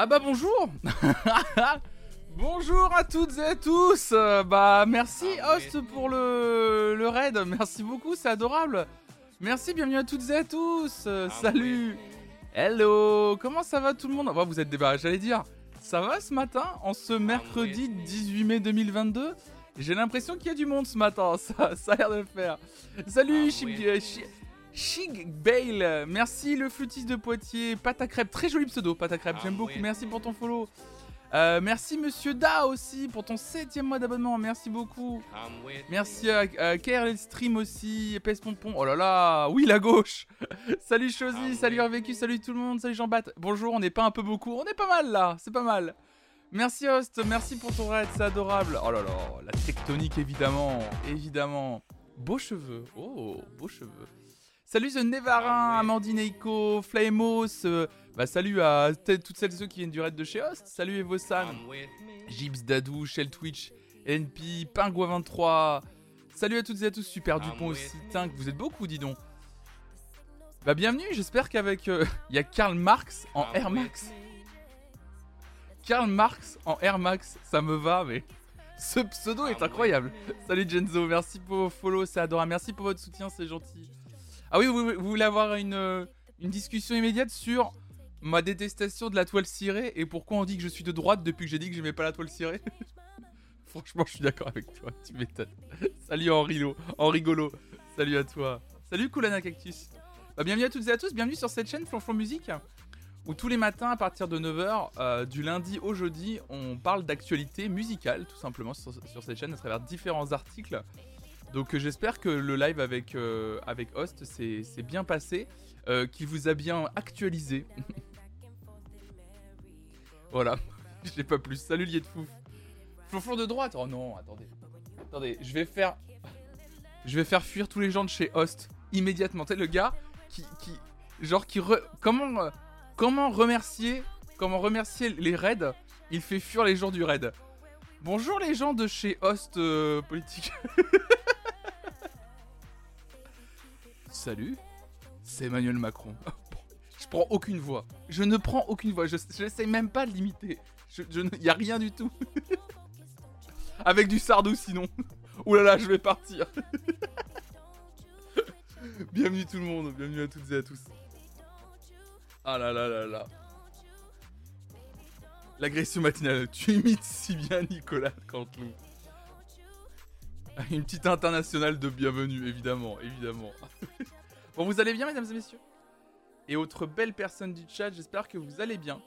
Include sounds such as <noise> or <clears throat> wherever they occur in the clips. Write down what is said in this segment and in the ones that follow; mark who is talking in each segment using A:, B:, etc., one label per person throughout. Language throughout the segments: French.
A: Ah bah bonjour. <laughs> Bonjour à toutes et à tous. Bah merci
B: Ah
A: Host pour le, le raid, merci beaucoup, c'est adorable. Merci, bienvenue à toutes et à tous. Euh, Salut. Hello. Comment ça va tout le monde? Oh, Vous êtes débarrassés, j'allais dire. Ça va ce matin, en ce mercredi 18 mai 2022 J'ai l'impression qu'il y a du monde ce matin, <laughs> ça, ça a l'air de le faire. Salut
B: Ah
A: Chig Bale, merci le flûtiste de Poitiers, pâte à crêpes, très joli pseudo, pâte à crêpes,
B: Ah
A: j'aime beaucoup, merci pour ton follow. Euh, merci Monsieur Da aussi pour ton septième mois d'abonnement, merci beaucoup. Merci à, KRL Stream aussi, épaisse pompon. Oh là là, oui la gauche. <laughs> salut Chosy,
B: Ah
A: salut. RVQ, salut tout le monde, salut Jean-Bat. Bonjour, on n'est pas un peu beaucoup, on est pas mal là, c'est pas mal. Merci Host, merci pour ton raid, c'est adorable. Oh là là, la tectonique évidemment, évidemment. Beaux cheveux, oh, beaux cheveux. Salut The Nevarin,
B: Ah.
A: Amandine Eiko, Flamos. euh, bah salut à toutes celles et ceux qui viennent du raid de chez Host. Salut Evosan. Gibbs Dadou, Shell Twitch, NP, Pingouin23. Salut à toutes et à tous, Super
B: Ah
A: Dupont aussi. Que vous êtes beaucoup, dis donc. Bah bienvenue, j'espère qu'avec... euh, Il <laughs> y a Karl Marx en
B: Ah
A: Air. Max. Karl Marx en Air Max, ça me va, mais... Ce pseudo
B: Ah
A: est incroyable. Salut Genzo, merci pour vos follow, c'est adorable. Merci pour votre soutien, c'est gentil. Ah oui, vous, voulez avoir une, euh, une discussion immédiate sur ma détestation de la toile cirée et pourquoi on dit que je suis de droite depuis que j'ai dit que j'aimais pas la toile cirée <laughs> Franchement, je suis d'accord avec toi, tu m'étonnes. Salut Henri Lo, Henri Golo. Salut à toi. Salut Coolana Cactus. Bah, bienvenue à toutes et à tous, bienvenue sur cette chaîne Flonflon Musique où tous les matins à partir de 9h, euh, du lundi au jeudi, on parle d'actualité musicale tout simplement sur, sur cette chaîne à travers différents articles. Donc euh, j'espère que le live avec, euh, avec Host s'est bien passé, euh, qu'il vous a bien actualisé. <laughs> voilà, <laughs> j'ai pas plus. Salut lié de fou. Flonflon de droite Oh non, attendez. Attendez, je vais faire... Je vais faire fuir tous les gens de chez Host immédiatement. Sais, le gars qui... qui genre qui... Comment... Comment remercier... Comment remercier les raids Il fait fuir les gens du raid. Bonjour les gens de chez Host Politique. <laughs> Salut, c'est Emmanuel Macron. <laughs> Je prends aucune voix. Je ne prends aucune voix. Je n'essaie même pas de l'imiter. Je, je ne- y a rien du tout. <laughs> Avec du sardou sinon. <laughs> Ouh là là, je vais partir. bienvenue tout le monde, bienvenue à toutes et à tous. Ah là là là là. L'agression matinale, tu imites si bien Nicolas Canteloup. <laughs> Une petite internationale de bienvenue, évidemment, évidemment. <laughs> bon, vous allez bien, mesdames et messieurs? Et autres belles personnes du chat, j'espère que vous allez bien.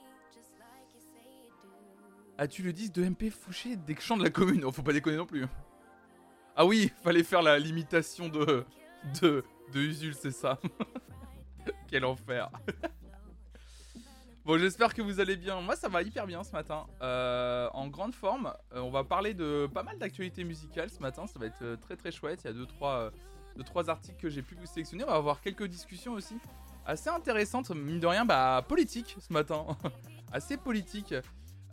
A: As-tu le disque de MP Fouché des chants de la commune Oh, faut pas déconner non plus. Ah oui, fallait faire la limitation de de de Usul, c'est ça. <laughs> Quel enfer. Bon, j'espère que vous allez bien. Moi, ça va hyper bien ce matin. Euh, en grande forme. Euh, on va parler de pas mal d'actualités musicales ce matin. Ça va être euh, très très chouette. Il y a deux trois deux trois articles que j'ai pu vous sélectionner. On va avoir quelques discussions aussi assez intéressantes, mine de rien, bah politique ce matin. <laughs> assez politique.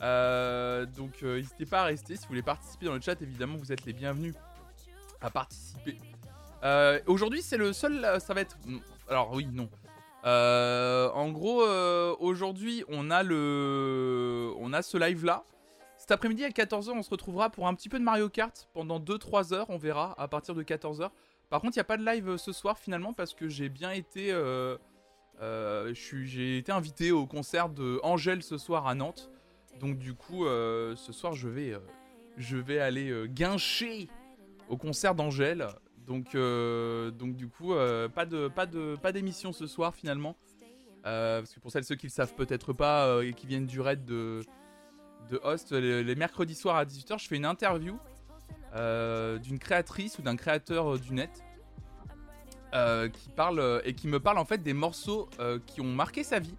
A: Donc n'hésitez pas à rester si vous voulez participer dans le chat. Évidemment, vous êtes les bienvenus à participer. Aujourd'hui, c'est le seul. Ça va être. Alors oui, non. Euh, en gros, euh, aujourd'hui, on a le, on a ce live là. Cet après-midi à 14h, on se retrouvera pour un petit peu de Mario Kart pendant 2-3 heures. On verra à partir de 14h. Par contre, il n'y a pas de live euh, ce soir finalement parce que j'ai bien été. j'ai été invité au concert de Angèle ce soir à Nantes. Donc du coup, ce soir, je vais, je vais aller guincher au concert d'Angèle. Donc, euh, donc du coup, euh, pas de, pas de, pas d'émission ce soir finalement. Euh, parce que pour celles ceux qui le savent peut-être pas et qui viennent du raid de, de Host, les, mercredis soirs à 18h, je fais une interview d'une créatrice ou d'un créateur du net qui parle et qui me parle en fait des morceaux qui ont marqué sa vie.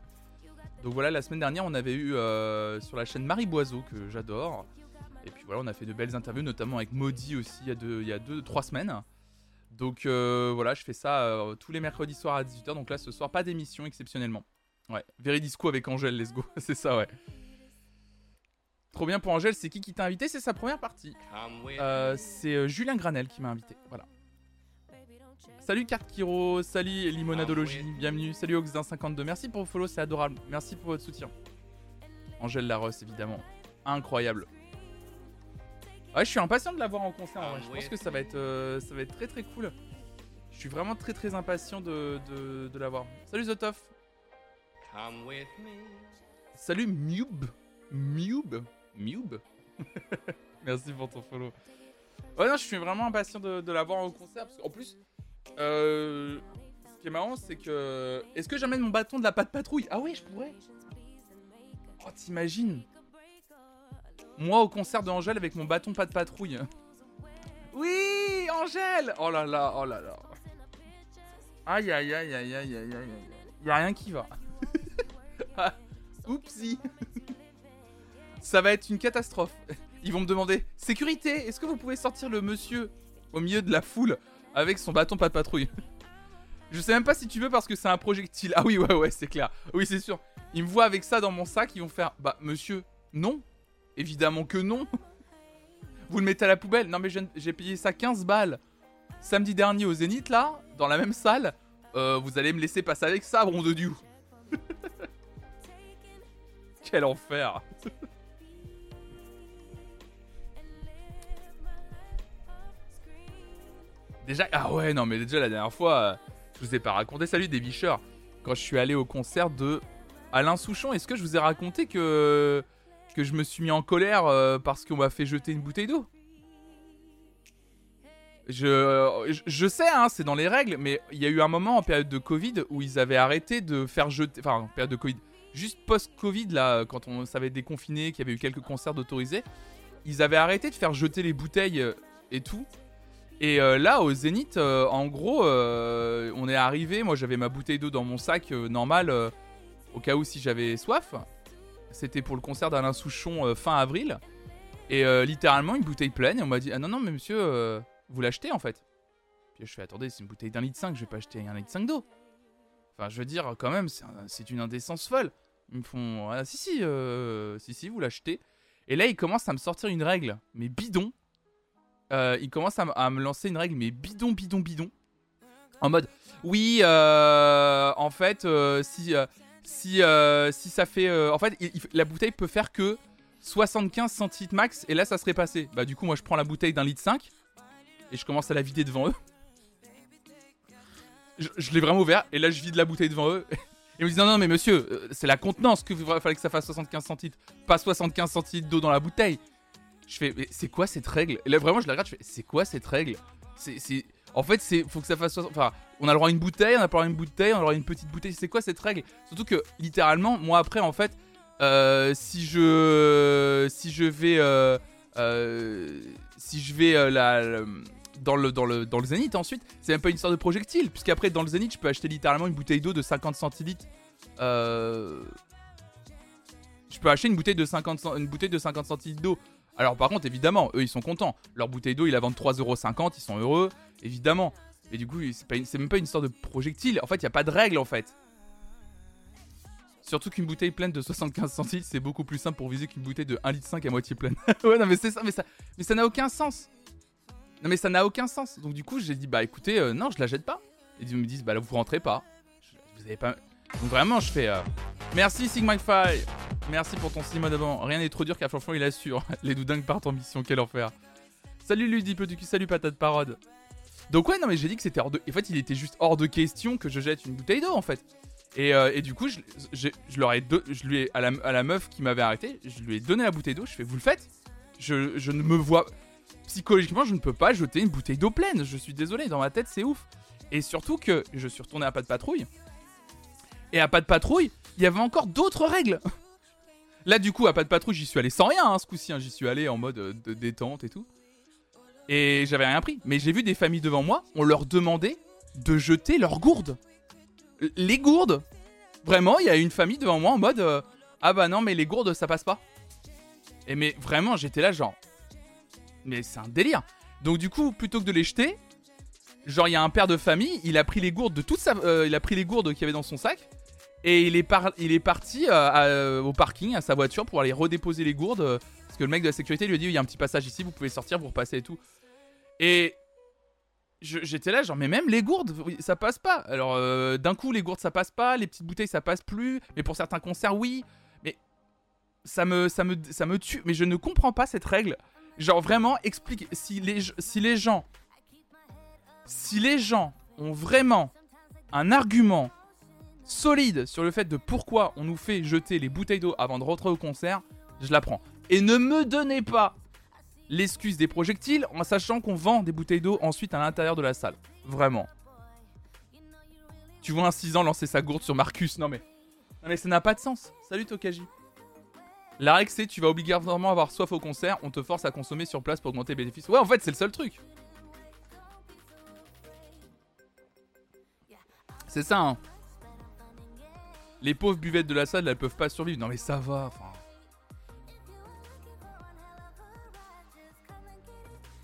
A: Donc voilà, la semaine dernière, on avait eu sur la chaîne Marie Boiseau que j'adore. Et puis voilà, on a fait de belles interviews, notamment avec Maudie aussi il y a deux, il y a deux trois semaines. Donc euh, voilà, je fais ça euh, tous les mercredis soirs à 18h. Donc là, ce soir, pas d'émission exceptionnellement. Ouais, Veridisco avec Angèle, let's go. <laughs> c'est ça, ouais. Trop bien pour Angèle, c'est qui qui t'a invité? C'est sa première partie. Euh, c'est Julien Granel qui m'a invité. Voilà. Salut Kiro, salut Limonadologie,
B: Ah
A: bienvenue. Salut Oxdin52, merci pour vos follow, c'est adorable. Merci pour votre soutien. Angèle Larosse, évidemment. Incroyable. Ouais, je suis impatient de la voir en concert.
B: Ah,
A: Je pense que ça va être, euh, ça va être très très cool. Je suis vraiment très très impatient de, de, de la voir. Salut Zotof.
B: Come with me.
A: Salut Mube. Mube. Mube. <laughs> Merci pour ton follow. Ouais, non, je suis vraiment impatient de, de la voir en concert. Parce qu'en plus, euh, ce qui est marrant, c'est que. Est-ce que j'amène mon bâton de la patte patrouille? Ah oui, je pourrais. Oh, t'imagines Moi au concert de Angèle avec mon bâton patte patrouille. Oui, Angèle Oh là là, oh là là. Aïe aïe aïe aïe aïe aïe aïe aïe. Y a rien qui va. Ah, <laughs> Oupsie. Ça va être une catastrophe. Ils vont me demander Sécurité, est-ce que vous pouvez sortir le monsieur au milieu de la foule avec son bâton pas de patrouille? Je sais même pas si tu veux parce que c'est un projectile. Ah oui, ouais, ouais, c'est clair. Oui, c'est sûr. Ils me voient avec ça dans mon sac, ils vont faire Bah, monsieur, non. Évidemment que non. Vous le mettez à la poubelle. Non, mais j'ai payé ça 15 balles samedi dernier au Zénith, là, dans la même salle. Euh, vous allez me laisser passer avec ça, bron de Dieu. <laughs> Quel enfer. <laughs> Déjà, ah ouais, non, mais déjà la dernière fois, euh, je vous ai pas raconté. Salut des bicheurs. Quand je suis allé au concert de Alain Souchon, est-ce que je vous ai raconté que que je me suis mis en colère euh, parce qu'on m'a fait jeter une bouteille d'eau je, je, sais, hein, c'est dans les règles, mais il y a eu un moment en période de Covid où ils avaient arrêté de faire jeter. Enfin, en période de Covid. Juste post-Covid, là, quand on s'avait déconfiné, qu'il y avait eu quelques concerts d'autorisés, ils avaient arrêté de faire jeter les bouteilles euh, et tout. Et euh, là, au Zénith, euh, en gros, euh, on est arrivé. Moi, j'avais ma bouteille d'eau dans mon sac euh, normal, euh, au cas où si j'avais soif. C'était pour le concert d'Alain Souchon euh, fin avril. Et euh, littéralement, une bouteille pleine. Et on m'a dit Ah non, non, mais monsieur, euh, vous l'achetez en fait. Puis je fais Attendez, c'est une bouteille d'un litre 5, je vais pas acheter un litre 5 d'eau. Enfin, je veux dire, quand même, c'est un- c'est une indécence folle. Ils me font Ah, si, si, si, si, vous l'achetez. Et là, ils commencent à me sortir une règle, mais bidon. Euh, ils commencent à, à me lancer une règle, mais bidon, bidon, bidon. En mode, oui, en fait, si, si, euh, si ça fait. euh, en fait, la bouteille peut faire que 75 centilitres max, et là, ça serait passé. Bah, du coup, moi, je prends la bouteille d'un litre 5, et je commence à la vider devant eux. Je, l'ai vraiment ouvert, et là, je vide la bouteille devant eux. <laughs> Ils me disent non, non, mais monsieur, euh, c'est la contenance que fallait que ça fasse 75 centilitres, pas 75 centilitres d'eau dans la bouteille. Je fais, mais c'est quoi cette règle? Et là, vraiment, je la regarde, je fais, c'est quoi cette règle? C'est, en fait, c'est, faut que ça fasse, 60 enfin, on a le droit à une bouteille, on a le droit à une bouteille, on a le droit à une petite bouteille. C'est quoi cette règle? Surtout que, littéralement, moi après, en fait, euh, si je, si je vais, euh, euh, si je vais la- dans le, dans le, dans le zénith ensuite, c'est même pas une sorte de projectile, puisqu'après dans le zénith, je peux acheter littéralement une bouteille d'eau de 50 centilitres. Je peux acheter une bouteille de 50, cent- une bouteille de 50 centilitres d'eau. Alors par contre, évidemment, eux ils sont contents. Leur bouteille d'eau, ils la vendent 3,50€, ils sont heureux, évidemment. Et du coup, c'est même pas une sorte de projectile. En fait, il y a pas de règle en fait. Surtout qu'une bouteille pleine de 75 centilitres, c'est beaucoup plus simple pour viser qu'une bouteille de 1,5 litre à moitié pleine. <laughs> ouais, non, mais c'est ça, mais ça, mais ça n'a aucun sens. Non, mais ça n'a aucun sens. Donc, du coup, j'ai dit, bah écoutez, euh, non, je la jette pas. Et ils me disent, bah là, vous rentrez pas. Vous avez pas. Donc, vraiment, je fais. euh, Merci, Sigmafy. Merci pour ton cinéma d'avant. Rien n'est trop dur car Flonflon il assure. <laughs> Les doudingues partent en mission, quel enfer. Salut Ludi, du cul, salut patate parode. Donc ouais, non mais j'ai dit que c'était hors de... En fait, il était juste hors de question que je jette une bouteille d'eau en fait. Et, euh, et du coup, je, j'ai- je leur ai... Je lui ai... À la, à la meuf qui m'avait arrêté, je lui ai donné la bouteille d'eau, je fais, vous le faites? Je, je ne me vois... Psychologiquement, je ne peux pas jeter une bouteille d'eau pleine. Je suis désolé, dans ma tête, c'est ouf. Et surtout que je suis retourné à pas de patrouille. Et à pas de patrouille, il y avait encore d'autres règles. <laughs> Là, du coup, à pas de patrouille, j'y suis allé sans rien, hein, ce coup-ci. hein. J'y suis allé en mode euh, détente et tout. Et j'avais rien pris. Mais j'ai vu des familles devant moi, on leur demandait de jeter leurs gourdes. Les gourdes Vraiment, il y a une famille devant moi en mode euh, Ah bah non, mais les gourdes, ça passe pas. Et mais vraiment, j'étais là, genre. Mais c'est un délire. Donc, du coup, plutôt que de les jeter, genre, il y a un père de famille, il a pris les gourdes de toute euh, il a pris les gourdes qu'il y avait dans son sac. Et il est, parti euh, euh, au parking, à sa voiture, pour aller redéposer les gourdes. euh, parce que le mec de la sécurité lui a dit il y a un petit passage ici, vous pouvez sortir, vous repassez et tout. Et j'étais là, genre, mais même les gourdes, ça passe pas. Alors, d'un coup, les gourdes, ça passe pas, les petites bouteilles, ça passe plus. Mais pour certains concerts, oui. Mais ça me, ça, me, ça me tue. Mais je ne comprends pas cette règle. Genre vraiment, explique. Si les, si les gens. Si les gens ont vraiment un argument solide sur le fait de pourquoi on nous fait jeter les bouteilles d'eau avant de rentrer au concert, je la prends. Et ne me donnez pas l'excuse des projectiles en sachant qu'on vend des bouteilles d'eau ensuite à l'intérieur de la salle. Vraiment. Tu vois un 6 ans lancer sa gourde sur Marcus. Non mais. Non mais ça n'a pas de sens. Salut Tokaji. La règle c'est tu vas obligatoirement avoir soif au concert, on te force à consommer sur place pour augmenter les bénéfices. Ouais en fait c'est le seul truc. C'est ça hein. Les pauvres buvettes de la salle elles peuvent pas survivre. Non mais ça va, enfin.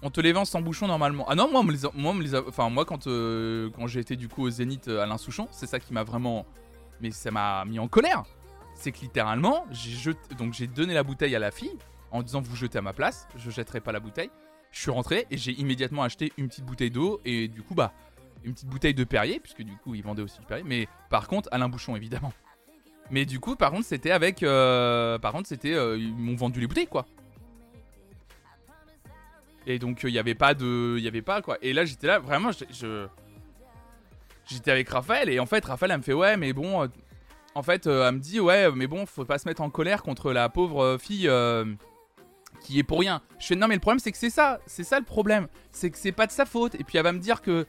A: On te les vend sans bouchon normalement. Ah non, moi, les moi, enfin, moi quand, euh, quand j'ai été du coup au Zénith euh, Alain Souchon, c'est ça qui m'a vraiment. Mais ça m'a mis en colère. C'est que littéralement, j'ai donc j'ai donné la bouteille à la fille en disant vous jetez à ma place, je jetterai pas la bouteille. Je suis rentré et j'ai immédiatement acheté une petite bouteille d'eau et du coup bah une petite bouteille de Perrier puisque du coup ils vendaient aussi du Perrier. Mais par contre Alain Bouchon évidemment. Mais du coup par contre c'était avec, euh, par contre c'était ils m'ont vendu les bouteilles quoi. Et donc il euh, n'y avait pas de, il y avait pas quoi. Et là j'étais là vraiment, je, j'étais avec Raphaël et en fait Raphaël elle me fait ouais mais bon, euh, en fait euh, elle me dit ouais mais bon faut pas se mettre en colère contre la pauvre fille qui est pour rien. Je fais non mais le problème c'est que c'est ça, c'est ça le problème, c'est que c'est pas de sa faute. Et puis elle va me dire que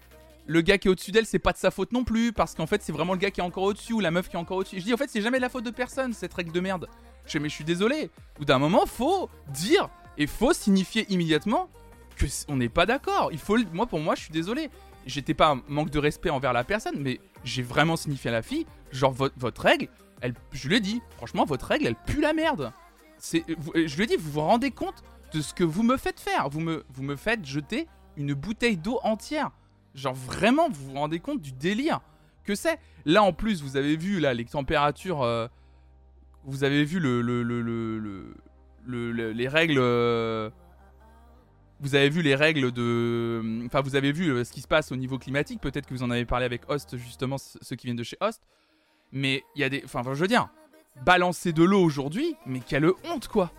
A: le gars qui est au-dessus d'elle, c'est pas de sa faute non plus, parce qu'en fait, c'est vraiment le gars qui est encore au-dessus ou la meuf qui est encore au-dessus. Je dis, en fait, c'est jamais la faute de personne, cette règle de merde. Je fais, mais je suis désolé. Ou d'un moment, faut dire et faut signifier immédiatement que on n'est pas d'accord. Il faut, moi pour moi, je suis désolé. J'étais pas un manque de respect envers la personne, mais j'ai vraiment signifié à la fille, genre votre, règle, elle, je lui ai dit, franchement, votre règle, elle pue la merde. C'est, je lui ai dit, vous vous rendez compte de ce que vous me faites faire vous me faites jeter une bouteille d'eau entière. Genre vraiment, vous vous rendez compte du délire que c'est Là en plus, vous avez vu là les températures. Euh, vous avez vu le, le, le, le les règles. Euh, vous avez vu les règles de. Enfin, vous avez vu euh, ce qui se passe au niveau climatique. Peut-être que vous en avez parlé avec Host, justement, ceux qui viennent de chez Host. Mais il y a des. Enfin, je veux dire, balancer de l'eau aujourd'hui, mais quelle honte, quoi.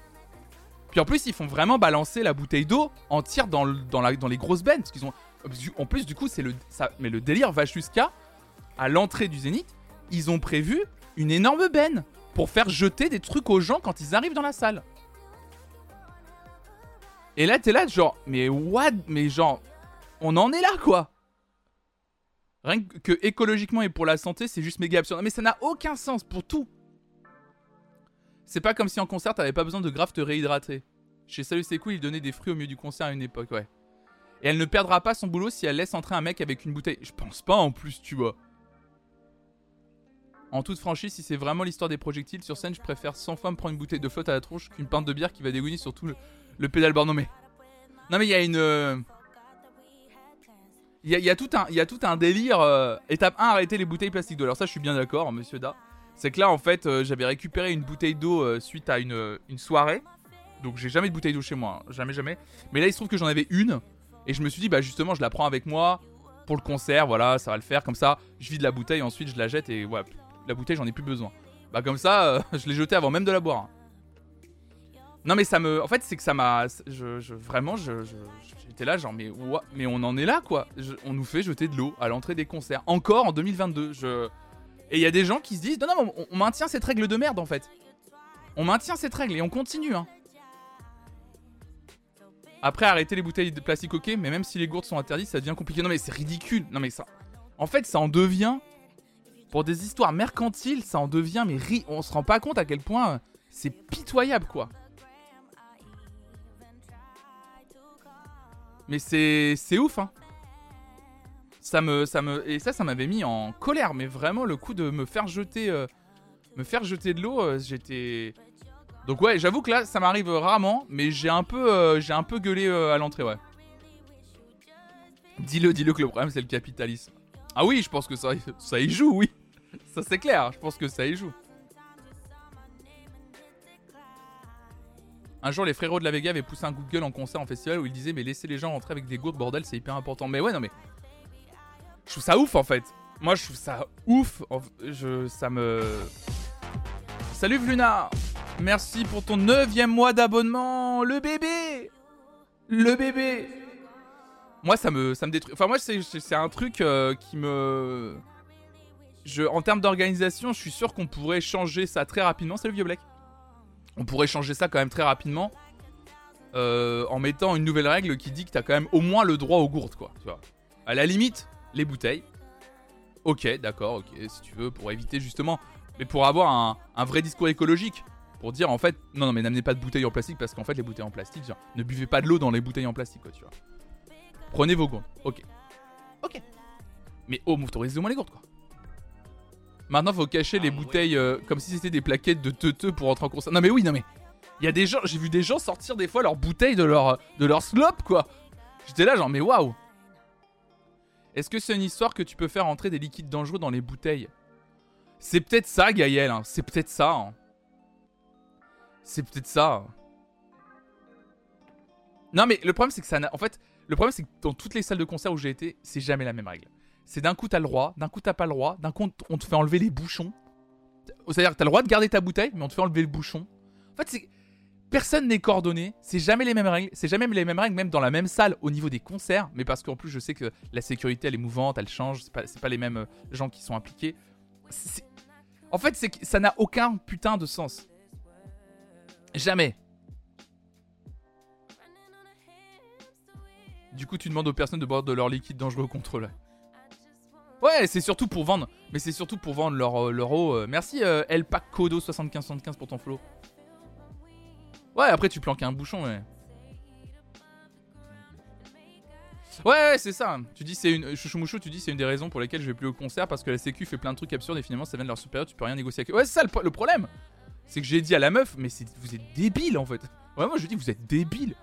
A: Puis en plus, ils font vraiment balancer la bouteille d'eau entière dans, dans, les grosses bennes. Parce ont. En plus, du coup, c'est le. Mais le délire va jusqu'à. À l'entrée du Zénith, ils ont prévu une énorme benne pour faire jeter des trucs aux gens quand ils arrivent dans la salle. Et là, t'es là, genre, mais what Mais genre, on en est là, quoi Rien que écologiquement et pour la santé, c'est juste méga absurde. Mais ça n'a aucun sens pour tout. C'est pas comme si en concert, t'avais pas besoin de grave te réhydrater. Chez Salut C'est il donnait des fruits au milieu du concert à une époque, ouais. Et elle ne perdra pas son boulot si elle laisse entrer un mec avec une bouteille. Je pense pas en plus, tu vois. En toute franchise, si c'est vraiment l'histoire des projectiles sur scène, je préfère 100 fois me prendre une bouteille de flotte à la tronche qu'une pinte de bière qui va dégouiner sur tout le, le pédalboard. Non mais. Non mais il y a une. Euh, il y, a, tout un, y a tout un délire. Euh, étape 1, arrêter les bouteilles plastiques d'eau. Alors ça, je suis bien d'accord, monsieur Da. C'est que là, en fait, euh, j'avais récupéré une bouteille d'eau suite à une, une soirée. Donc j'ai jamais de bouteille d'eau chez moi. Hein. Jamais, jamais. Mais là, il se trouve que j'en avais une. Et je me suis dit, bah justement, je la prends avec moi pour le concert. Voilà, ça va le faire. Comme ça, je vide la bouteille, ensuite je la jette et ouais, la bouteille, j'en ai plus besoin. Bah comme ça, <laughs> je l'ai jetée avant même de la boire. Hein. Non, mais ça me. En fait, c'est que ça m'a. Je, vraiment, j'étais là, genre, mais, mais on en est là, quoi. on nous fait jeter de l'eau à l'entrée des concerts. Encore en 2022. Je... Et il y a des gens qui se disent, non, non, on, maintient cette règle de merde, en fait. On maintient cette règle et on continue, hein. Après, arrêter les bouteilles de plastique, ok, mais même si les gourdes sont interdites, ça devient compliqué. Non, mais c'est ridicule. Non, mais ça. En fait, ça en devient. Pour des histoires mercantiles, ça en devient, mais on se rend pas compte à quel point c'est pitoyable, quoi. Mais c'est c'est ouf hein. Ça me ça me et ça ça m'avait mis en colère mais vraiment le coup de me faire jeter euh, me faire jeter de l'eau, euh, j'étais Donc ouais, j'avoue que là ça m'arrive rarement mais j'ai un peu euh, j'ai un peu gueulé à l'entrée ouais. Dis-le, dis-le que le problème c'est le capitalisme. Ah oui, je pense que ça ça y joue, oui. Ça c'est clair, je pense que ça y joue. Un jour, les frérots de la Vega avaient poussé un Google en concert en festival où ils disaient Mais laissez les gens rentrer avec des gourdes, bordel, c'est hyper important. Mais ouais, non, mais. Je trouve ça ouf en fait. Moi, je trouve ça ouf. Je, ça me. Salut Vluna Merci pour ton neuvième mois d'abonnement. Le bébé Le bébé Moi, ça me, ça me détruit. Enfin, moi, c'est un truc euh, qui me... Je, en termes d'organisation, je suis sûr qu'on pourrait changer ça très rapidement. Salut Vieux Black. On pourrait changer ça quand même très rapidement. euh, en mettant une nouvelle règle qui dit que t'as quand même au moins le droit aux gourdes, quoi. Tu vois. À la limite, les bouteilles. Ok, d'accord, ok, si tu veux, pour éviter justement, mais pour avoir un, un vrai discours écologique, pour dire en fait, non, non, mais n'amenez pas de bouteilles en plastique parce qu'en fait, les bouteilles en plastique, genre, ne buvez pas de l'eau dans les bouteilles en plastique, quoi, tu vois. Prenez vos gourdes, ok, ok, mais oh, autorisez au moins les gourdes, quoi. Maintenant, faut cacher les bouteilles euh, comme si c'était des plaquettes de teuteux pour rentrer en concert. Non, mais oui, non, mais il y a des gens, j'ai vu des gens sortir des fois leurs bouteilles de leur, de leur slop, quoi. J'étais là, genre, mais waouh! Est-ce que c'est une histoire que tu peux faire entrer des liquides dangereux dans les bouteilles? C'est peut-être ça, Gaël. hein. C'est peut-être ça. hein. C'est peut-être ça. Non, mais le problème, c'est que ça n'a. En fait, le problème, c'est que dans toutes les salles de concert où j'ai été, c'est jamais la même règle. C'est d'un coup, t'as le droit, d'un coup, t'as pas le droit, d'un coup, on te fait enlever les bouchons. C'est-à-dire que t'as le droit de garder ta bouteille, mais on te fait enlever le bouchon. En fait, c'est. Personne n'est coordonné, c'est jamais les mêmes règles, c'est jamais les mêmes règles, même dans la même salle au niveau des concerts, mais parce qu'en plus je sais que la sécurité elle est mouvante, elle change, c'est pas, pas les mêmes euh, gens qui sont impliqués. En fait, ça n'a aucun putain de sens. Jamais. Du coup, tu demandes aux personnes de boire de leur liquide dangereux au contrôle. Ouais, c'est surtout pour vendre, mais c'est surtout pour vendre leur, euh, leur eau. euh. Merci euh, El Pac Kodo 7575 pour ton flow. Ouais, après tu planques un bouchon, ouais. Ouais, c'est ça. Tu dis c'est une chouchou tu dis c'est une des raisons pour lesquelles je vais plus au concert parce que la sécu fait plein de trucs absurdes et finalement ça vient de leur supérieur, tu peux rien négocier avec. Ouais, c'est ça le, pro- le problème. C'est que j'ai dit à la meuf, mais vous êtes débile en fait. Ouais, moi je lui dis vous êtes débile.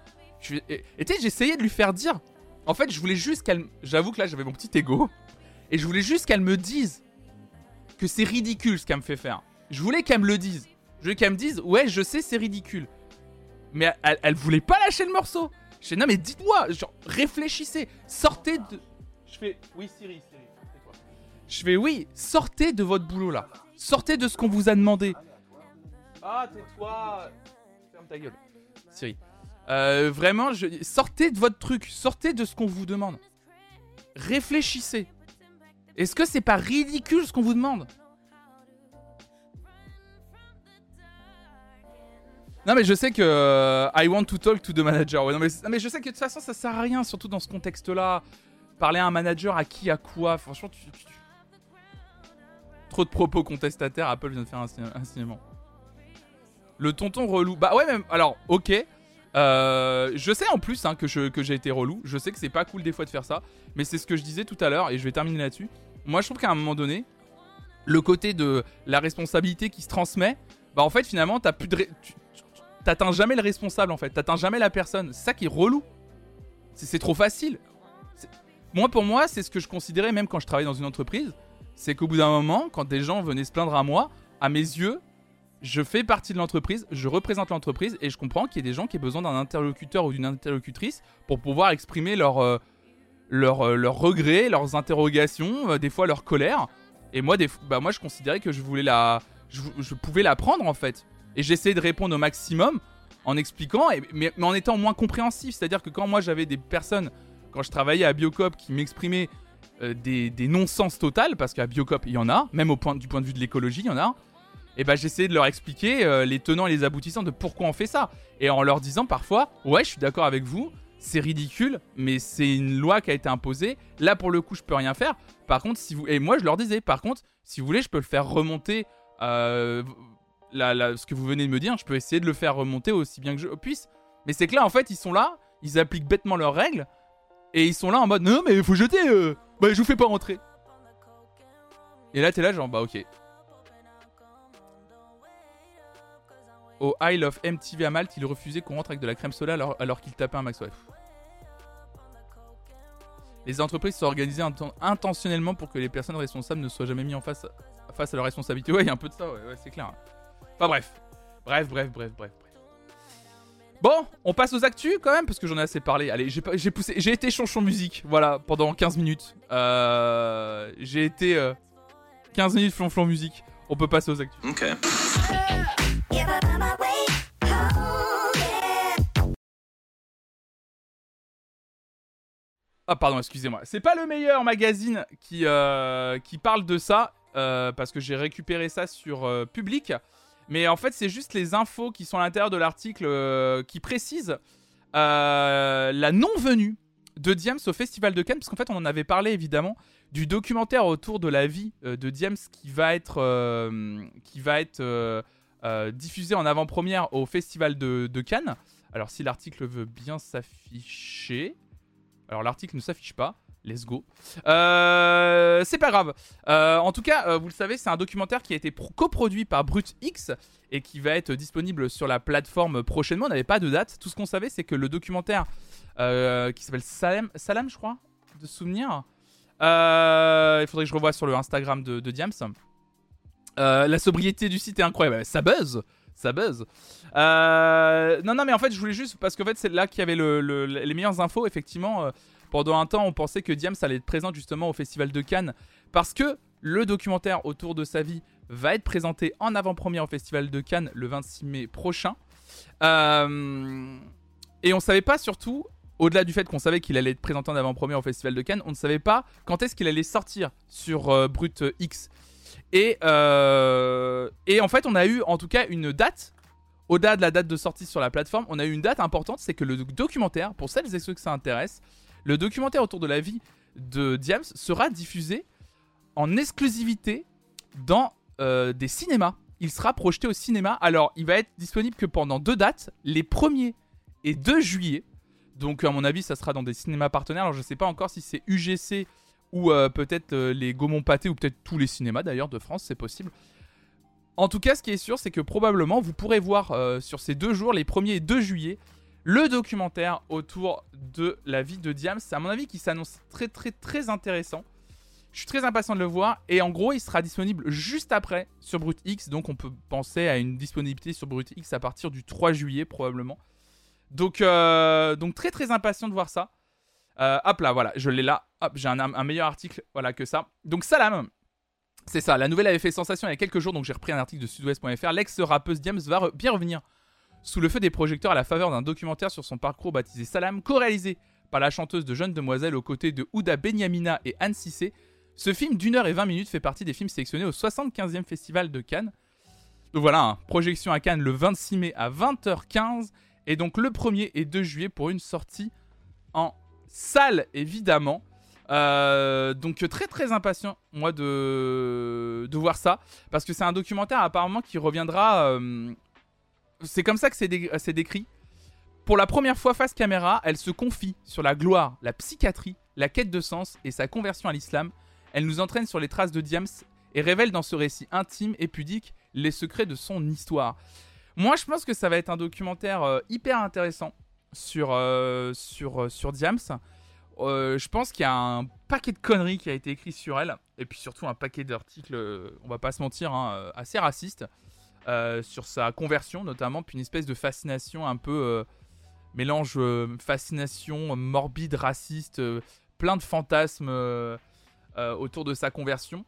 A: Je et tu sais, j'essayais de lui faire dire. En fait, je voulais juste qu'elle. J'avoue que là j'avais mon petit ego et je voulais juste qu'elle me dise que c'est ridicule ce qu'elle me fait faire. Je voulais qu'elle me le dise. Je voulais qu'elle me dise ouais, je sais c'est ridicule mais elle, elle voulait pas lâcher le morceau. Je fais non mais dites-moi, genre réfléchissez, sortez de. Je fais oui Siri, Siri, tais-toi. Je fais oui, sortez de votre boulot là, sortez de ce qu'on vous a demandé. Ah tais-toi, ferme ta gueule, Siri. Euh, vraiment, je... sortez de votre truc, sortez de ce qu'on vous demande. Réfléchissez. Est-ce que c'est pas ridicule ce qu'on vous demande? Non mais je sais que euh, I want to talk to the manager. Ouais, non, mais, je sais que de toute façon ça sert à rien, surtout dans ce contexte-là. Parler à un manager à qui, à quoi. Franchement, tu, trop de propos contestataires. Apple vient de faire un, un signalement. Le tonton relou. Bah ouais, même. Alors, ok. Euh, je sais en plus hein, que que j'ai été relou. Je sais que c'est pas cool des fois de faire ça. Mais c'est ce que je disais tout à l'heure et je vais terminer là-dessus. Moi, je trouve qu'à un moment donné, le côté de la responsabilité qui se transmet, bah en fait, finalement, t'as plus de. T'atteins jamais le responsable en fait. T'atteins jamais la personne. C'est ça qui est relou. C'est trop facile. Moi, pour moi, c'est ce que je considérais même quand je travaillais dans une entreprise. C'est qu'au bout d'un moment, quand des gens venaient se plaindre à moi, à mes yeux, je fais partie de l'entreprise, je représente l'entreprise et je comprends qu'il y ait des gens qui aient besoin d'un interlocuteur ou d'une interlocutrice pour pouvoir exprimer leurs euh, euh, leurs regrets, leurs interrogations, euh, des fois leur colère. Et moi, bah, moi, je considérais que je voulais la, je pouvais la prendre en fait. Et j'essayais de répondre au maximum en expliquant, mais, en étant moins compréhensif. C'est-à-dire que quand moi j'avais des personnes, quand je travaillais à Biocop, qui m'exprimaient euh, des, non-sens total, parce qu'à Biocop il y en a, même au point, du point de vue de l'écologie il y en a, et bah j'essayais de leur expliquer euh, les tenants et les aboutissants de pourquoi on fait ça. Et en leur disant parfois, ouais je suis d'accord avec vous, c'est ridicule, mais c'est une loi qui a été imposée. Là pour le coup je peux rien faire. Par contre si vous... Et moi je leur disais, par contre si vous voulez je peux le faire remonter... euh, ce que vous venez de me dire, je peux essayer de le faire remonter aussi bien que je puisse. Mais c'est que là, en fait, ils sont là, ils appliquent bêtement leurs règles, et ils sont là en mode non, mais il faut jeter, euh, bah je vous fais pas rentrer. Et là, t'es là, genre, bah ok. Au Isle of MTV à Malte, il refusait qu'on rentre avec de la crème soda alors, alors qu'il tapait un max. Les entreprises sont organisées inten- intentionnellement pour que les personnes responsables ne soient jamais mis en face, à leurs responsabilités. Ouais, il y a un peu de ça, ouais, c'est clair. Enfin bref. Bref, bref, bref, bref. Bon, on passe aux actus quand même, parce que j'en ai assez parlé. Allez, j'ai, poussé, j'ai été chanchon musique, voilà, pendant 15 minutes. Euh, j'ai été euh, 15 minutes flonflon musique. On peut passer aux actus.
C: Ok.
A: Ah pardon, excusez-moi. C'est pas le meilleur magazine qui, euh, qui parle de ça, parce que j'ai récupéré ça sur Public. Mais en fait, c'est juste les infos qui sont à l'intérieur de l'article qui précisent la non-venue de Diams au Festival de Cannes, parce qu'en fait, on en avait parlé évidemment du documentaire autour de la vie de Diams qui va être, qui va être diffusé en avant-première au Festival de Cannes. Alors, si l'article veut bien s'afficher. Alors l'article ne s'affiche pas. Let's go. Euh, c'est pas grave. Euh, en tout cas, euh, vous le savez, c'est un documentaire qui a été coproduit par Brut X et qui va être disponible sur la plateforme prochainement. On n'avait pas de date. Tout ce qu'on savait, c'est que le documentaire qui s'appelle Salam, Salam, je crois, de souvenir. il faudrait que je revoie sur le Instagram de, de Diams. la sobriété du site est incroyable. Ça buzz ça buzz. Non, non, mais en fait, je voulais juste. Parce qu'en fait, c'est là qu'il y avait les meilleures infos. Effectivement, pendant un temps, on pensait que Diams allait être présent justement au Festival de Cannes. Parce que le documentaire autour de sa vie va être présenté en avant-première au Festival de Cannes le 26 mai prochain. Euh, et on savait pas surtout, au-delà du fait qu'on savait qu'il allait être présenté en avant-première au Festival de Cannes, on ne savait pas quand est-ce qu'il allait sortir sur Brut X. Et, euh, et en fait, on a eu en tout cas une date. Au-delà de la date de sortie sur la plateforme, on a eu une date importante, c'est que le documentaire, pour celles et ceux que ça intéresse, le documentaire autour de la vie de Diams sera diffusé en exclusivité dans euh, des cinémas. Il sera projeté au cinéma. Alors, il va être disponible que pendant deux dates, les 1er et 2 juillet. Donc, à mon avis, ça sera dans des cinémas partenaires. Alors, je ne sais pas encore si c'est UGC ou euh, peut-être euh, les Gaumont Pâté, ou peut-être tous les cinémas d'ailleurs de France, c'est possible. En tout cas, ce qui est sûr, c'est que probablement vous pourrez voir sur ces deux jours, les 1er et 2 juillet, le documentaire autour de la vie de Diams. C'est à mon avis qui s'annonce très très très intéressant. Je suis très impatient de le voir. Et en gros, il sera disponible juste après sur Brut X. Donc on peut penser à une disponibilité sur Brut X à partir du 3 juillet probablement. Donc, donc très très impatient de voir ça. Euh, hop là, voilà, je l'ai là. Hop, j'ai un, meilleur article voilà, que ça. Donc Salam, c'est ça, la nouvelle avait fait sensation il y a quelques jours, donc j'ai repris un article de sudouest.fr. L'ex-rappeuse Diams va bien revenir sous le feu des projecteurs à la faveur d'un documentaire sur son parcours baptisé Salam, co-réalisé par la chanteuse de Jeune Demoiselle aux côtés de Ouda Benyamina et Anne Cissé. Ce film d'une heure et vingt minutes fait partie des films sélectionnés au 75e Festival de Cannes. Donc voilà, hein, projection à Cannes le 26 mai à 20h15 et donc le 1er et 2 juillet pour une sortie en sale évidemment. Euh, donc très très impatient moi de, de voir ça parce que c'est un documentaire apparemment qui reviendra. Euh, c'est comme ça que c'est décrit. Pour la première fois face caméra, elle se confie sur la gloire, la psychiatrie, la quête de sens et sa conversion à l'islam. Elle nous entraîne sur les traces de Diams et révèle dans ce récit intime et pudique les secrets de son histoire. Moi, je pense que ça va être un documentaire euh, hyper intéressant sur, euh, euh, Diams. Je pense qu'il y a un paquet de conneries qui a été écrit sur elle, et puis surtout un paquet d'articles, on va pas se mentir, hein, assez racistes, sur sa conversion notamment, puis une espèce de fascination un peu mélange fascination morbide, raciste, plein de fantasmes autour de sa conversion.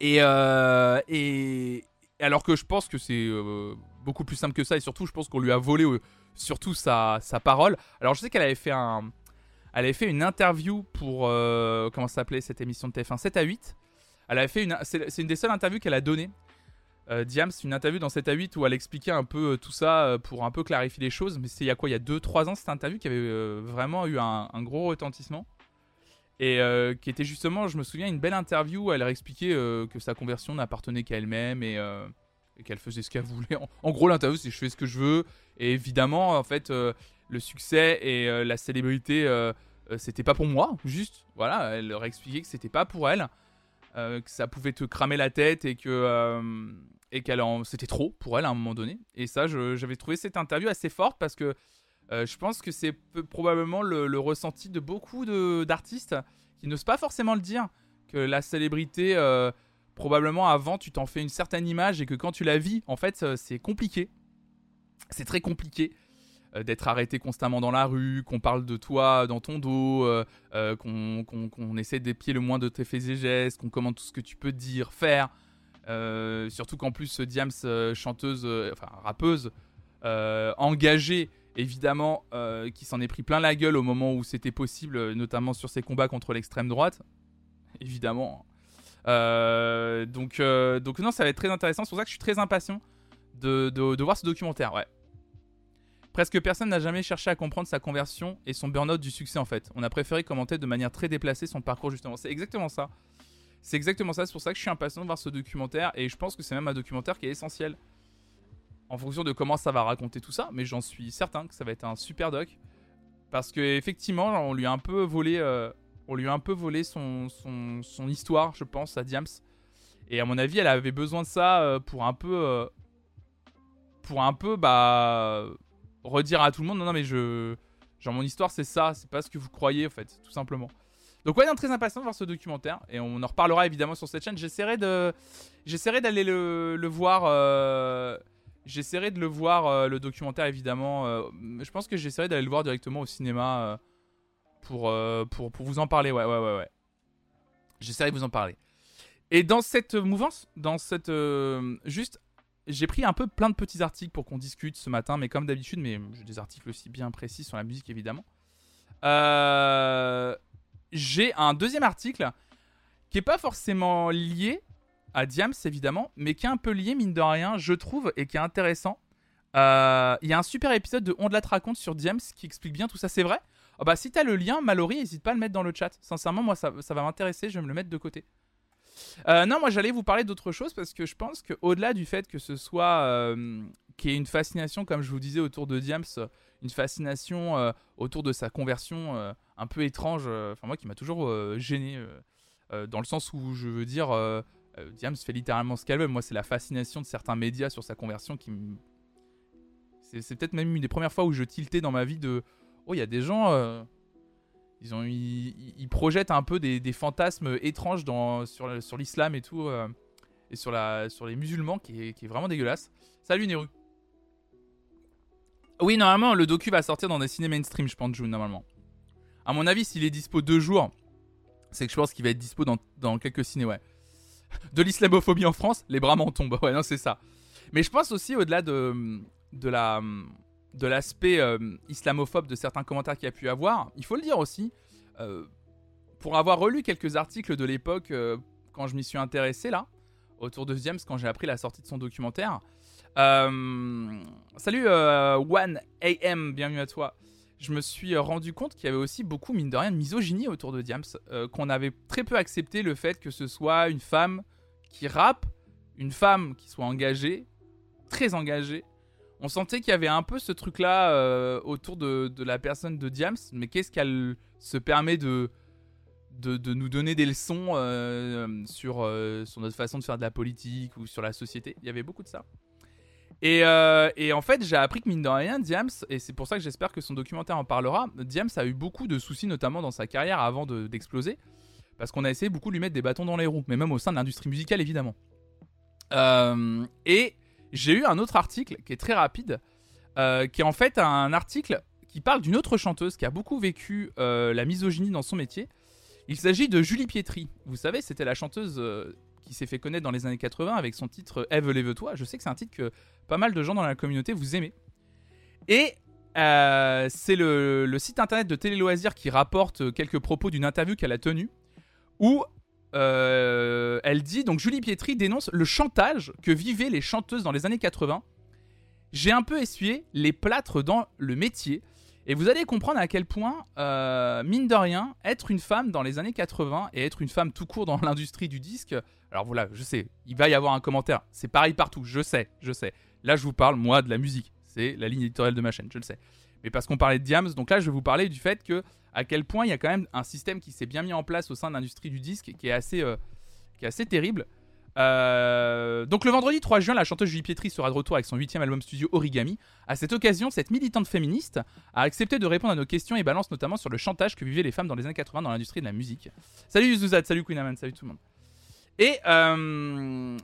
A: Et, et alors que je pense que c'est beaucoup plus simple que ça, et surtout je pense qu'on lui a volé surtout sa, sa parole. Alors je sais qu'elle avait fait un, elle avait fait une interview pour euh, comment s'appelait cette émission de TF1 7 à 8. Elle avait fait une, c'est une des seules interviews qu'elle a données. Euh, Diams, une interview dans 7 à 8 où elle expliquait un peu euh, tout ça euh, pour un peu clarifier les choses. Mais c'est il y a quoi Il y a 2-3 ans cette interview qui avait vraiment eu un, gros retentissement. Et qui était justement, je me souviens, une belle interview où elle expliquait que sa conversion n'appartenait qu'à elle-même et, qu'elle faisait ce qu'elle <laughs> voulait. En, en gros, l'interview, c'est je fais ce que je veux. Et évidemment, en fait, euh, le succès et euh, la célébrité, euh, c'était pas pour moi, juste. Voilà, elle leur expliquait que c'était pas pour elle, que ça pouvait te cramer la tête et que et qu'elle en... c'était trop pour elle à un moment donné. Et ça, j'avais trouvé cette interview assez forte parce que je pense que c'est probablement le, ressenti de beaucoup d'artistes qui n'osent pas forcément le dire que la célébrité, probablement avant, tu t'en fais une certaine image et que quand tu la vis, en fait, c'est compliqué c'est très compliqué euh, d'être arrêté constamment dans la rue, qu'on parle de toi dans ton dos, euh, euh, qu'on essaie d'épier le moins de tes faits et gestes, qu'on commande tout ce que tu peux dire, faire. surtout qu'en plus, Diams, chanteuse, enfin rappeuse, engagée évidemment, euh, qui s'en est pris plein la gueule au moment où c'était possible, euh, notamment sur ses combats contre l'extrême droite. Évidemment. Euh, donc, donc, non, ça va être très intéressant. C'est pour ça que je suis très impatient de, de, voir ce documentaire. Ouais. Presque personne n'a jamais cherché à comprendre sa conversion et son burn-out du succès en fait. On a préféré commenter de manière très déplacée son parcours justement. C'est exactement ça. C'est exactement ça. C'est pour ça que je suis impatient de voir ce documentaire et je pense que c'est même un documentaire qui est essentiel en fonction de comment ça va raconter tout ça, mais j'en suis certain que ça va être un super doc. Parce que effectivement, on lui a un peu volé, euh, on lui a un peu volé son, histoire, je pense, à Diams. Et à mon avis, elle avait besoin de ça euh, pour un peu, euh, pour un peu, bah, redire à tout le monde, non, non, mais je, genre mon histoire, c'est ça, c'est pas ce que vous croyez, en fait, tout simplement. Donc ouais, très impatient de voir ce documentaire et on en reparlera évidemment sur cette chaîne. J'essaierai de, j'essaierai d'aller le, le, voir. J'essaierai de le voir, euh, le documentaire évidemment. Euh, je pense que j'essaierai d'aller le voir directement au cinéma euh, pour, pour, pour, vous en parler. Ouais, ouais, ouais, ouais. J'essaierai de vous en parler. Et dans cette mouvance, dans cette. juste, j'ai pris un peu plein de petits articles pour qu'on discute ce matin, mais comme d'habitude, mais j'ai des articles aussi bien précis sur la musique évidemment. j'ai un deuxième article qui est pas forcément lié, à Diams évidemment, mais qui est un peu lié, mine de rien, je trouve, et qui est intéressant. Euh, il y a un super épisode de On de la raconte sur Diams qui explique bien tout ça, c'est vrai oh bah, Si t'as le lien, Mallory, n'hésite pas à le mettre dans le chat. Sincèrement, moi, ça, va m'intéresser, je vais me le mettre de côté. Euh, non, moi j'allais vous parler d'autre chose parce que je pense qu'au-delà du fait que ce soit euh, qui est une fascination, comme je vous disais, autour de Diams, une fascination autour de sa conversion un peu étrange, enfin moi qui m'a toujours gêné, dans le sens où je veux dire, euh, Diams fait littéralement ce qu'elle veut. Moi, c'est la fascination de certains médias sur sa conversion qui me. C'est peut-être même une des premières fois où je tiltais dans ma vie de. Oh, il y a des gens. Ils, ont, ils, projettent un peu des, fantasmes étranges dans, sur, l'islam et tout. Euh, et sur, la, sur les musulmans qui est, vraiment dégueulasse. Salut Neru. Oui, normalement, le docu va sortir dans des ciné mainstream, je pense, June, normalement. À mon avis, s'il est dispo deux jours, c'est que je pense qu'il va être dispo dans, dans quelques ciné, ouais de l'islamophobie en France, les bras m'en tombent. Ouais, non, c'est ça. Mais je pense aussi au-delà de, de la de l'aspect euh, islamophobe de certains commentaires qu'il a pu avoir, il faut le dire aussi, euh, pour avoir relu quelques articles de l'époque euh, quand je m'y suis intéressé là, autour de James, quand j'ai appris la sortie de son documentaire. salut One AM, bienvenue à toi je me suis rendu compte qu'il y avait aussi beaucoup, mine de rien, de misogynie autour de Diams. Qu'on avait très peu accepté le fait que ce soit une femme qui rappe, une femme qui soit engagée, très engagée. On sentait qu'il y avait un peu ce truc-là euh, autour de, la personne de Diams, mais qu'est-ce qu'elle se permet de, nous donner des leçons sur, sur notre façon de faire de la politique ou sur la société Il y avait beaucoup de ça. Euh, et, en fait, j'ai appris que mine de rien, Diams, et c'est pour ça que j'espère que son documentaire en parlera, Diams a eu beaucoup de soucis, notamment dans sa carrière avant d'exploser, parce qu'on a essayé beaucoup de lui mettre des bâtons dans les roues, mais même au sein de l'industrie musicale, évidemment. Euh, et j'ai eu un autre article qui est très rapide, euh, qui est en fait un article qui parle d'une autre chanteuse qui a beaucoup vécu la misogynie dans son métier. Il s'agit de Julie Pietri. Vous savez, c'était la chanteuse qui s'est fait connaître dans les années 80 avec son titre Eve lève-toi. Je sais que c'est un titre que pas mal de gens dans la communauté vous aimez. Et euh, c'est le, site internet de Télé Loisirs qui rapporte quelques propos d'une interview qu'elle a tenue où euh, elle dit donc Julie Pietri dénonce le chantage que vivaient les chanteuses dans les années 80. J'ai un peu essuyé les plâtres dans le métier. Et vous allez comprendre à quel point, euh, mine de rien, être une femme dans les années 80 et être une femme tout court dans <laughs> l'industrie du disque, alors voilà, je sais, il va y avoir un commentaire, c'est pareil partout, je sais, je sais. Là, je vous parle, moi, de la musique, c'est la ligne éditoriale de ma chaîne, je le sais. Mais parce qu'on parlait de Diams, donc là, je vais vous parler du fait que, à quel point il y a quand même un système qui s'est bien mis en place au sein de l'industrie du disque, qui est assez, euh, qui est assez terrible. Euh, donc le vendredi 3 juin, la chanteuse Julie Pietri sera de retour avec son huitième album studio Origami. À cette occasion, cette militante féministe a accepté de répondre à nos questions et balance notamment sur le chantage que vivaient les femmes dans les années 80 dans l'industrie de la musique. Salut Zuzat, salut Queen salut tout le monde. Et euh,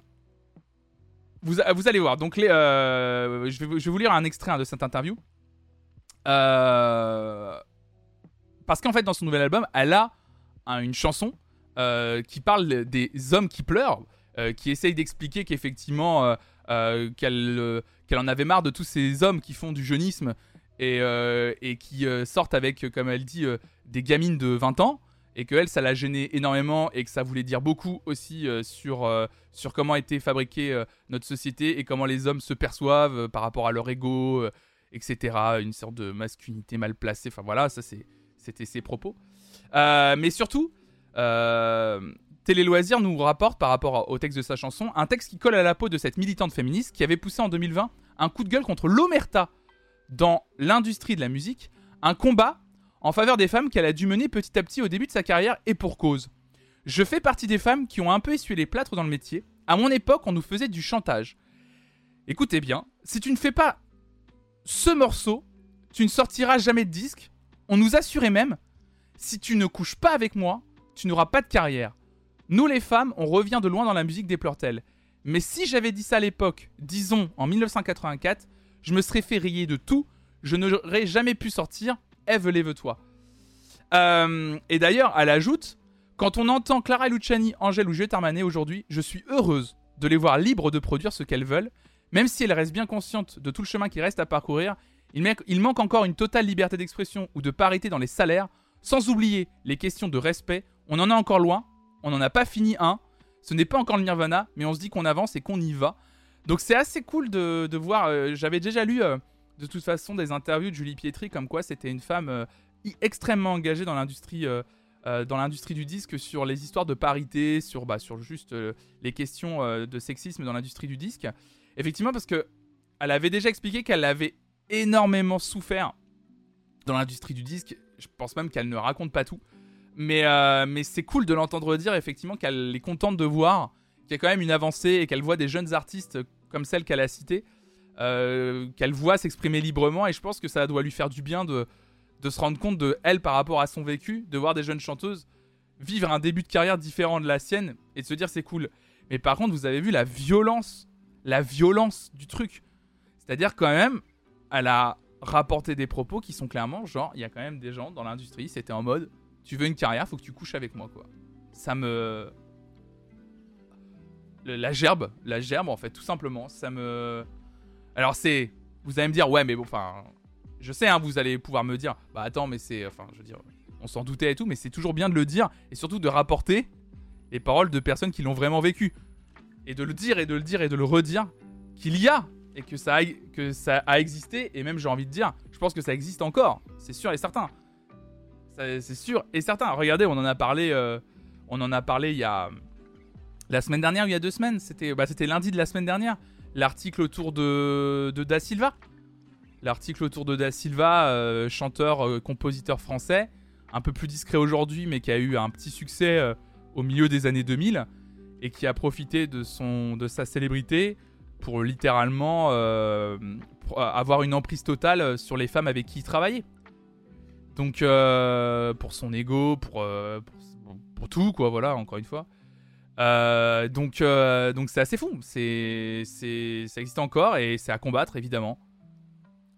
A: vous, vous, allez voir. Donc les, je, vais, je, vais, vous lire un extrait de cette interview. Parce qu'en fait, dans son nouvel album, elle a une chanson qui parle des hommes qui pleurent. Euh, qui essaye d'expliquer qu'effectivement, euh, euh, qu'elle en avait marre de tous ces hommes qui font du jeunisme et, euh, et qui euh, sortent avec, euh, comme elle dit, euh, des gamines de 20 ans et que elle, ça l'a gêné énormément et que ça voulait dire beaucoup aussi euh, sur, euh, sur comment était fabriquée euh, notre société et comment les hommes se perçoivent euh, par rapport à leur ego, euh, etc. Une sorte de masculinité mal placée. Enfin voilà, ça c'est- c'était ses propos. Euh, mais surtout, euh, Télé Loisirs nous rapporte par rapport au texte de sa chanson un texte qui colle à la peau de cette militante féministe qui avait poussé en 2020 un coup de gueule contre l'omerta dans l'industrie de la musique, un combat en faveur des femmes qu'elle a dû mener petit à petit au début de sa carrière et pour cause. Je fais partie des femmes qui ont un peu essuyé les plâtres dans le métier. À mon époque, on nous faisait du chantage. Écoutez bien, si tu ne fais pas ce morceau, tu ne sortiras jamais de disque. On nous assurait même, si tu ne couches pas avec moi, tu n'auras pas de carrière. Nous les femmes, on revient de loin dans la musique, déplore-t-elle. Mais si j'avais dit ça à l'époque, disons en 1984, je me serais fait rayer de tout, je n'aurais jamais pu sortir Eve lève-toi. Euh, et d'ailleurs, elle ajoute Quand on entend Clara Luciani, Angèle ou Juliette aujourd'hui, je suis heureuse de les voir libres de produire ce qu'elles veulent, même si elles restent bien conscientes de tout le chemin qui reste à parcourir. Il, ma- il manque encore une totale liberté d'expression ou de parité dans les salaires, sans oublier les questions de respect. On en est encore loin, on n'en a pas fini un. Ce n'est pas encore le nirvana, mais on se dit qu'on avance et qu'on y va. Donc c'est assez cool de, voir. euh, J'avais déjà lu euh, de toute façon des interviews de Julie Pietri comme quoi c'était une femme euh, extrêmement engagée dans l'industrie dans l'industrie du disque sur les histoires de parité, sur bah, sur juste les questions de sexisme dans l'industrie du disque. Effectivement parce que elle avait déjà expliqué qu'elle avait énormément souffert dans l'industrie du disque. Je pense même qu'elle ne raconte pas tout. Mais, euh, mais c'est cool de l'entendre dire effectivement qu'elle est contente de voir qu'il y a quand même une avancée et qu'elle voit des jeunes artistes comme celle qu'elle a citée, euh, qu'elle voit s'exprimer librement. Et je pense que ça doit lui faire du bien de, de se rendre compte de elle par rapport à son vécu, de voir des jeunes chanteuses vivre un début de carrière différent de la sienne et de se dire c'est cool. Mais par contre, vous avez vu la violence, la violence du truc. C'est-à-dire quand même, elle a rapporté des propos qui sont clairement genre, il y a quand même des gens dans l'industrie, c'était en mode, tu veux une carrière, faut que tu couches avec moi, quoi. Ça me... La gerbe, la gerbe en fait, tout simplement, ça me... Alors c'est... Vous allez me dire, ouais, mais bon, enfin... Je sais, hein, vous allez pouvoir me dire, bah attends, mais c'est... Enfin, je veux dire, on s'en doutait et tout, mais c'est toujours bien de le dire, et surtout de rapporter les paroles de personnes qui l'ont vraiment vécu. Et de le dire, et de le dire, et de le redire, qu'il y a, et que ça, a, que ça a existé, et même j'ai envie de dire, je pense que ça existe encore, c'est sûr et certain. C'est sûr et certain. Regardez, on en a parlé, euh, on en a parlé il y a la semaine dernière ou il y a deux semaines. C'était, bah, lundi de la semaine dernière. L'article autour de, de Da Silva. L'article autour de Da Silva, euh, chanteur, euh, compositeur français, un peu plus discret aujourd'hui, mais qui a eu un petit succès au milieu des années 2000 et qui a profité de son, de sa célébrité pour littéralement euh, pour avoir une emprise totale sur les femmes avec qui il travaillait. Donc euh, pour son ego, pour, euh, pour, tout quoi, voilà, encore une fois. Euh, donc euh, donc c'est assez fou, c'est ça existe encore et c'est à combattre évidemment.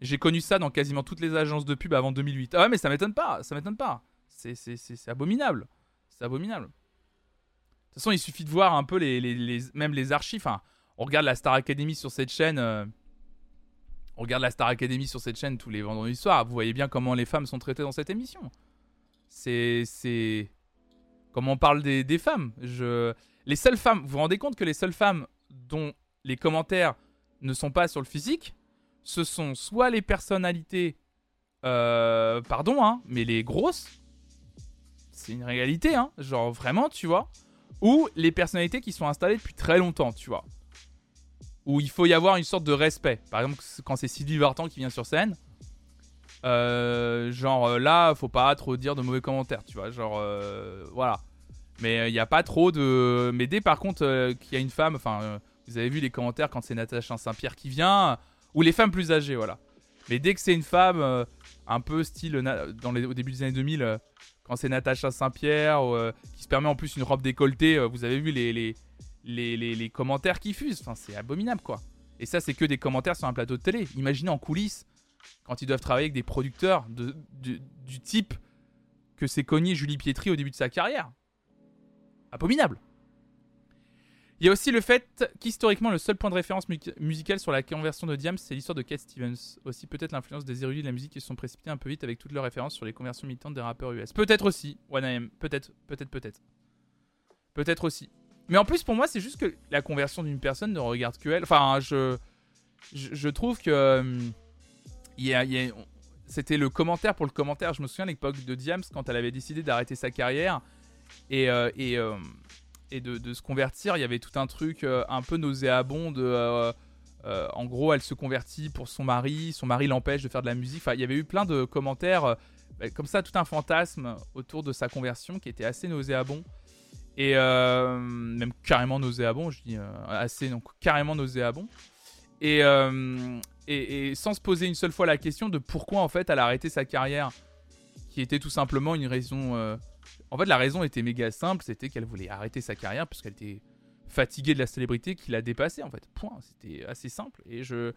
A: J'ai connu ça dans quasiment toutes les agences de pub avant 2008. Ah ouais, mais ça m'étonne pas, ça m'étonne pas. C'est abominable, c'est abominable. De toute façon, il suffit de voir un peu les, les, même les archives. On regarde la Star Academy sur cette chaîne. euh, on regarde la Star Academy sur cette chaîne tous les vendredis soirs. Vous voyez bien comment les femmes sont traitées dans cette émission. C'est. C'est. Comment on parle des, femmes. Je... Les seules femmes. Vous vous rendez compte que les seules femmes dont les commentaires ne sont pas sur le physique, ce sont soit les personnalités. euh, pardon, hein, mais les grosses. C'est une réalité, hein. Genre vraiment, tu vois. Ou les personnalités qui sont installées depuis très longtemps, tu vois où il faut y avoir une sorte de respect. Par exemple, quand c'est Sylvie Vartan qui vient sur scène, euh, genre euh, là, faut pas trop dire de mauvais commentaires, tu vois. Genre, euh, voilà. Mais il n'y a pas trop de. Mais dès par contre qu'il y a une femme, enfin, vous avez vu les commentaires quand c'est Natacha Saint-Pierre qui vient, ou les femmes plus âgées, voilà. Mais dès que c'est une femme, un peu style dans les, au début des années 2000, euh, quand c'est Natacha Saint-Pierre, qui se permet en plus une robe décolletée, vous avez vu les, les, les, les- les commentaires qui fusent. Enfin, c'est abominable, quoi. Et ça, c'est que des commentaires sur un plateau de télé. Imaginez en coulisses, quand ils doivent travailler avec des producteurs de, du, type que s'est cogné Julie Pietri au début de sa carrière. Abominable. Il y a aussi le fait qu'historiquement, le seul point de référence mu- musical sur la conversion de Diams, c'est l'histoire de Cat Stevens. Aussi, peut-être l'influence des érudits de la musique qui se sont précipités un peu vite avec toutes leurs références sur les conversions militantes des rappeurs US. Peut-être aussi, 1AM. Peut-être, peut-être, peut-être. Peut-être aussi. Mais en plus, pour moi, c'est juste que la conversion d'une personne ne regarde que elle. Enfin, je, je, trouve que. euh, y a- c'était le commentaire pour le commentaire. Je me souviens à l'époque de Diams quand elle avait décidé d'arrêter sa carrière et, euh, et, euh, et de, se convertir. Il y avait tout un truc un peu nauséabond de. en gros, elle se convertit pour son mari, son mari l'empêche de faire de la musique. Enfin, il y avait eu plein de commentaires bah, comme ça, tout un fantasme autour de sa conversion qui était assez nauséabond. Et euh, même carrément nauséabond, je dis euh, assez, donc carrément nauséabond. Et, euh, et, et sans se poser une seule fois la question de pourquoi en fait elle a arrêté sa carrière, qui était tout simplement une raison. En fait, la raison était méga simple, c'était qu'elle voulait arrêter sa carrière parce qu'elle était fatiguée de la célébrité qui l'a dépassée en fait. Point. C'était assez simple. Et je,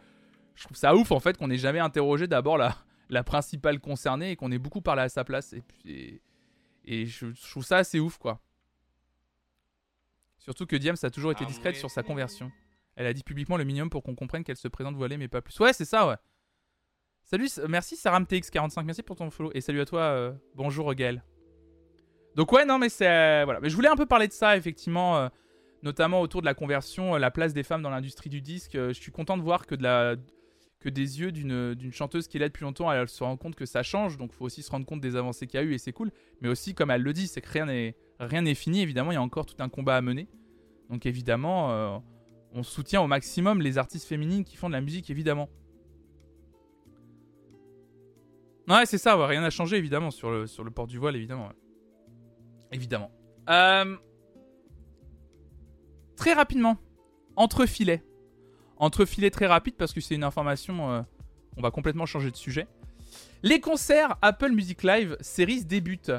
A: je trouve ça ouf en fait qu'on n'ait jamais interrogé d'abord la, la principale concernée et qu'on ait beaucoup parlé à sa place. Et, et, je trouve ça assez ouf quoi. Surtout que Diams a toujours été discrète sur sa conversion. Elle a dit publiquement le minimum pour qu'on comprenne qu'elle se présente voilée, mais pas plus. Ouais, c'est ça, ouais. Salut, merci SaramTX45, merci pour ton follow. Et salut à toi, euh, bonjour Gaël. Donc ouais, non, mais c'est... euh, voilà. Mais je voulais un peu parler de ça, effectivement, euh, notamment autour de la conversion, la place des femmes dans l'industrie du disque. Je suis content de voir que, de la... que des yeux d'une chanteuse qui est là depuis longtemps, elle se rend compte que ça change, donc faut aussi se rendre compte des avancées qu'il y a eu, et c'est cool. Mais aussi, comme elle le dit, c'est que rien n'est fini, évidemment, il y a encore tout un combat à mener. Donc évidemment... euh, on soutient au maximum les artistes féminines qui font de la musique, évidemment. Ouais, c'est ça, rien n'a changé, évidemment, sur le, sur port du voile, évidemment. Évidemment. Euh, Très rapidement, entre filets. Entre filets très rapide, parce que c'est une information, euh, on va complètement changer de sujet. Les concerts Apple Music Live Series débutent.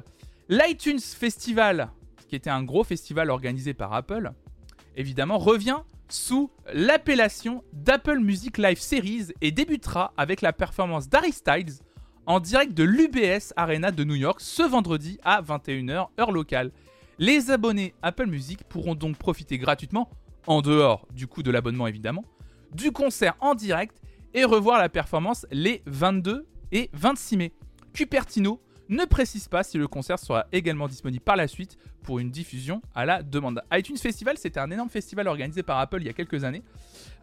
A: L'iTunes Festival, qui était un gros festival organisé par Apple, évidemment, revient sous l'appellation d'Apple Music Live Series et débutera avec la performance d'Harry Styles en direct de l'UBS Arena de New York ce vendredi à 21h heure locale. Les abonnés Apple Music pourront donc profiter gratuitement, en dehors du coût de l'abonnement évidemment, du concert en direct et revoir la performance les 22 et 26 mai. Cupertino ne précise pas si le concert sera également disponible par la suite pour une diffusion à la demande. iTunes Festival, c'était un énorme festival organisé par Apple il y a quelques années.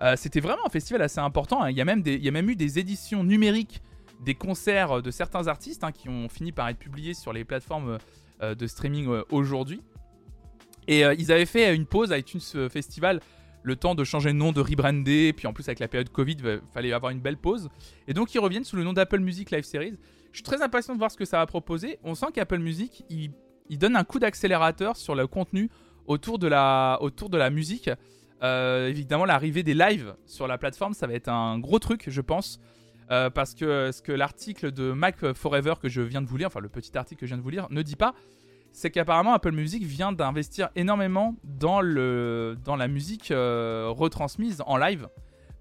A: Euh, c'était vraiment un festival assez important. hein. Il, y a même il y a même eu des éditions numériques des concerts de certains artistes hein, qui ont fini par être publiés sur les plateformes euh, de streaming euh, aujourd'hui. Et ils avaient fait une pause à iTunes Festival, le temps de changer de nom, de rebrander, puis en plus avec la période Covid, il fallait avoir une belle pause. Et donc ils reviennent sous le nom d'Apple Music Live Series. Je suis très impatient de voir ce que ça va proposer. On sent qu'Apple Music, il, donne un coup d'accélérateur sur le contenu autour de la, autour de la musique. Euh, évidemment, l'arrivée des lives sur la plateforme, ça va être un gros truc, je pense. Euh, parce que ce que l'article de Mac Forever que je viens de vous lire, enfin le petit article que je viens de vous lire, ne dit pas, c'est qu'apparemment Apple Music vient d'investir énormément dans, la musique euh, retransmise en live.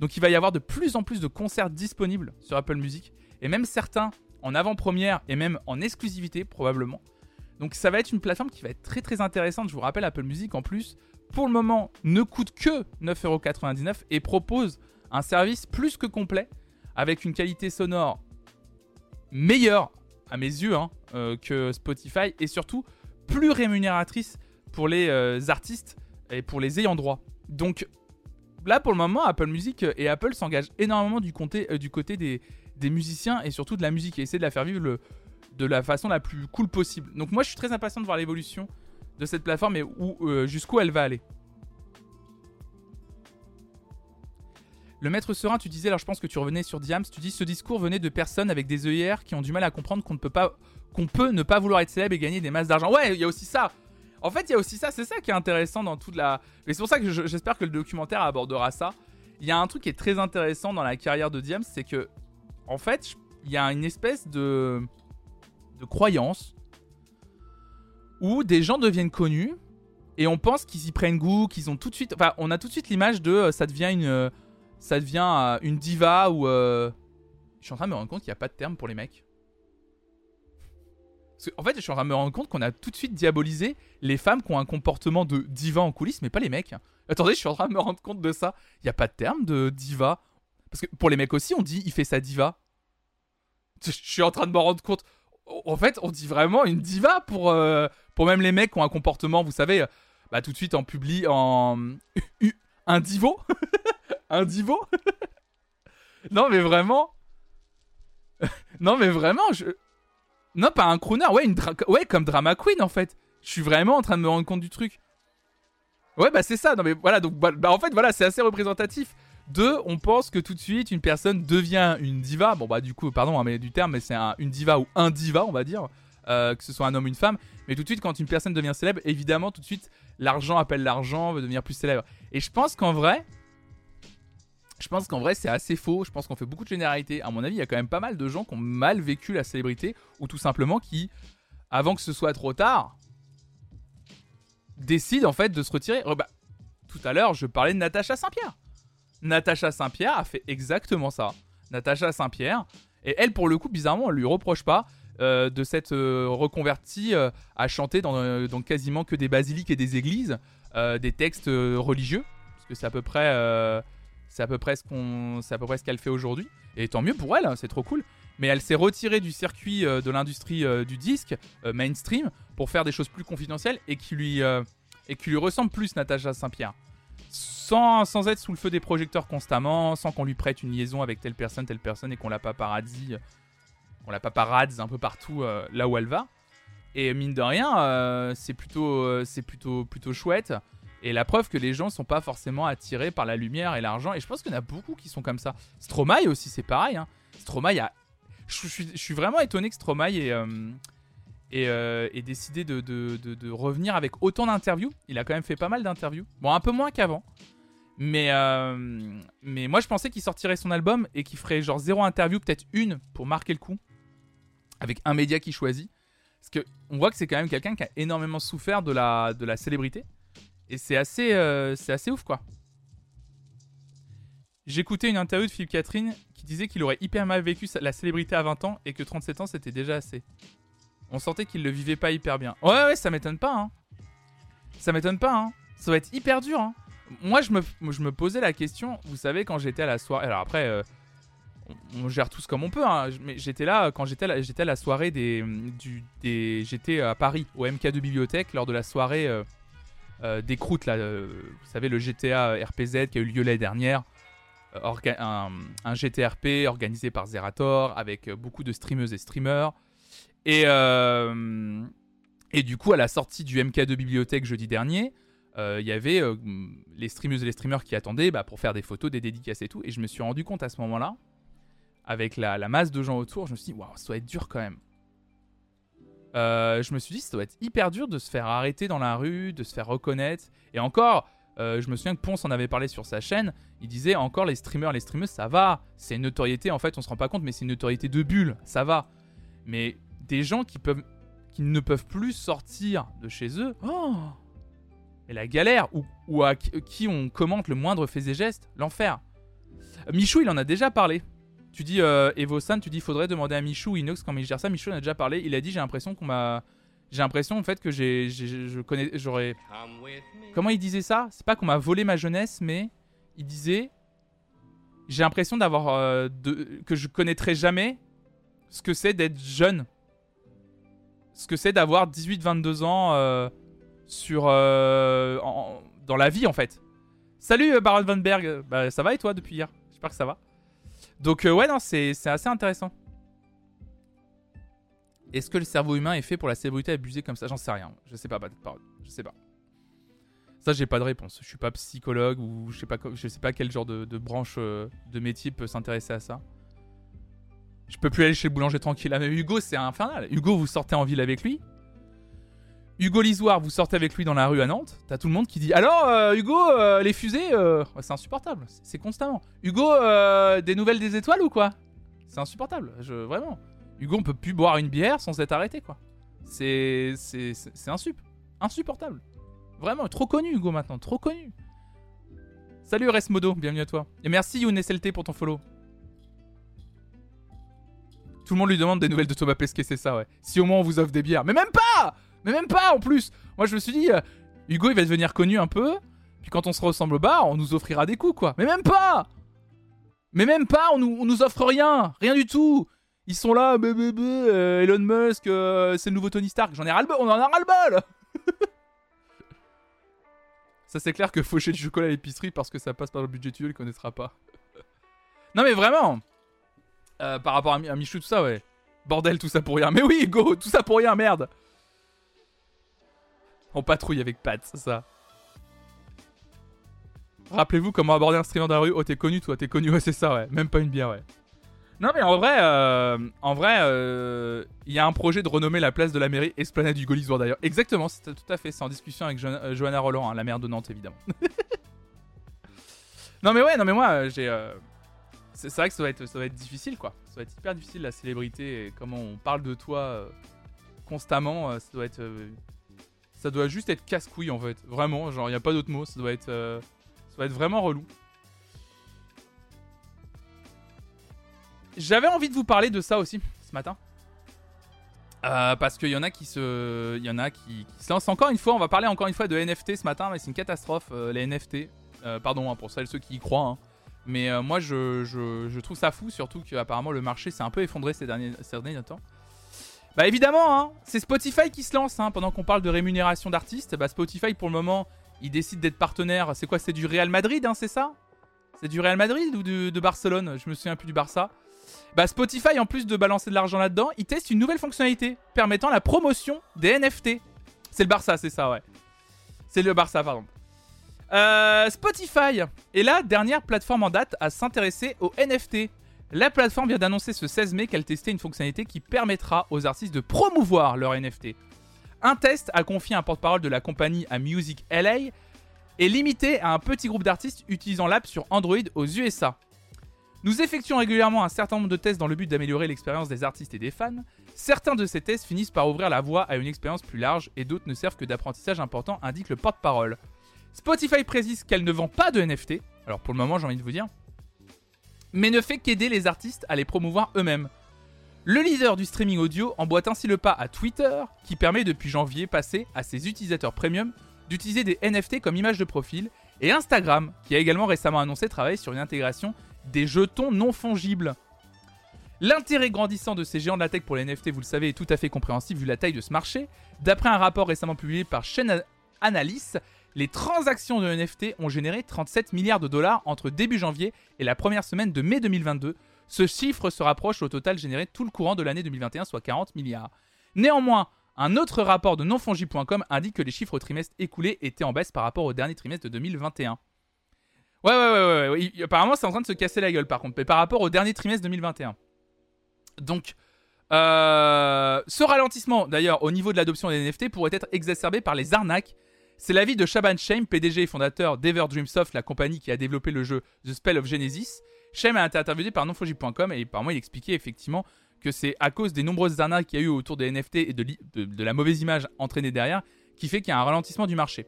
A: Donc il va y avoir de plus en plus de concerts disponibles sur Apple Music, et même certains en avant-première et même en exclusivité probablement. Donc ça va être une plateforme qui va être très très intéressante. Je vous rappelle, Apple Music en plus, pour le moment, ne coûte que 9,99€ et propose un service plus que complet avec une qualité sonore meilleure à mes yeux hein, euh, que Spotify et surtout plus rémunératrice pour les euh, artistes et pour les ayants droit. Donc là pour le moment Apple Music et Apple s'engagent énormément du côté, euh, du côté des, musiciens et surtout de la musique et essaient de la faire vivre de la façon la plus cool possible. Donc moi je suis très impatient de voir l'évolution de cette plateforme et où, euh, jusqu'où elle va aller. Le maître serein, tu disais, alors je pense que tu revenais sur Diams, tu dis ce discours venait de personnes avec des œillères qui ont du mal à comprendre qu'on ne peut pas, qu'on peut ne pas vouloir être célèbre et gagner des masses d'argent. Ouais, il y a aussi ça. En fait, il y a aussi ça, c'est ça qui est intéressant dans toute la. Et c'est pour ça que je- j'espère que le documentaire abordera ça. Il y a un truc qui est très intéressant dans la carrière de Diams, c'est que, en fait, il y a une espèce de, de croyance où des gens deviennent connus et on pense qu'ils y prennent goût, qu'ils ont tout de suite. Enfin, on a tout de suite l'image de euh, ça devient une, euh, ça devient euh, une diva ou. euh, Je suis en train de me rendre compte qu'il n'y a pas de terme pour les mecs. en fait, je suis en train de me rendre compte qu'on a tout de suite diabolisé les femmes qui ont un comportement de diva en coulisses, mais pas les mecs. Attendez, je suis en train de me rendre compte de ça. Il n'y a pas de terme de diva. Parce que pour les mecs aussi, on dit il fait sa diva. Je suis en train de me rendre compte. En fait, on dit vraiment une diva pour, euh, pour même les mecs qui ont un comportement, vous savez, bah, tout de suite en public, en. un divo <laughs> Un divo <laughs> Non, mais vraiment. <laughs> non, mais vraiment, je. Non, pas un crooner, ouais, une ouais, comme drama queen en fait. Je suis vraiment en train de me rendre compte du truc. Ouais, bah c'est ça. Non, mais voilà, donc bah, en fait, voilà, c'est assez représentatif. Deux, on pense que tout de suite une personne devient une diva. Bon, bah du coup, pardon, hein, mais du terme, mais c'est une diva ou un diva, on va dire. Euh, que ce soit un homme ou une femme. Mais tout de suite, quand une personne devient célèbre, évidemment, tout de suite, l'argent appelle l'argent, veut devenir plus célèbre. Et je pense qu'en vrai, je pense qu'en vrai, c'est assez faux. Je pense qu'on fait beaucoup de généralités. À mon avis, il y a quand même pas mal de gens qui ont mal vécu la célébrité ou tout simplement qui, avant que ce soit trop tard, décident en fait de se retirer. bah, tout à l'heure, je parlais de Natacha Saint-Pierre. Natacha Saint-Pierre a fait exactement ça. Natacha Saint-Pierre, et elle, pour le coup, bizarrement, on lui reproche pas. Euh, de cette euh, reconvertie euh, à chanter dans, quasiment que des basiliques et des églises, des textes religieux, parce que c'est à peu près c'est à peu près ce qu'on, c'est à peu près ce qu'elle fait aujourd'hui. Et tant mieux pour elle, hein, c'est trop cool. Mais elle s'est retirée du circuit de l'industrie du disque mainstream pour faire des choses plus confidentielles et qui lui et qui lui ressemble plus Natacha Saint-Pierre. Sans, sans, être sous le feu des projecteurs constamment, sans qu'on lui prête une liaison avec telle personne, telle personne et qu'on la paparazzi on la un peu partout euh, là où elle va. Et mine de rien, euh, c'est plutôt, euh, c'est plutôt, plutôt chouette. Et la preuve que les gens sont pas forcément attirés par la lumière et l'argent. Et je pense qu'il y en a beaucoup qui sont comme ça. Stromae aussi, c'est pareil. Hein. Stromae a. Je, suis, vraiment étonné que Stromae ait, décidé de, revenir avec autant d'interviews. Il a quand même fait pas mal d'interviews. Bon, un peu moins qu'avant. Mais, mais moi, je pensais qu'il sortirait son album et qu'il ferait genre zéro interview, peut-être une pour marquer le coup avec un média qui choisit. Parce que on voit que c'est quand même quelqu'un qui a énormément souffert de la célébrité. Et c'est assez, euh, assez ouf, quoi. J'écoutais une interview de Philippe Catherine qui disait qu'il aurait hyper mal vécu la célébrité à 20 ans et que 37 ans c'était déjà assez. On sentait qu'il le vivait pas hyper bien. Ouais, ouais, ça m'étonne pas, hein. Ça m'étonne pas, hein. Ça va être hyper dur, hein. Moi, je me, posais la question, vous savez, quand j'étais à la soirée. Alors après, euh, on, gère tous comme on peut. Hein. Mais j'étais là quand j'étais j'étais à la soirée des, des j'étais à Paris au MK2 Bibliothèque lors de la soirée euh, euh, des croûtes là. Euh, vous savez le GTA RPZ qui a eu lieu l'année dernière. Un, un, GTRP organisé par Zerator avec beaucoup de streameuses et streamers. Et, et du coup, à la sortie du MK2 Bibliothèque jeudi dernier, il y avait les streameuses et les streamers qui attendaient bah, pour faire des photos, des dédicaces et tout. Et je me suis rendu compte à ce moment-là avec la, masse de gens autour, je me suis dit, waouh, ça doit être dur quand même. Euh, je me suis dit, ça doit être hyper dur de se faire arrêter dans la rue, de se faire reconnaître. Et encore, euh, je me souviens que Ponce en avait parlé sur sa chaîne. Il disait encore les streamers, les streameuses, ça va. C'est une notoriété, en fait, on se rend pas compte, mais c'est une notoriété de bulle, ça va. Mais des gens qui peuvent, qui ne peuvent plus sortir de chez eux, oh Et la galère, ou, ou à qui on commente le moindre fait et geste, l'enfer. Michou, il en a déjà parlé. Tu dis euh, Evo-san, tu dis faudrait demander à Michou Inox quand il gère ça. Michou en a déjà parlé. Il a dit j'ai l'impression qu'on m'a. J'ai l'impression en fait que j'ai, je connais, j'aurais. Comment il disait ça? C'est pas qu'on m'a volé ma jeunesse, mais il disait j'ai l'impression d'avoir euh, que je connaîtrai jamais ce que c'est d'être jeune, ce que c'est d'avoir 18-22 ans euh, sur euh, dans la vie en fait. Salut Baron Von Berg, bah, ça va et toi depuis hier? J'espère que ça va. Donc, euh, ouais, non, c'est assez intéressant. Est-ce que le cerveau humain est fait pour la célébrité abusée comme ça? J'en sais rien. Je sais pas, pas de. Je sais pas. Ça, j'ai pas de réponse. Je suis pas psychologue ou je sais pas, sais pas quel genre de, branche euh, de métier peut s'intéresser à ça. Je peux plus aller chez le boulanger tranquille. Ah, Hugo, c'est infernal. Hugo, vous sortez en ville avec lui? Hugo Lisoire, vous sortez avec lui dans la rue à Nantes, t'as tout le monde qui dit Alors, euh, Hugo, euh, les fusées, euh, c'est insupportable, c'est constamment. Hugo, des nouvelles des étoiles ou quoi? C'est insupportable, vraiment. Hugo, on peut plus boire une bière sans être arrêté, quoi. C'est insup, insupportable. Vraiment, trop connu, Hugo, maintenant, trop connu. Salut Resmodo, bienvenue à toi. Et merci SLT pour ton follow. Tout le monde lui demande des nouvelles de Thomas Pesquet, c'est ça, ouais. Si au moins on vous offre des bières. Mais même pas Mais même pas en plus Moi je me suis dit, euh, Hugo il va devenir connu un peu, puis quand on se ressemble au bar, on nous offrira des coups, quoi. Mais même pas Mais même pas, on nous, offre rien Rien du tout Ils sont là, bé, bé, bé, euh, Elon Musk, euh, c'est le nouveau Tony Stark. J'en ai ras-le-bol, on en a ras-le-bol <laughs> Ça c'est clair que faucher du chocolat à l'épicerie parce que ça passe par le budget tuyau, il connaîtra pas. <laughs> non mais vraiment Par rapport à, à Michou, tout ça, ouais. Bordel, tout ça pour rien. Mais oui, go, tout ça pour rien, merde On patrouille avec Pat, c'est ça. Rappelez-vous comment aborder un streamer dans la rue. Oh, t'es connu, toi, t'es connu, <laughs> ouais, c'est ça, ouais. Même pas une bière, ouais. Non, mais en vrai, euh, en vrai, euh, il y a un projet de renommer la place de la mairie Esplanade du Gaulisoir d'ailleurs. Exactement, c'est tout à fait. C'est en discussion avec Jo- euh, Johanna Roland, hein, la maire de Nantes, évidemment. <laughs> non, mais ouais, non, mais moi, j'ai. c'est vrai que ça va, être, ça va être difficile, quoi. Ça va être hyper difficile, la célébrité, et comment on parle de toi constamment. ça doit être. Ça doit juste être casse-couille, en fait. Vraiment, genre, il n'y a pas d'autre mot. Ça doit être. euh, ça va être vraiment relou. J'avais envie de vous parler de ça aussi ce matin. Euh, parce qu'il y en a qui se, il y en a qui, lancent encore une fois. On va parler encore une fois de NFT ce matin, mais c'est une catastrophe euh, les NFT. Pardon hein, pour celles ceux qui y croient. hein. Mais moi je, je, je trouve ça fou, surtout qu'apparemment le marché s'est un peu effondré ces derniers, ces derniers temps. Bah évidemment, hein, c'est Spotify qui se lance. hein, pendant qu'on parle de rémunération d'artistes, bah Spotify pour le moment, il décide d'être partenaire. C'est quoi C'est du Real Madrid, hein, c'est ça? C'est du Real Madrid ou de, Barcelone? Je me souviens plus du Barça. Bah Spotify, en plus de balancer de l'argent là-dedans, il teste une nouvelle fonctionnalité permettant la promotion des NFT. C'est le Barça, c'est ça, ouais. C'est le Barça, pardon. Euh, Spotify est la dernière plateforme en date à s'intéresser aux NFT. La plateforme vient d'annoncer ce 16 mai qu'elle testait une fonctionnalité qui permettra aux artistes de promouvoir leurs NFT. Un test a confié un porte-parole de la compagnie à Music LA est limité à un petit groupe d'artistes utilisant l'app sur Android aux USA. Nous effectuons régulièrement un certain nombre de tests dans le but d'améliorer l'expérience des artistes et des fans. Certains de ces tests finissent par ouvrir la voie à une expérience plus large et d'autres ne servent que d'apprentissage important, indique le porte-parole. Spotify précise qu'elle ne vend pas de NFT, alors pour le moment j'ai envie de vous dire, mais ne fait qu'aider les artistes à les promouvoir eux-mêmes. Le leader du streaming audio emboîte ainsi le pas à Twitter, qui permet depuis janvier passé à ses utilisateurs premium d'utiliser des NFT comme image de profil, et Instagram, qui a également récemment annoncé travailler sur une intégration des jetons non fongibles. L'intérêt grandissant de ces géants de la tech pour les NFT, vous le savez, est tout à fait compréhensible vu la taille de ce marché. D'après un rapport récemment publié par Chain Analysis, les transactions de NFT ont généré 37 milliards de dollars entre début janvier et la première semaine de mai 2022. Ce chiffre se rapproche au total généré tout le courant de l'année 2021, soit 40 milliards. Néanmoins, un autre rapport de nonfongi.com indique que les chiffres au trimestre écoulé étaient en baisse par rapport au dernier trimestre de 2021. Ouais, ouais, ouais, ouais. ouais. Apparemment, c'est en train de se casser la gueule par contre, mais par rapport au dernier trimestre 2021. Donc, euh, ce ralentissement, d'ailleurs, au niveau de l'adoption des NFT, pourrait être exacerbé par les arnaques. C'est l'avis de Shaban Shame, PDG et fondateur d'Ever Dreamsoft, la compagnie qui a développé le jeu The Spell of Genesis. Shame a été interviewé par nonfogi.com et apparemment il expliquait effectivement que c'est à cause des nombreuses arnaques qu'il y a eu autour des NFT et de, la mauvaise image entraînée derrière qui fait qu'il y a un ralentissement du marché.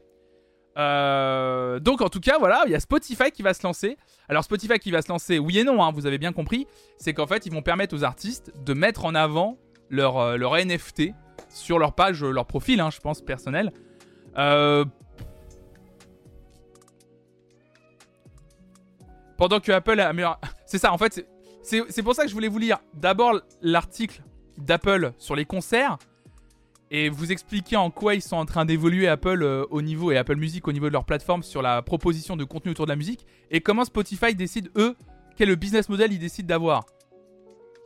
A: Euh, donc en tout cas, voilà, il y a Spotify qui va se lancer. Alors Spotify qui va se lancer, oui et non, hein, vous avez bien compris, c'est qu'en fait ils vont permettre aux artistes de mettre en avant leur, euh, NFT sur leur page, leur profil, hein, je pense, personnel. Euh, Pendant que Apple améliore... <laughs> C'est ça, en fait, c'est- pour ça que je voulais vous lire d'abord l'article d'Apple sur les concerts et vous expliquer en quoi ils sont en train d'évoluer Apple euh, au niveau et Apple Music au niveau de leur plateforme sur la proposition de contenu autour de la musique et comment Spotify décide eux quel le business model ils décident d'avoir.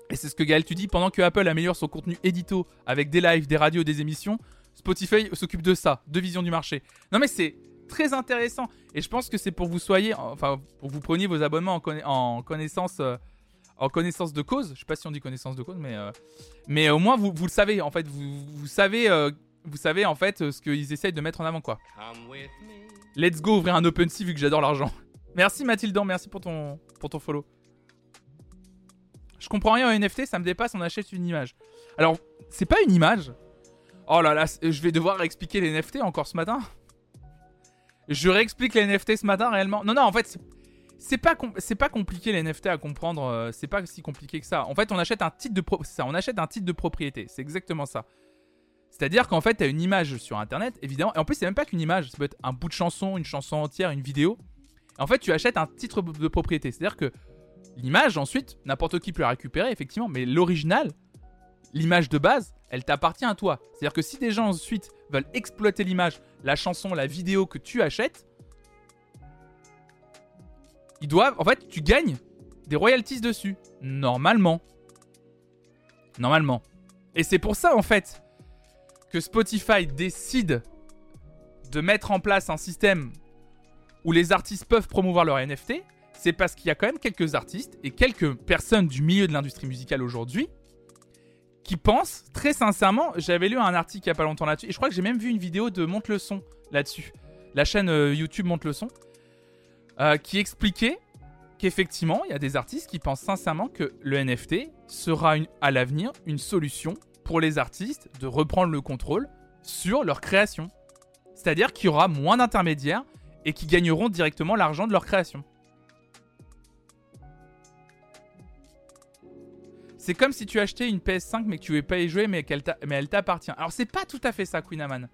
A: Et c'est ce que Gaël tu dis pendant que Apple améliore son contenu édito avec des lives, des radios, des émissions, Spotify s'occupe de ça, de vision du marché. Non mais c'est très intéressant et je pense que c'est pour vous soyez enfin pour vous preniez vos abonnements en, conna- en connaissance euh, en connaissance de cause. Je sais pas si on dit connaissance de cause mais euh, mais au moins vous, vous le savez en fait vous, vous savez euh, vous savez en fait ce qu'ils essayent de mettre en avant quoi. Let's go ouvrir un OpenSea vu que j'adore l'argent. <laughs> Merci Mathildan, merci pour ton, pour ton follow. Je comprends rien au NFT, ça me dépasse, on achète une image. Alors, c'est pas une image. Oh là là, je vais devoir expliquer les NFT encore ce matin. Je réexplique les NFT ce matin réellement. Non, non, en fait, c'est- pas compliqué les NFT à comprendre, euh, c'est pas si compliqué que ça. En fait, on achète un titre de pro- c'est ça, on achète un titre de propriété, c'est exactement ça. C'est-à-dire qu'en fait, tu as une image sur internet, évidemment, et en plus, c'est même pas qu'une image, ça peut être un bout de chanson, une chanson entière, une vidéo. En fait, tu achètes un titre de propriété, c'est-à-dire que l'image ensuite, n'importe qui peut la récupérer effectivement, mais l'original, l'image de base, elle t'appartient à toi. C'est-à-dire que si des gens ensuite veulent exploiter l'image, la chanson, la vidéo que tu achètes, ils doivent. En fait, tu gagnes des royalties dessus. Normalement. Normalement. Et c'est pour ça, en fait, que Spotify décide de mettre en place un système où les artistes peuvent promouvoir leur NFT. C'est parce qu'il y a quand même quelques artistes et quelques personnes du milieu de l'industrie musicale aujourd'hui qui pensent très sincèrement. J'avais lu un article il y a pas longtemps là-dessus et je crois que j'ai même vu une vidéo de Monte le là-dessus. La chaîne euh, YouTube Monte le euh, qui expliquait qu'effectivement, il y a des artistes qui pensent sincèrement que le NFT sera à l'avenir une solution pour les artistes de reprendre le contrôle sur leur création. C'est-à-dire qu'il y aura moins d'intermédiaires et qui gagneront directement l'argent de leur création. C'est comme si tu achetais une PS5 mais que tu veux pas y jouer mais qu'elle elle t'appartient. Alors c'est pas tout à fait ça Queen.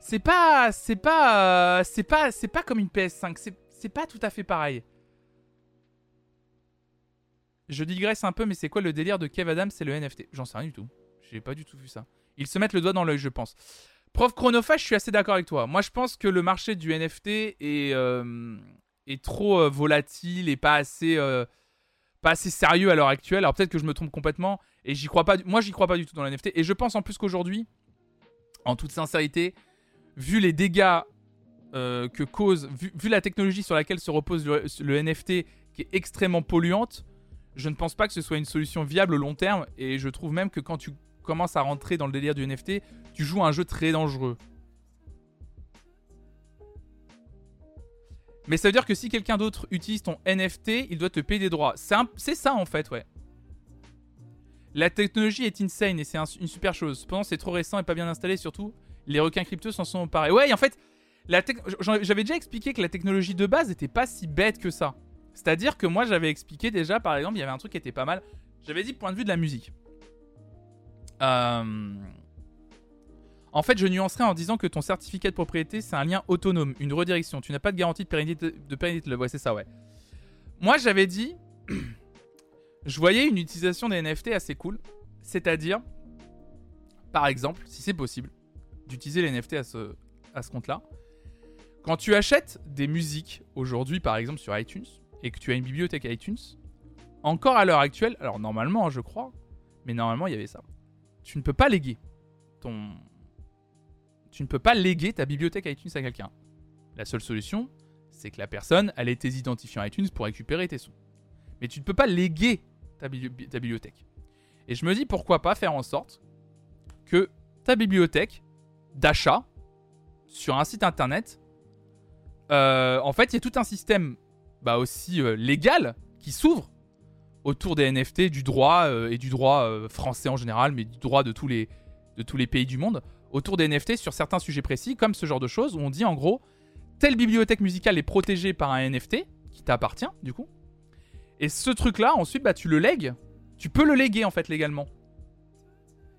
A: C'est pas c'est pas c'est pas c'est pas comme une PS5, c'est pas tout à fait pareil. Je digresse un peu mais c'est quoi le délire de Kev Adams c'est le NFT J'en sais rien du tout. J'ai pas du tout vu ça. Ils se mettent le doigt dans l'œil, je pense. Prof chronophage, je suis assez d'accord avec toi. Moi, je pense que le marché du NFT est, euh, est trop euh, volatile et pas assez, euh, pas assez sérieux à l'heure actuelle. Alors peut-être que je me trompe complètement et j'y crois pas. du- Moi, j'y crois pas du tout dans le NFT. Et je pense en plus qu'aujourd'hui, en toute sincérité, vu les dégâts euh, que cause, vu, vu la technologie sur laquelle se repose le, le NFT, qui est extrêmement polluante, je ne pense pas que ce soit une solution viable au long terme. Et je trouve même que quand tu commences à rentrer dans le délire du NFT, tu joues à un jeu très dangereux. Mais ça veut dire que si quelqu'un d'autre utilise ton NFT, il doit te payer des droits. C'est ça en fait, ouais. La technologie est insane et c'est un- une super chose. Cependant, c'est trop récent et pas bien installé, surtout les requins crypto s'en sont emparés. Ouais, en fait, j'avais déjà expliqué que la technologie de base était pas si bête que ça. C'est-à-dire que moi, j'avais expliqué déjà, par exemple, il y avait un truc qui était pas mal. J'avais dit point de vue de la musique. Euh, En fait, je nuancerai en disant que ton certificat de propriété, c'est un lien autonome, une redirection. Tu n'as pas de garantie de pérennité de pérennité. Ouais, c'est ça, ouais. Moi, j'avais dit, <clears throat> je voyais une utilisation des NFT assez cool. C'est-à-dire, par exemple, si c'est possible, d'utiliser les NFT à ce, à ce compte-là. Quand tu achètes des musiques aujourd'hui, par exemple sur iTunes, et que tu as une bibliothèque iTunes, encore à l'heure actuelle, alors normalement, je crois, mais normalement, il y avait ça. Tu ne peux pas léguer ton. Tu ne peux pas léguer ta bibliothèque iTunes à quelqu'un. La seule solution, c'est que la personne, elle ait tes identifiants iTunes pour récupérer tes sons. Mais tu ne peux pas léguer ta, bibli- ta bibliothèque. Et je me dis pourquoi pas faire en sorte que ta bibliothèque d'achat sur un site internet, euh, en fait, il y a tout un système bah, aussi euh, légal qui s'ouvre autour des NFT, du droit euh, et du droit français en général, mais du droit de tous les pays du monde, autour des NFT sur certains sujets précis, comme ce genre de choses où on dit en gros, telle bibliothèque musicale est protégée par un NFT qui t'appartient du coup, et ce truc-là, ensuite, bah, tu le lègues. Tu peux le léguer en fait légalement.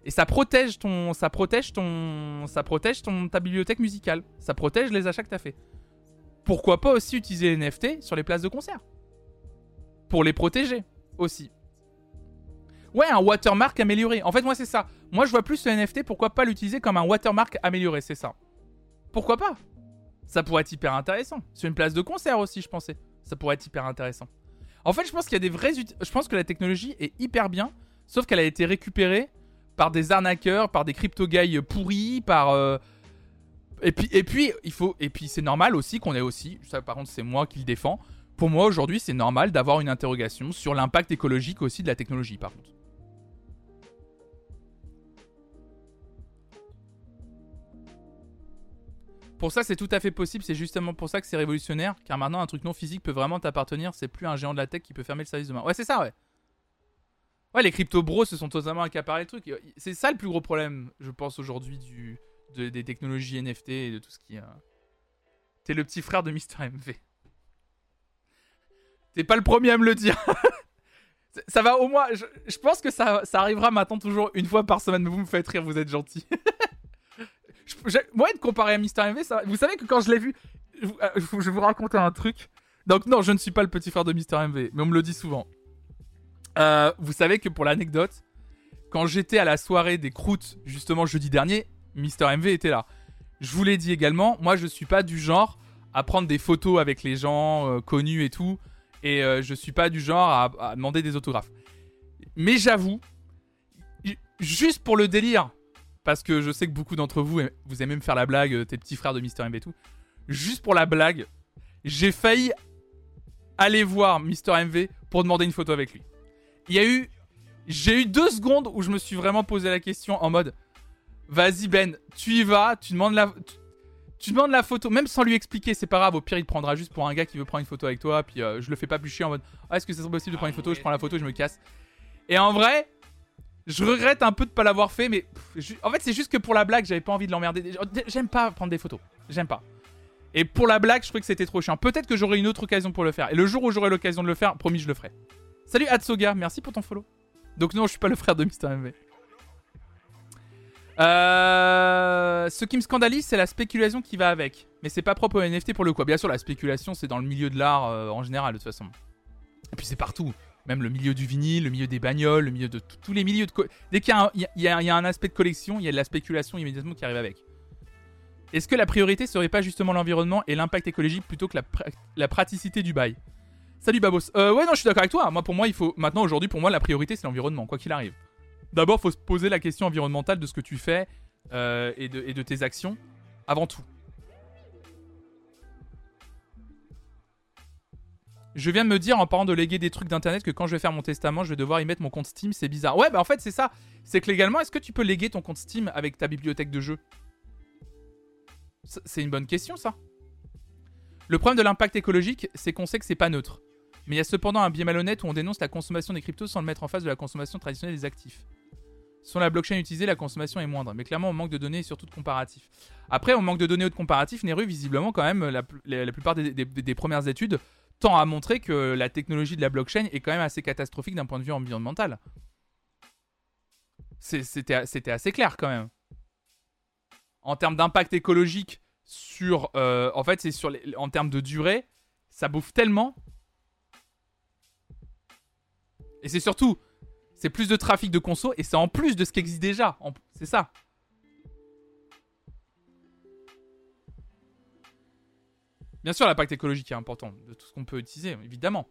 A: Et ça protège ton, ça protège ton, ça protège ton ta bibliothèque musicale. Ça protège les achats que t'as fait. Pourquoi pas aussi utiliser les NFT sur les places de concert? Pour les protéger aussi. Ouais, un watermark amélioré. En fait, moi c'est ça. Moi je vois plus le NFT. Pourquoi pas l'utiliser comme un watermark amélioré, c'est ça. Pourquoi pas? Ça pourrait être hyper intéressant. Sur une place de concert aussi, je pensais. Ça pourrait être hyper intéressant. En fait, je pense qu'il y a des vrais. Je pense que la technologie est hyper bien, sauf qu'elle a été récupérée par des arnaqueurs, par des crypto guys pourris, par. euh, Et puis, et puis, il faut. Et puis, c'est normal aussi qu'on ait aussi. Ça, par contre, c'est moi qui le défends. Pour moi, aujourd'hui, c'est normal d'avoir une interrogation sur l'impact écologique aussi de la technologie, par contre. Pour ça, c'est tout à fait possible. C'est justement pour ça que c'est révolutionnaire. Car maintenant, un truc non physique peut vraiment t'appartenir. C'est plus un géant de la tech qui peut fermer le service demain. Ouais, c'est ça, ouais. Ouais, les crypto bros se sont totalement accaparés le truc. C'est ça le plus gros problème, je pense, aujourd'hui, du, de- des technologies NFT et de tout ce qui. euh, T'es le petit frère de Mister MV. T'es pas le premier à me le dire. <laughs> ça va au moins. Je, pense que ça, ça, arrivera maintenant toujours une fois par semaine. Vous me faites rire, vous êtes gentil. <laughs> moi, de comparer à Mister MV, vous savez que quand je l'ai vu, je, euh, je, vais vous raconter un truc. Donc, non, je ne suis pas le petit frère de Mister MV, mais on me le dit souvent. Euh, vous savez que pour l'anecdote, quand j'étais à la soirée des croûtes, justement jeudi dernier, Mister MV était là. Je vous l'ai dit également, moi je suis pas du genre à prendre des photos avec les gens euh, connus et tout, et euh, je suis pas du genre à, demander des autographes. Mais j'avoue, juste pour le délire, parce que je sais que beaucoup d'entre vous, vous aimez me faire la blague, tes petits frères de Mister MV et tout, juste pour la blague, j'ai failli aller voir Mister MV pour demander une photo avec lui. Il y a eu. J'ai eu deux secondes où je me suis vraiment posé la question en mode Vas-y, Ben, tu y vas, tu demandes la. Tu, demandes la photo, même sans lui expliquer, c'est pas grave. Au pire, il te prendra juste pour un gars qui veut prendre une photo avec toi. Puis euh, je le fais pas plus chier en mode Ah, est-ce que c'est possible de prendre une photo Je prends la photo, je me casse. Et en vrai, je regrette un peu de pas l'avoir fait, mais en fait, c'est juste que pour la blague, j'avais pas envie de l'emmerder. J'aime pas prendre des photos. J'aime pas. Et pour la blague, je trouvais que c'était trop chiant. Peut-être que j'aurai une autre occasion pour le faire. Et le jour où j'aurai l'occasion de le faire, promis, je le ferai. Salut Atsoga, merci pour ton follow. Donc non, je suis pas le frère de Mister MV. Euh, ce qui me scandalise, c'est la spéculation qui va avec. Mais c'est pas propre au NFT pour le coup. Bien sûr, la spéculation, c'est dans le milieu de l'art euh, en général, de toute façon. Et puis c'est partout. Même le milieu du vinyle, le milieu des bagnoles, le milieu de tous les milieux de. Dès qu'il y, a un aspect de collection, il y a de la spéculation immédiatement qui arrive avec. Est-ce que la priorité serait pas justement l'environnement et l'impact écologique plutôt que la praticité du bail? Salut Babos. Euh, ouais, non, je suis d'accord avec toi. Moi, pour moi, il faut. Maintenant, aujourd'hui, pour moi, la priorité, c'est l'environnement, quoi qu'il arrive. D'abord, faut se poser la question environnementale de ce que tu fais euh, et de tes actions avant tout. Je viens de me dire en parlant de léguer des trucs d'internet que quand je vais faire mon testament, je vais devoir y mettre mon compte Steam, c'est bizarre. Ouais, bah en fait, c'est ça. C'est que légalement, est-ce que tu peux léguer ton compte Steam avec ta bibliothèque de jeux? C'est une bonne question, ça. Le problème de l'impact écologique, c'est qu'on sait que c'est pas neutre. Mais il y a cependant un biais malhonnête où on dénonce la consommation des cryptos sans le mettre en face de la consommation traditionnelle des actifs. Sur la blockchain utilisée, la consommation est moindre, mais clairement on manque de données et surtout de comparatifs. Après, on manque de données ou de comparatifs, Neru, visiblement quand même, la, plupart des, premières études tend à montrer que la technologie de la blockchain est quand même assez catastrophique d'un point de vue environnemental. C'était assez clair quand même. En termes d'impact écologique sur... Euh, en fait, c'est sur en termes de durée, ça bouffe tellement et c'est surtout, c'est plus de trafic de conso et c'est en plus de ce qui existe déjà. C'est ça. Bien sûr, l'impact écologique est important de tout ce qu'on peut utiliser, évidemment.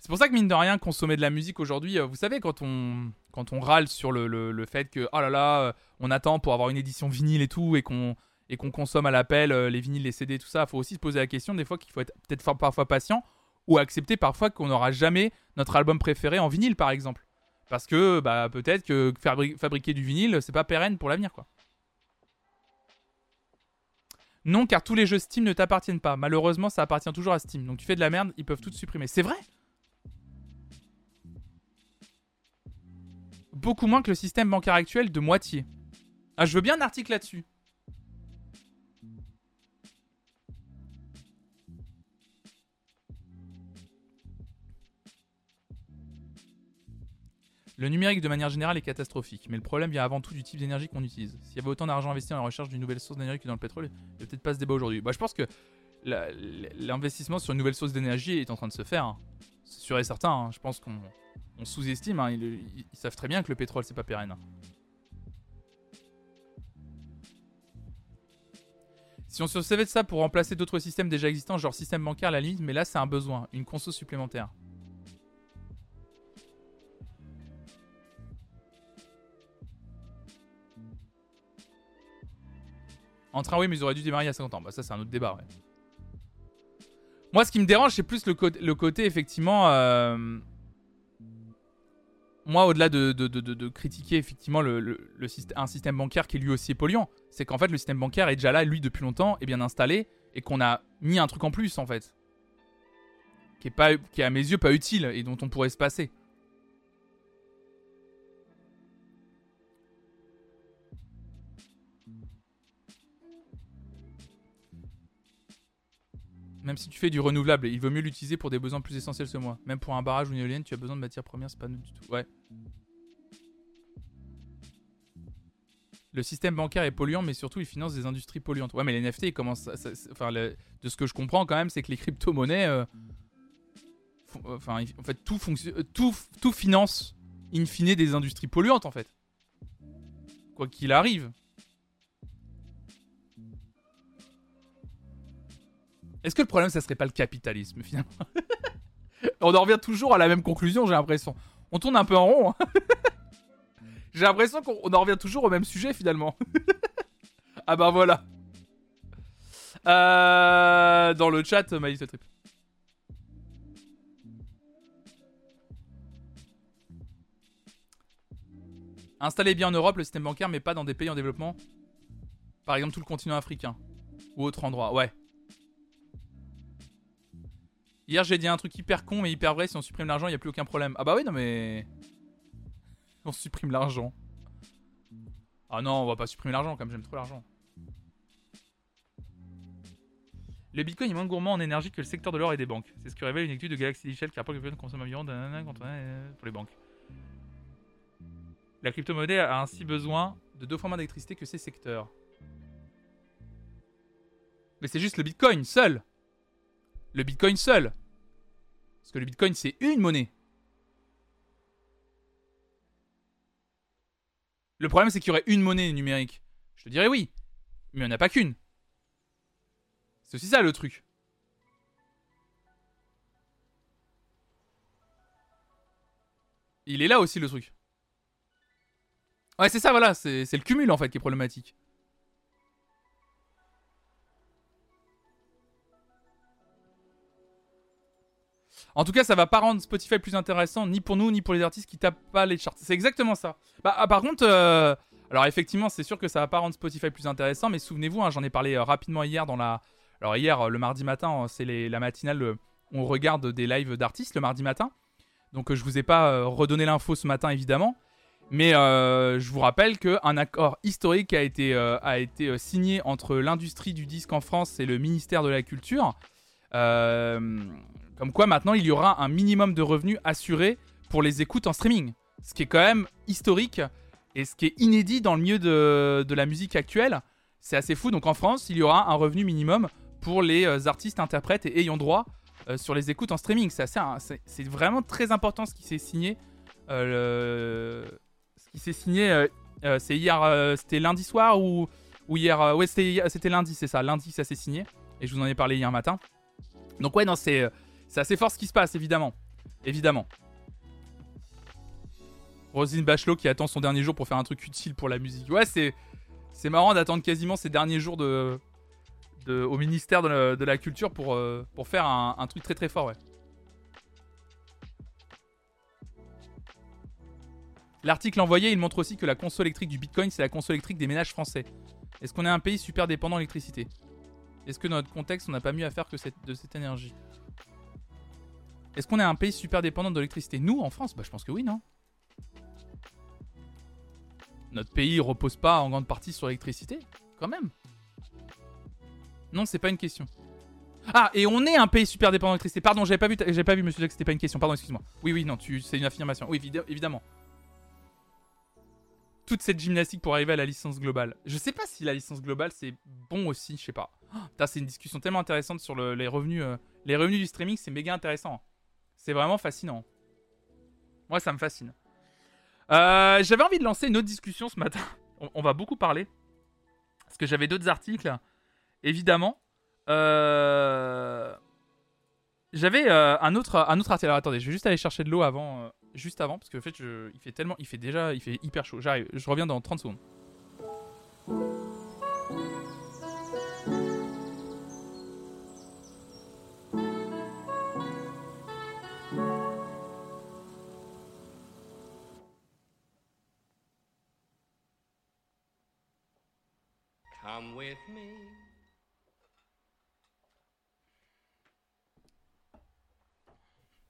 A: C'est pour ça que mine de rien, consommer de la musique aujourd'hui, euh, vous savez, quand on, quand on râle sur le, fait que, oh là là, euh, on attend pour avoir une édition vinyle et tout, et qu'on et qu'on consomme à l'appel euh, les vinyles, les CD, tout ça, il faut aussi se poser la question des fois qu'il faut être peut-être parfois patient ou accepter parfois qu'on n'aura jamais notre album préféré en vinyle par exemple. Parce que bah, peut-être que fabriquer du vinyle, c'est pas pérenne pour l'avenir quoi. Non, car tous les jeux Steam ne t'appartiennent pas. Malheureusement, ça appartient toujours à Steam. Donc tu fais de la merde, ils peuvent tout supprimer. C'est vrai Beaucoup moins que le système bancaire actuel de moitié. Ah, je veux bien un article là-dessus. Le numérique de manière générale est catastrophique, mais le problème vient avant tout du type d'énergie qu'on utilise. S'il y avait autant d'argent investi dans la recherche d'une nouvelle source d'énergie que dans le pétrole, il n'y a peut-être pas ce débat aujourd'hui. Bah, je pense que l'investissement sur une nouvelle source d'énergie est en train de se faire. Hein. C'est sûr et certain. Hein. Je pense qu'on sous-estime. Hein. Ils, savent très bien que le pétrole, c'est pas pérenne. Si on se servait de ça pour remplacer d'autres systèmes déjà existants, genre système bancaire la limite, mais là c'est un besoin, une conso supplémentaire. En train, oui, mais ils auraient dû démarrer il y a 50 ans. Bah, ça, c'est un autre débat. Moi, ce qui me dérange, c'est plus le, côté, effectivement. Euh, moi, au-delà de, critiquer, effectivement, le, un système bancaire qui lui aussi est polluant, c'est qu'en fait, le système bancaire est déjà là, lui, depuis longtemps, est bien installé, et qu'on a mis un truc en plus, en fait. Qui est, pas, qui est, à mes yeux, pas utile, et dont on pourrait se passer. Même si tu fais du renouvelable, il vaut mieux l'utiliser pour des besoins plus essentiels ce mois. Même pour un barrage ou une éolienne, tu as besoin de matières premières, c'est pas neutre du tout. Ouais. Le système bancaire est polluant, mais surtout il finance des industries polluantes. Ouais, mais les NFT, commencent. enfin, de ce que je comprends quand même, c'est que les crypto-monnaies. euh, euh, Enfin, en fait, euh, tout, tout finance, in fine, des industries polluantes, en fait. Quoi qu'il arrive. Est-ce que le problème, ça serait pas le capitalisme, finalement <laughs> On en revient toujours à la même conclusion, j'ai l'impression. On tourne un peu en rond. hein. <laughs> j'ai l'impression qu'on on en revient toujours au même sujet, finalement. <laughs> ah bah voilà. Euh, dans le chat, My Little Trip. Installez bien en Europe le système bancaire, mais pas dans des pays en développement. Par exemple, tout le continent africain. Ou autre endroit. Ouais. Hier, j'ai dit un truc hyper con, mais hyper vrai. Si on supprime l'argent, il n'y a plus aucun problème. Ah bah oui, non, mais. <laughs> On supprime l'argent. Ah non, on va pas supprimer l'argent, comme j'aime trop l'argent. Le bitcoin est moins gourmand en énergie que le secteur de l'or et des banques. C'est ce que révèle une étude de Galaxy Digital qui rapporte que le bitcoin consomme environ pour les banques. La crypto-monnaie a ainsi besoin de deux fois moins d'électricité que ces secteurs. Mais c'est juste le bitcoin seul. Le bitcoin seul. Parce que le bitcoin, c'est une monnaie. Le problème, c'est qu'il y aurait une monnaie numérique. Je te dirais oui. Mais il n'y en a pas qu'une. C'est aussi ça le truc. Il est là aussi le truc. Ouais, c'est ça, voilà. C'est c'est le cumul en fait qui est problématique. En tout cas, ça va pas rendre Spotify plus intéressant ni pour nous ni pour les artistes qui tapent pas les charts. C'est exactement ça. Bah, ah, par contre, euh, alors effectivement, c'est sûr que ça va pas rendre Spotify plus intéressant, mais souvenez-vous, hein, j'en ai parlé euh, rapidement hier dans la. Alors hier, euh, le mardi matin, c'est la matinale. on regarde des lives d'artistes le mardi matin. Donc je vous ai pas redonné l'info ce matin évidemment, mais je vous rappelle qu'un accord historique a été, a été signé entre l'industrie du disque en France et le ministère de la Culture. Euh, comme quoi maintenant il y aura un minimum de revenus assuré pour les écoutes en streaming. Ce qui est quand même historique et ce qui est inédit dans le milieu de, de la musique actuelle. C'est assez fou. Donc en France, il y aura un revenu minimum pour les euh, artistes, interprètes et ayant droit euh, sur les écoutes en streaming. Un- c'est vraiment très important ce qui s'est signé. Euh, Ce qui s'est signé, c'est hier, c'était lundi soir ou, ou hier. ouais, c'était lundi, c'est ça. Lundi, ça s'est signé. Et je vous en ai parlé hier matin. Donc ouais, non, c'est c'est assez fort ce qui se passe, évidemment. Évidemment. Roselyne Bachelot qui attend son dernier jour pour faire un truc utile pour la musique. Ouais, c'est c'est marrant d'attendre quasiment ses derniers jours de, au ministère de la, Culture pour, euh, pour faire un, truc très très fort, ouais. L'article envoyé, il montre aussi que la console électrique du Bitcoin, c'est la console électrique des ménages français. Est-ce qu'on est un pays super dépendant d'électricité? Est-ce que dans notre contexte, on n'a pas mieux à faire que de cette énergie? Est-ce qu'on est un pays super dépendant de l'électricité? Nous, en France? Bah, je pense que oui, non? Notre pays repose pas en grande partie sur l'électricité Quand même Non, c'est pas une question. Ah, et on est un pays super dépendant d'électricité. Pardon, j'avais pas vu, pas vu, monsieur Jack, c'était pas une question. Pardon, excuse-moi. Oui, oui, non, tu, c'est une affirmation. Oui, évi- évidemment. Toute cette gymnastique pour arriver à la licence globale. Je sais pas si la licence globale c'est bon aussi, je sais pas. Oh, c'est une discussion tellement intéressante sur le- les revenus, euh, les revenus du streaming, c'est méga intéressant. C'est vraiment fascinant. Moi, ça me fascine. Euh, j'avais envie de lancer une autre discussion ce matin. <laughs> On, va beaucoup parler. Parce que j'avais d'autres articles, évidemment. Euh, J'avais euh, un, autre, un autre article. Attendez, je vais juste aller chercher de l'eau avant. juste avant, parce que en fait, je- il fait tellement. Il fait déjà. Il fait hyper chaud. J'arrive, je reviens dans 30 secondes.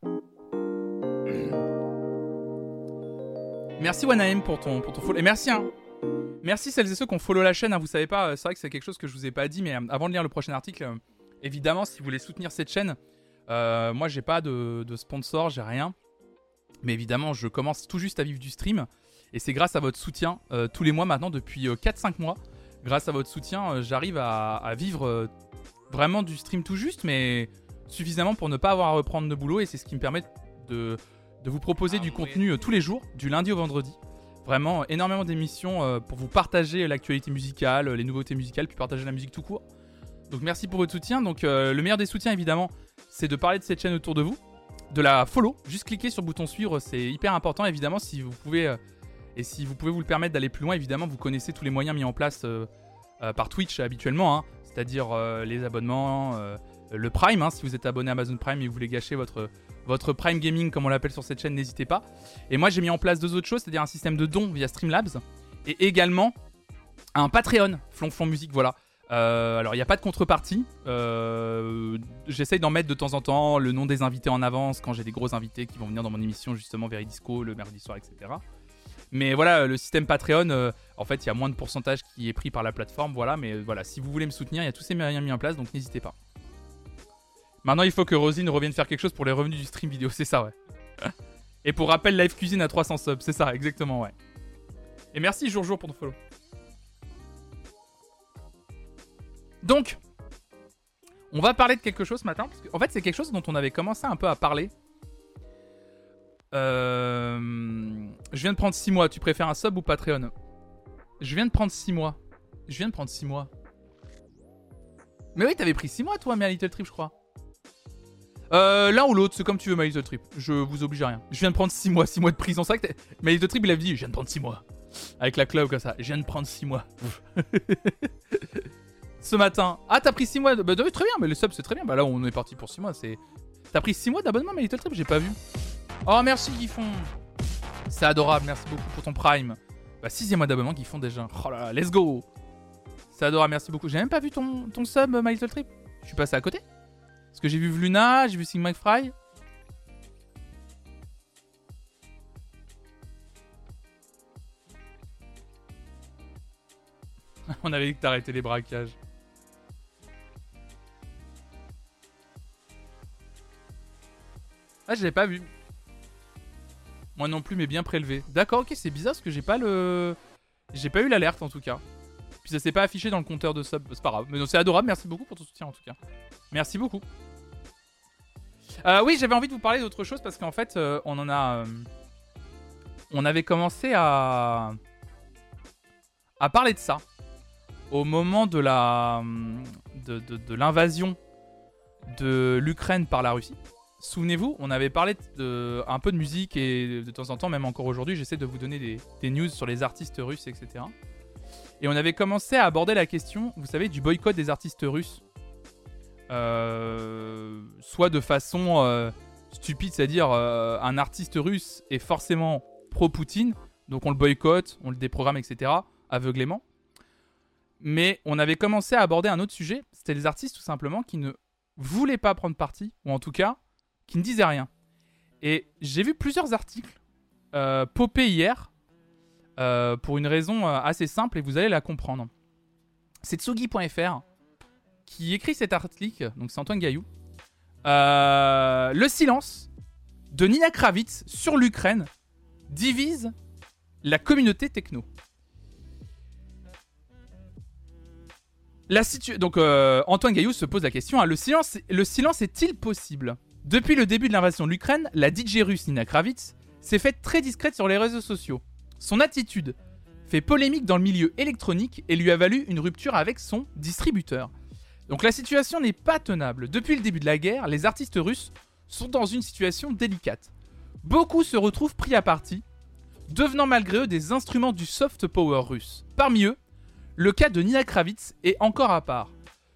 A: <clears throat> Merci Wanaem pour ton, pour ton follow. Et merci, hein. Merci celles et ceux qui ont follow la chaîne. hein. Vous savez pas, euh, c'est vrai que c'est quelque chose que je vous ai pas dit, mais euh, avant de lire le prochain article, euh, évidemment, si vous voulez soutenir cette chaîne, moi j'ai pas de, sponsor, j'ai rien. Mais évidemment, je commence tout juste à vivre du stream. Et c'est grâce à votre soutien, tous les mois maintenant, depuis 4-5 mois, grâce à votre soutien, j'arrive à, à vivre vraiment du stream tout juste, mais suffisamment pour ne pas avoir à reprendre de boulot. Et c'est ce qui me permet de, de vous proposer du contenu tous les jours, du lundi au vendredi. Vraiment énormément d'émissions pour vous partager l'actualité musicale, les nouveautés musicales, puis partager la musique tout court. Donc merci pour votre soutien. Donc le meilleur des soutiens évidemment, c'est de parler de cette chaîne autour de vous, de la follow. Juste cliquer sur le bouton suivre, c'est hyper important évidemment si vous pouvez et si vous pouvez vous le permettre d'aller plus loin. Évidemment, vous connaissez tous les moyens mis en place par Twitch habituellement, hein. c'est-à-dire les abonnements, le Prime. Hein. si vous êtes abonné à Amazon Prime et vous voulez gâcher votre votre Prime Gaming, comme on l'appelle sur cette chaîne, n'hésitez pas. Et moi, j'ai mis en place deux autres choses, c'est-à-dire un système de dons via Streamlabs et également un Patreon, Flonflon Musique, voilà. Euh, alors, il n'y a pas de contrepartie. Euh, J'essaye d'en mettre de temps en temps le nom des invités en avance quand j'ai des gros invités qui vont venir dans mon émission, justement, Veridisco, le mercredi soir, etc. Mais voilà, le système Patreon, euh, en fait, il y a moins de pourcentage qui est pris par la plateforme, voilà. Mais voilà, si vous voulez me soutenir, il y a tous ces moyens mis en place, donc n'hésitez pas. Maintenant, il faut que Rosine revienne faire quelque chose pour les revenus du stream vidéo, <laughs> c'est ça, ouais. <laughs> Et pour rappel, Live Cuisine à 300 subs, c'est ça, exactement, ouais. Et merci Jour Jour pour ton follow. Donc, on va parler de quelque chose ce matin. Parce en fait, c'est quelque chose dont on avait commencé un peu à parler. Euh, je viens de prendre 6 mois. Tu préfères un sub ou Patreon? Je viens de prendre 6 mois. Je viens de prendre 6 mois. Mais oui, t'avais pris 6 mois toi, mais à Little Trip, je crois. Euh, l'un ou l'autre, c'est comme tu veux, My Little Trip. Je vous oblige à rien. Je viens de prendre 6 mois, 6 mois de prison. C'est vrai que My Little Trip, il a dit, je viens de prendre 6 mois. Avec la cloud comme ça. Je viens de prendre 6 mois. <laughs> Ce matin. Ah, t'as pris 6 mois. Bah, très bien, mais le sub, c'est très bien. Bah là, on est parti pour 6 mois. C'est. T'as pris 6 mois d'abonnement, My Little Trip? J'ai pas vu. Oh, merci, Guifon. C'est adorable. Merci beaucoup pour ton Prime. Bah, 6 mois d'abonnement, font déjà. Oh là là, let's go. C'est adorable, merci beaucoup. J'ai même pas vu ton, ton sub, My Little Trip. Je suis passé à côté. Parce que j'ai vu Luna, j'ai vu Sigma Fry. <laughs> On avait dit que t'arrêtais les braquages. Ah, je l'ai pas vu. Moi non plus, mais bien prélevé. D'accord, ok, c'est bizarre parce que j'ai pas le. J'ai pas eu l'alerte en tout cas. Puis ça s'est pas affiché dans le compteur de sub. C'est pas grave. Mais c'est adorable. Merci beaucoup pour ton soutien en tout cas. Merci beaucoup. Euh, oui, j'avais envie de vous parler d'autre chose parce qu'en fait, euh, on en a. Euh, on avait commencé à. à parler de ça au moment de la. de, l'invasion de l'Ukraine par la Russie. Souvenez-vous, on avait parlé de, un peu de musique et de temps en temps, même encore aujourd'hui, j'essaie de vous donner des, des, news sur les artistes russes, etc. Et on avait commencé à aborder la question, vous savez, du boycott des artistes russes euh, soit de façon euh, stupide, c'est-à-dire euh, un artiste russe est forcément pro-Poutine, donc on le boycotte, on le déprogramme, etc., aveuglément. Mais on avait commencé à aborder un autre sujet, c'était les artistes tout simplement qui ne voulaient pas prendre parti, ou en tout cas, qui ne disaient rien. Et j'ai vu plusieurs articles euh, popper hier, pour une raison assez simple, et vous allez la comprendre. C'est Tsugi.fr qui écrit cet article, donc c'est Antoine Gaillou. Euh, le silence de Nina Kravitz sur l'Ukraine divise la communauté techno. La donc euh, Antoine Gaillou se pose la question hein, le silence, le silence est-il possible? Depuis le début de l'invasion de l'Ukraine, la DJ russe Nina Kravitz s'est faite très discrète sur les réseaux sociaux. Son attitude fait polémique dans le milieu électronique et lui a valu une rupture avec son distributeur. Donc la situation n'est pas tenable. Depuis le début de la guerre, les artistes russes sont dans une situation délicate. Beaucoup se retrouvent pris à partie, devenant malgré eux des instruments du soft power russe. Parmi eux, le cas de Nina Kravitz est encore à part.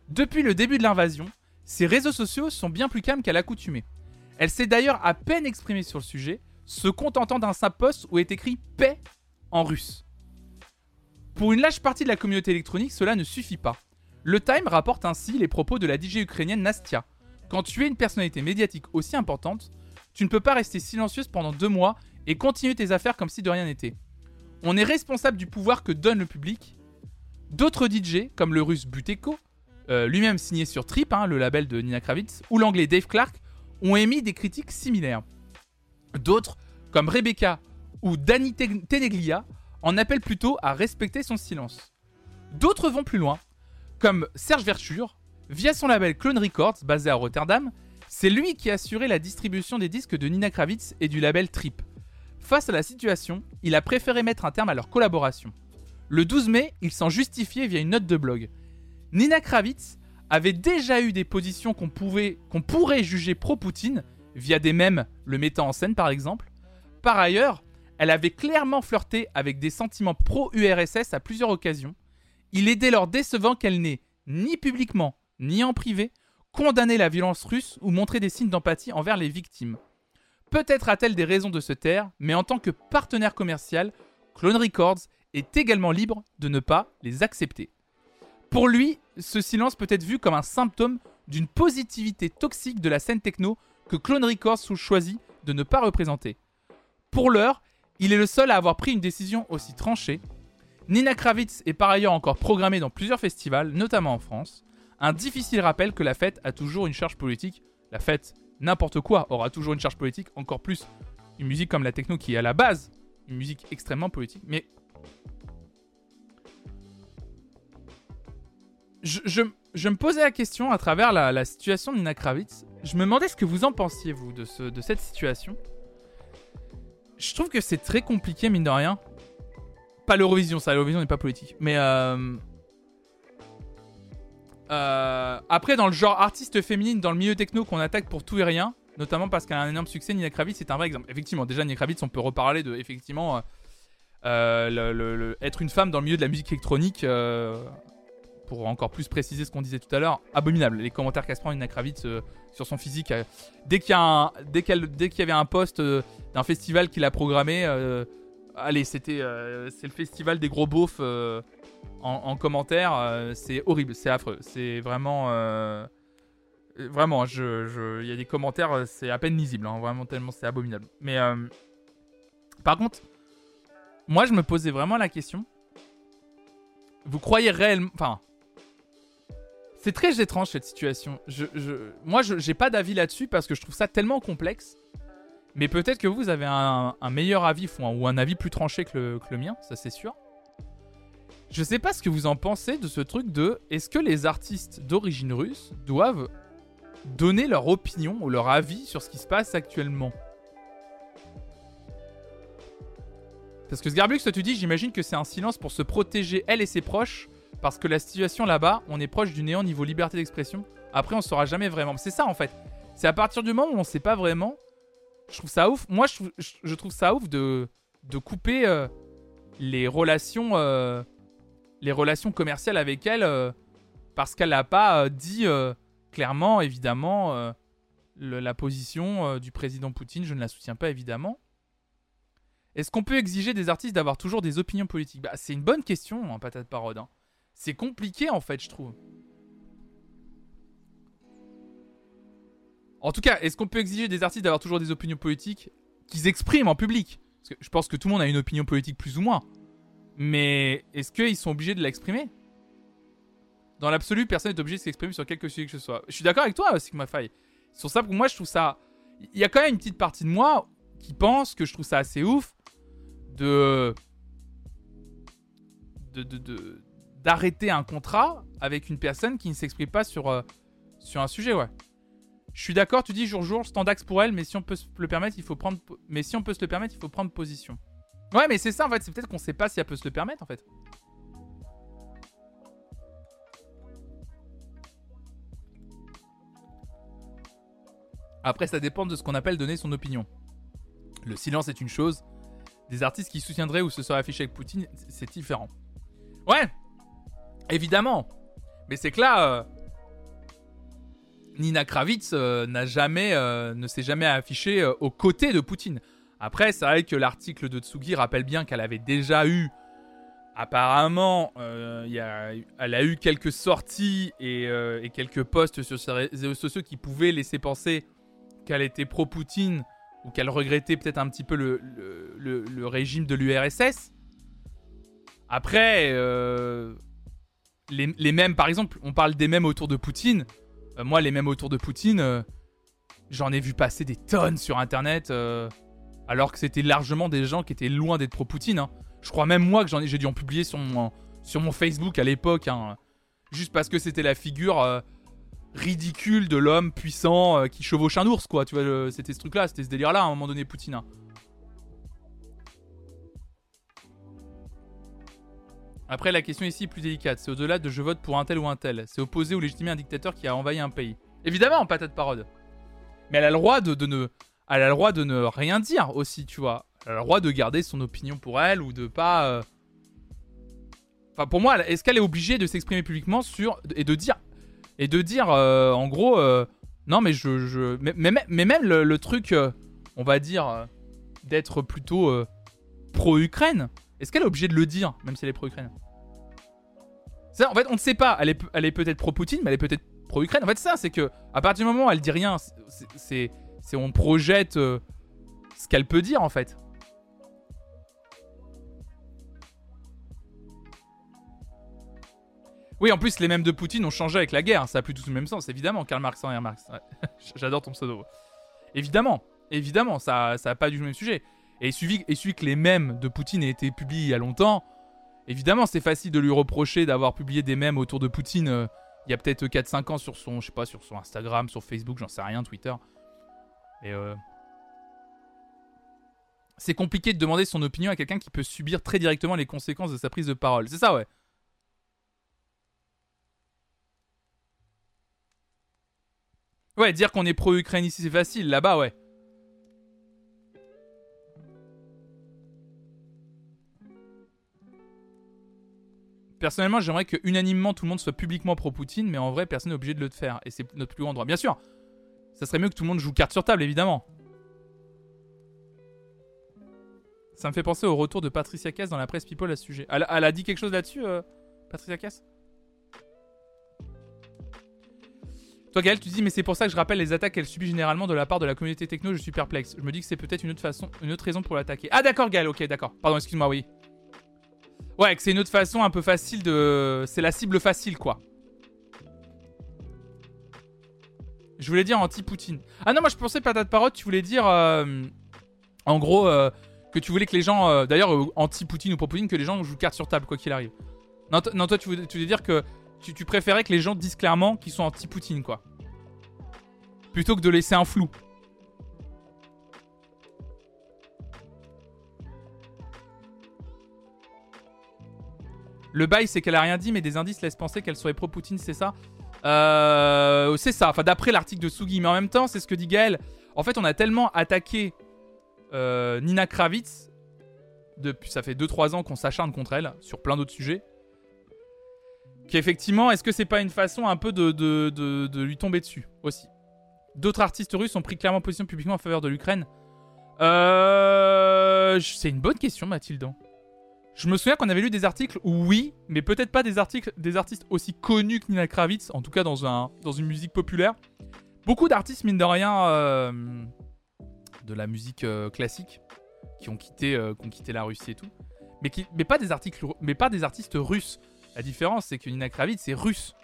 A: Depuis le début de l'invasion, ses réseaux sociaux sont bien plus calmes qu'à l'accoutumée. Elle s'est d'ailleurs à peine exprimée sur le sujet, se contentant d'un simple post où est écrit paix en russe. Pour une large partie de la communauté électronique, cela ne suffit pas. Le Time rapporte ainsi les propos de la DJ ukrainienne Nastia. Quand tu es une personnalité médiatique aussi importante, tu ne peux pas rester silencieuse pendant deux mois et continuer tes affaires comme si de rien n'était. On est responsable du pouvoir que donne le public. D'autres DJ, comme le russe Buteko, euh, lui-même signé sur Trip, hein, le label de Nina Kravitz, ou l'anglais Dave Clark, ont émis des critiques similaires. D'autres, comme Rebecca ou Danny Te- Teneglia, en appellent plutôt à respecter son silence. D'autres vont plus loin, comme Serge Verture, via son label Clone Records, basé à Rotterdam, c'est lui qui a assuré la distribution des disques de Nina Kravitz et du label Trip. Face à la situation, il a préféré mettre un terme à leur collaboration. Le 12 mai, il s'en justifiait via une note de blog. Nina Kravitz avait déjà eu des positions qu'on pourrait juger pro-Poutine, via des mèmes le mettant en scène par exemple. Par ailleurs, elle avait clairement flirté avec des sentiments pro-URSS à plusieurs occasions. Il est dès lors décevant qu'elle n'ait, ni publiquement, ni en privé, condamné la violence russe ou montré des signes d'empathie envers les victimes. Peut-être a-t-elle des raisons de se taire, mais en tant que partenaire commercial, Clone Records est également libre de ne pas les accepter. Pour lui, ce silence peut être vu comme un symptôme d'une positivité toxique de la scène techno que Clone Records choisit de ne pas représenter. Pour l'heure, il est le seul à avoir pris une décision aussi tranchée. Nina Kravitz est par ailleurs encore programmée dans plusieurs festivals, notamment en France. Un difficile rappel que la fête a toujours une charge politique. La fête, n'importe quoi, aura toujours une charge politique, encore plus une musique comme la techno qui est à la base une musique extrêmement politique. Mais je, me posais la question à travers la, situation de Nina Kravitz. Je me demandais ce que vous en pensiez, vous, de, ce, de cette situation. Je trouve que c'est très compliqué, mine de rien. Pas l'Eurovision, ça, l'Eurovision n'est pas politique. Mais euh, euh, après, dans le genre artiste féminine, dans le milieu techno qu'on attaque pour tout et rien, notamment parce qu'elle a un énorme succès, Nina Kravitz c'est un vrai exemple. Effectivement, déjà, Nina Kravitz, on peut reparler de, effectivement, euh, être une femme dans le milieu de la musique électronique. Pour encore plus préciser ce qu'on disait tout à l'heure, abominable. Les commentaires qu'elle se prend Nina Kravitz euh, sur son physique. euh, dès qu'il y, y avait un poste euh, d'un festival qu'il a programmé, allez, c'était le festival des gros beaufs en, en commentaire. c'est horrible, c'est affreux. C'est vraiment. Vraiment, je- je- il y a des commentaires, c'est à peine lisible, hein, vraiment tellement c'est abominable. Mais par contre, moi je me posais vraiment la question. Vous croyez réellement, enfin, c'est très étrange cette situation. Moi, je j'ai pas d'avis là-dessus parce que je trouve ça tellement complexe. Mais peut-être que vous avez un, meilleur avis ou un, avis plus tranché que le, que le mien, ça c'est sûr. Je sais pas ce que vous en pensez de ce truc de est-ce que les artistes d'origine russe doivent donner leur opinion ou leur avis sur ce qui se passe actuellement? Parce que Sgarbux, toi tu dis, j'imagine que c'est un silence pour se protéger elle et ses proches parce que la situation là-bas, on est proche du néant niveau liberté d'expression. Après, on saura jamais vraiment. C'est ça en fait. C'est à partir du moment où on sait pas vraiment. Je trouve ça ouf. Moi, je trouve, ça ouf de, de couper euh, les relations, euh, les relations commerciales avec elle euh, parce qu'elle n'a pas dit clairement, évidemment, la position du président Poutine. Je ne la soutiens pas évidemment. Est-ce qu'on peut exiger des artistes d'avoir toujours des opinions politiques? Bah, C'est une bonne question, hein, patate parode. hein. C'est compliqué en fait, je trouve. En tout cas, est-ce qu'on peut exiger des artistes d'avoir toujours des opinions politiques qu'ils expriment en public? Parce que je pense que tout le monde a une opinion politique plus ou moins. Mais est-ce qu'ils sont obligés de l'exprimer? Dans l'absolu, personne n'est obligé de s'exprimer sur quelque sujet que ce soit. Je suis d'accord avec toi, Sigma Faille. Sur ça, pour moi, je trouve ça. Il y a quand même une petite partie de moi qui pense que je trouve ça assez ouf de. de. de- de- d'arrêter un contrat avec une personne qui ne s'exprime pas sur, euh, un sujet, ouais. Je suis d'accord, tu dis jour jour, standax pour elle, mais si on peut se le permettre, il faut prendre mais si on peut le permettre, il faut prendre position. Ouais, mais c'est ça en fait, c'est peut-être qu'on sait pas si elle peut se le permettre en fait. Après, ça dépend de ce qu'on appelle donner son opinion. Le silence est une chose. Des artistes qui soutiendraient ou se seraient affichés avec Poutine, c'est différent. Ouais, évidemment. Mais c'est que là, euh, Nina Kravitz euh, n'a jamais, euh, ne s'est jamais affichée aux côtés de Poutine. Après, c'est vrai que l'article de Tsugi rappelle bien qu'elle avait déjà eu, apparemment, elle a eu quelques sorties et, quelques posts sur ses réseaux sociaux qui pouvaient laisser penser qu'elle était pro-Poutine ou qu'elle regrettait peut-être un petit peu le- le régime de l'URSS. Après, euh, les, les mêmes, par exemple, on parle des mêmes autour de Poutine. Euh, moi, les mêmes autour de Poutine, euh, j'en ai vu passer des tonnes sur Internet, euh, alors que c'était largement des gens qui étaient loin d'être pro-Poutine. hein. Je crois même moi que j'en ai, j'ai dû en publier sur mon, Facebook à l'époque, hein, juste parce que c'était la figure ridicule de l'homme puissant qui chevauche un ours, quoi. Tu vois, c'était ce truc-là, c'était ce délire-là à un moment donné, Poutine. hein. Après, la question ici est plus délicate. C'est au-delà de je vote pour un tel ou un tel. C'est opposer ou légitimer un dictateur qui a envahi un pays. Évidemment, patate parode. Mais elle a le droit de, ne, elle a le droit de ne rien dire aussi, tu vois. Elle a le droit de garder son opinion pour elle ou de pas. euh, Enfin, pour moi, est-ce qu'elle est obligée de s'exprimer publiquement sur et de dire et de dire euh, en gros euh, non mais je, mais, même le, truc on va dire d'être plutôt pro-Ukraine est-ce qu'elle est obligée de le dire même si elle est pro-Ukraine? Ça en fait on ne sait pas elle est, elle est peut-être pro-Poutine mais elle est peut-être pro-Ukraine en fait ça c'est que à partir du moment où elle dit rien c'est- on projette euh, ce qu'elle peut dire en fait Oui, en plus, les mêmes de Poutine ont changé avec la guerre. Ça a plus tout le même sens, évidemment. Karl Marx, Marx. Ouais. <laughs> J'adore ton pseudo. Évidemment, évidemment, ça n'a pas du même sujet. Et il que les mèmes de Poutine aient été publiés il y a longtemps. Évidemment, c'est facile de lui reprocher d'avoir publié des mèmes autour de Poutine euh, il y a peut-être 4-5 ans sur son, je sur son Instagram, sur Facebook, j'en sais rien, Twitter. Et euh, c'est compliqué de demander son opinion à quelqu'un qui peut subir très directement les conséquences de sa prise de parole. C'est ça, ouais. Ouais, dire qu'on est pro-Ukraine ici, c'est facile. Là-bas, ouais. Personnellement, j'aimerais que unanimement tout le monde soit publiquement pro-Poutine, mais en vrai, personne n'est obligé de le faire. Et c'est notre plus grand droit. Bien sûr, ça serait mieux que tout le monde joue carte sur table, évidemment. Ça me fait penser au retour de Patricia Cass dans la presse People à ce sujet. Elle, elle a dit quelque chose là-dessus, euh, Patricia Cass? Toi, Gaël, tu dis, mais c'est pour ça que je rappelle les attaques qu'elle subit généralement de la part de la communauté techno, je suis perplexe. Je me dis que c'est peut-être une autre façon, une autre raison pour l'attaquer. Ah, d'accord, Gaël, ok, d'accord. Pardon, excuse-moi, oui. Ouais, que c'est une autre façon un peu facile de. C'est la cible facile, quoi. Je voulais dire anti-Poutine. Ah non, moi je pensais, patate parotte, tu voulais dire. euh, en gros, euh, que tu voulais que les gens. euh, D'ailleurs, anti-Poutine ou pro-Poutine, que les gens jouent carte sur table, quoi qu'il arrive. Non, toi, tu voulais, tu voulais dire que tu, tu préférais que les gens disent clairement qu'ils sont anti-Poutine, quoi. Plutôt que de laisser un flou. Le bail, c'est qu'elle a rien dit, mais des indices laissent penser qu'elle serait pro-Poutine, c'est ça Euh, C'est ça, enfin d'après l'article de Sugi. Mais en même temps, c'est ce que dit Gaël. En fait, on a tellement attaqué euh, Nina Kravitz, depuis, ça fait 2-3 ans qu'on s'acharne contre elle, sur plein d'autres sujets, qu'effectivement, est-ce que c'est pas une façon un peu de, de, lui tomber dessus aussi? D'autres artistes russes ont pris clairement position publiquement en faveur de l'Ukraine Euh. C'est une bonne question, Mathilde. Je me souviens qu'on avait lu des articles oui, mais peut-être pas des articles des artistes aussi connus que Nina Kravitz, en tout cas dans, un, dans une musique populaire. Beaucoup d'artistes, mine de rien, euh, de la musique euh, classique, qui ont, quitté, euh, qui ont quitté la Russie et tout. Mais, pas des artistes russes. La différence, c'est que Nina Kravitz, c'est russe.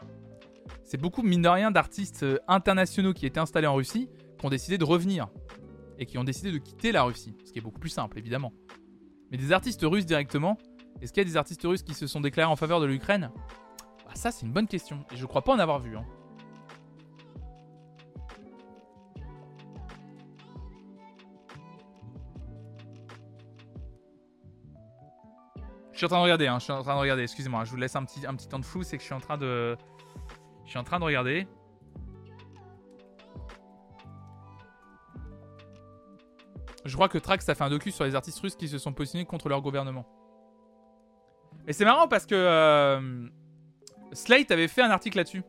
A: C'est beaucoup, mine de rien, d'artistes internationaux qui étaient installés en Russie, qui ont décidé de revenir. Et qui ont décidé de quitter la Russie. Ce qui est beaucoup plus simple, évidemment. Mais des artistes russes directement, est-ce qu'il y a des artistes russes qui se sont déclarés en faveur de l'Ukraine? Bah Ça, c'est une bonne question. Et je crois pas en avoir vu. hein. Je suis en train de regarder, hein, je suis en train de regarder, excusez-moi, je vous laisse un petit, un petit temps de flou, c'est que je suis en train de... Je suis en train de regarder. Je crois que Trax a fait un docu sur les artistes russes qui se sont positionnés contre leur gouvernement. Et c'est marrant parce que euh, Slate avait fait un article là-dessus.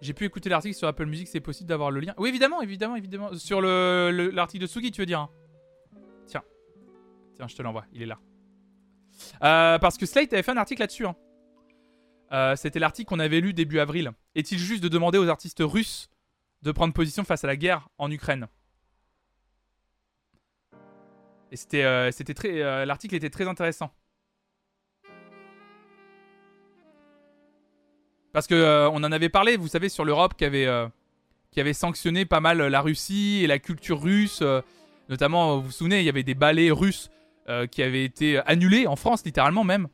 A: J'ai pu écouter l'article sur Apple Music, c'est possible d'avoir le lien. Oui, évidemment, évidemment, évidemment. Sur le- le- l'article de Sugi, tu veux dire hein Tiens. Tiens, je te l'envoie, il est là. Euh, parce que Slate avait fait un article là-dessus. hein. Euh, C'était l'article qu'on avait lu début avril. Est-il juste de demander aux artistes russes de prendre position face à la guerre en Ukraine? Et c'était, euh, très, euh, l'article était très intéressant. Parce que on en avait parlé, vous savez, sur l'Europe qui avait, qui avait sanctionné pas mal la Russie et la culture russe. notamment, vous vous souvenez, il y avait des ballets russes qui avaient été annulés en France, littéralement même.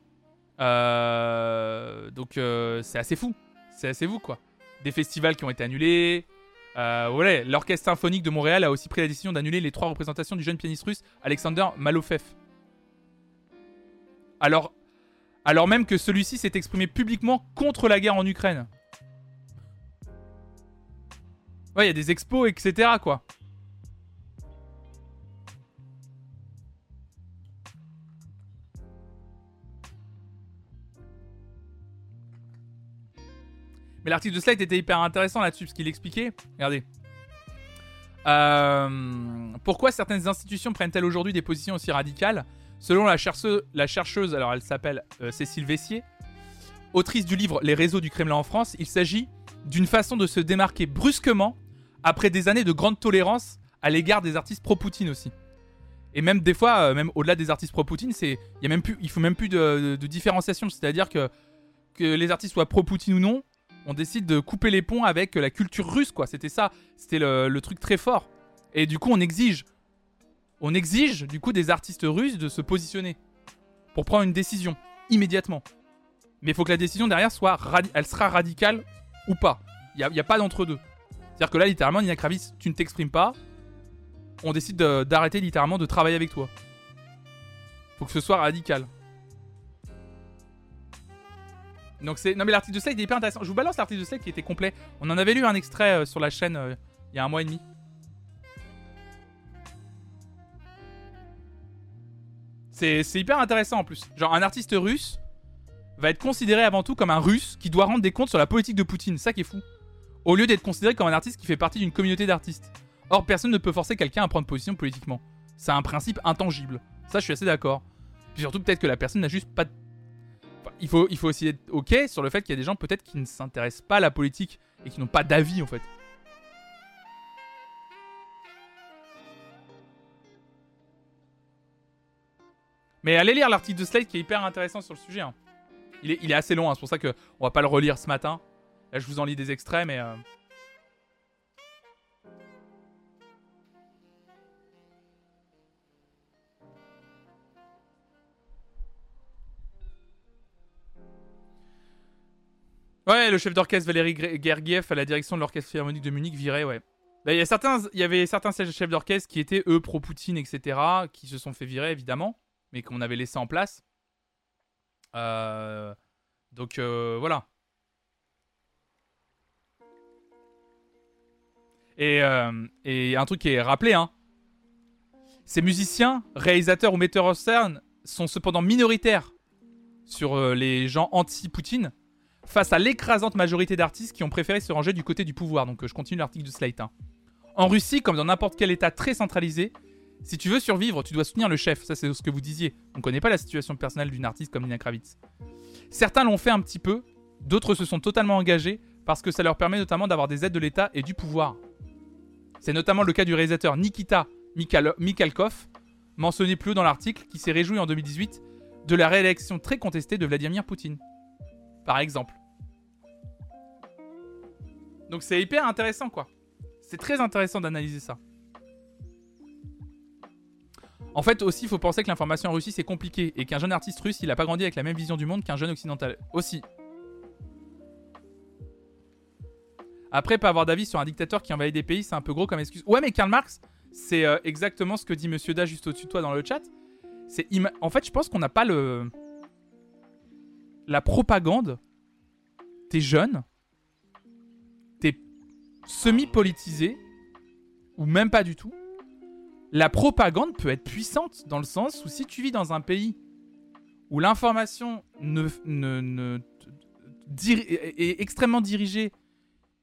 A: Euh, donc euh, c'est assez fou. C'est assez fou, quoi. Des festivals qui ont été annulés. Euh, l'Orchestre symphonique de Montréal a aussi pris la décision d'annuler les trois représentations du jeune pianiste russe Alexander Malofev. Alors, alors même que celui-ci s'est exprimé publiquement contre la guerre en Ukraine. Ouais, il y a des expos, etc. quoi. Mais l'article de Slate était hyper intéressant là-dessus, parce qu'il expliquait. Regardez. Euh, pourquoi certaines institutions prennent-elles aujourd'hui des positions aussi radicales Selon la chercheuse, alors elle s'appelle euh, Cécile Vessier, autrice du livre Les réseaux du Kremlin en France, il s'agit d'une façon de se démarquer brusquement après des années de grande tolérance à l'égard des artistes pro-Poutine aussi. Et même des fois, euh, même au-delà des artistes pro-Poutine, c'est il y a même plus, il faut même plus de, de- de différenciation, c'est-à-dire que que les artistes soient pro-Poutine ou non, on décide de couper les ponts avec la culture russe, quoi. C'était ça, c'était le, truc très fort. Et du coup, on exige, on exige du coup des artistes russes de se positionner pour prendre une décision immédiatement. Mais il faut que la décision derrière soit, elle sera radicale ou pas. Il n'y a, pas d'entre deux. C'est-à-dire que là, littéralement, Nina Kravis, tu ne t'exprimes pas, on décide de- d'arrêter littéralement de travailler avec toi. Faut que ce soit radical. Donc c'est non mais l'article de Slate est hyper intéressant. Je vous balance l'article de Slate qui était complet. On en avait lu un extrait euh, sur la chaîne euh, il y a un mois et demi. C'est hyper intéressant en plus. Genre un artiste russe va être considéré avant tout comme un russe qui doit rendre des comptes sur la politique de Poutine. Ça qui est fou. Au lieu d'être considéré comme un artiste qui fait partie d'une communauté d'artistes. Or personne ne peut forcer quelqu'un à prendre position politiquement. C'est un principe intangible. Ça je suis assez d'accord. Puis surtout peut-être que la personne n'a juste pas de il, faut, il faut aussi être ok sur le fait qu'il y a des gens peut-être qui ne s'intéressent pas à la politique et qui n'ont pas d'avis en fait. Mais allez lire l'article de Slate qui est hyper intéressant sur le sujet. hein. Il, est, il est assez long, hein, c'est pour ça qu'on va pas le relire ce matin. Là, je vous en lis des extraits, mais. euh, Ouais, le chef d'orchestre Valérie Gergiev à la direction de l'orchestre philharmonique de Munich virait, ouais. Bah, Il y, a certains, il y avait certains chefs d'orchestre qui étaient, eux, pro-Poutine, etc., qui se sont fait virer, évidemment, mais qu'on avait laissé en place. Euh, donc, euh, voilà. Et, euh, et un truc qui est rappelé, hein. Ces musiciens, réalisateurs ou metteurs en scène sont cependant minoritaires sur les gens anti-Poutine face à l'écrasante majorité d'artistes qui ont préféré se ranger du côté du pouvoir. Donc euh, je continue l'article de Slate. hein. En Russie, comme dans n'importe quel état très centralisé, si tu veux survivre, tu dois soutenir le chef. Ça, c'est ce que vous disiez. On connaît pas la situation personnelle d'une artiste comme Nina Kravitz. Certains l'ont fait un petit peu, d'autres se sont totalement engagés parce que ça leur permet notamment d'avoir des aides de l'État et du pouvoir. C'est notamment le cas du réalisateur Nikita Mikhal- Mikhalkov, mentionné plus haut dans l'article, qui s'est réjoui en 2018 de la réélection très contestée de Vladimir Poutine. Par exemple. Donc c'est hyper intéressant quoi. C'est très intéressant d'analyser ça. En fait aussi, il faut penser que l'information en Russie c'est compliqué et qu'un jeune artiste russe, il a pas grandi avec la même vision du monde qu'un jeune occidental. Aussi. Après, pas avoir d'avis sur un dictateur qui envahit des pays, c'est un peu gros comme excuse. Ouais, mais Karl Marx, c'est euh, exactement ce que dit Monsieur Da juste au-dessus de toi dans le chat. C'est en fait, je pense qu'on n'a pas le la propagande. T'es jeune, t'es semi-politisé ou même pas du tout. La propagande peut être puissante dans le sens où si tu vis dans un pays où l'information est extrêmement dirigée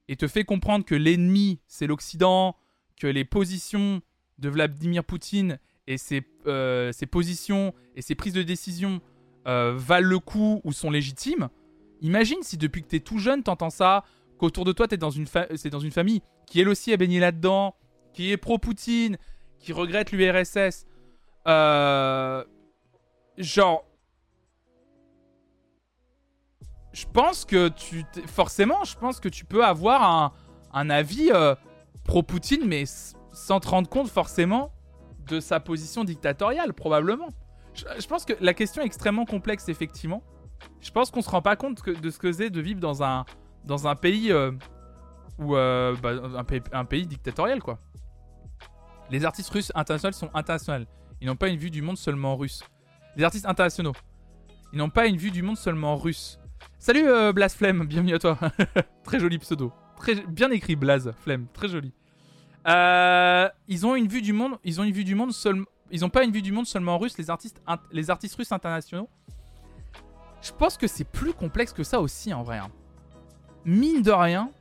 A: et te fait comprendre que l'ennemi c'est l'Occident, que les positions de Vladimir Poutine et ses, euh, ses positions et ses prises de décision euh, valent le coup ou sont légitimes. Imagine si depuis que t'es tout jeune t'entends ça, qu'autour de toi t'es dans une dans une famille qui elle aussi a baigné là-dedans, qui est pro-Poutine, qui regrette l'URSS. Euh, genre, je pense que tu forcément, je pense que tu peux avoir un, un avis euh, pro-Poutine, mais sans te rendre compte forcément de sa position dictatoriale, probablement. Je, pense que la question est extrêmement complexe, effectivement. Je pense qu'on se rend pas compte de ce que c'est de vivre dans un, dans un pays euh, où, euh, bah, un, pays, dictatorial, quoi. Les artistes russes internationaux sont internationaux. Ils n'ont pas une vue du monde seulement russe. Les artistes internationaux. Ils n'ont pas une vue du monde seulement russe. Salut euh, Blaze Flemme, bienvenue à toi. <laughs> très joli pseudo. Très bien écrit Blaze Flemme, très joli. Euh, ils ont une vue du monde, ils ont une vue du monde seulement ils n'ont pas une vue du monde seulement russe, les artistes, les artistes russes internationaux. Je pense que c'est plus complexe que ça aussi en vrai. hein. Mine de rien,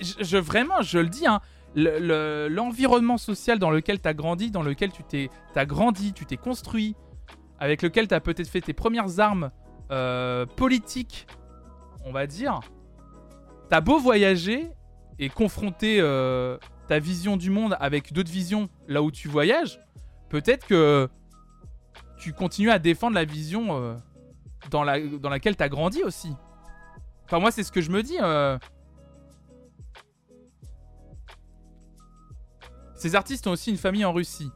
A: je, vraiment, je le dis, hein, le- le- l'environnement social dans lequel tu as grandi, dans lequel tu t'es grandi, tu t'es construit, avec lequel tu as peut-être fait tes premières armes euh, politiques, on va dire, t'as beau voyager et confronter euh, ta vision du monde avec d'autres visions là où tu voyages, peut-être que tu continues à défendre la vision euh, dans, la, dans laquelle tu as grandi aussi. Enfin, moi, c'est ce que je me dis. euh. Ces artistes ont aussi une famille en Russie.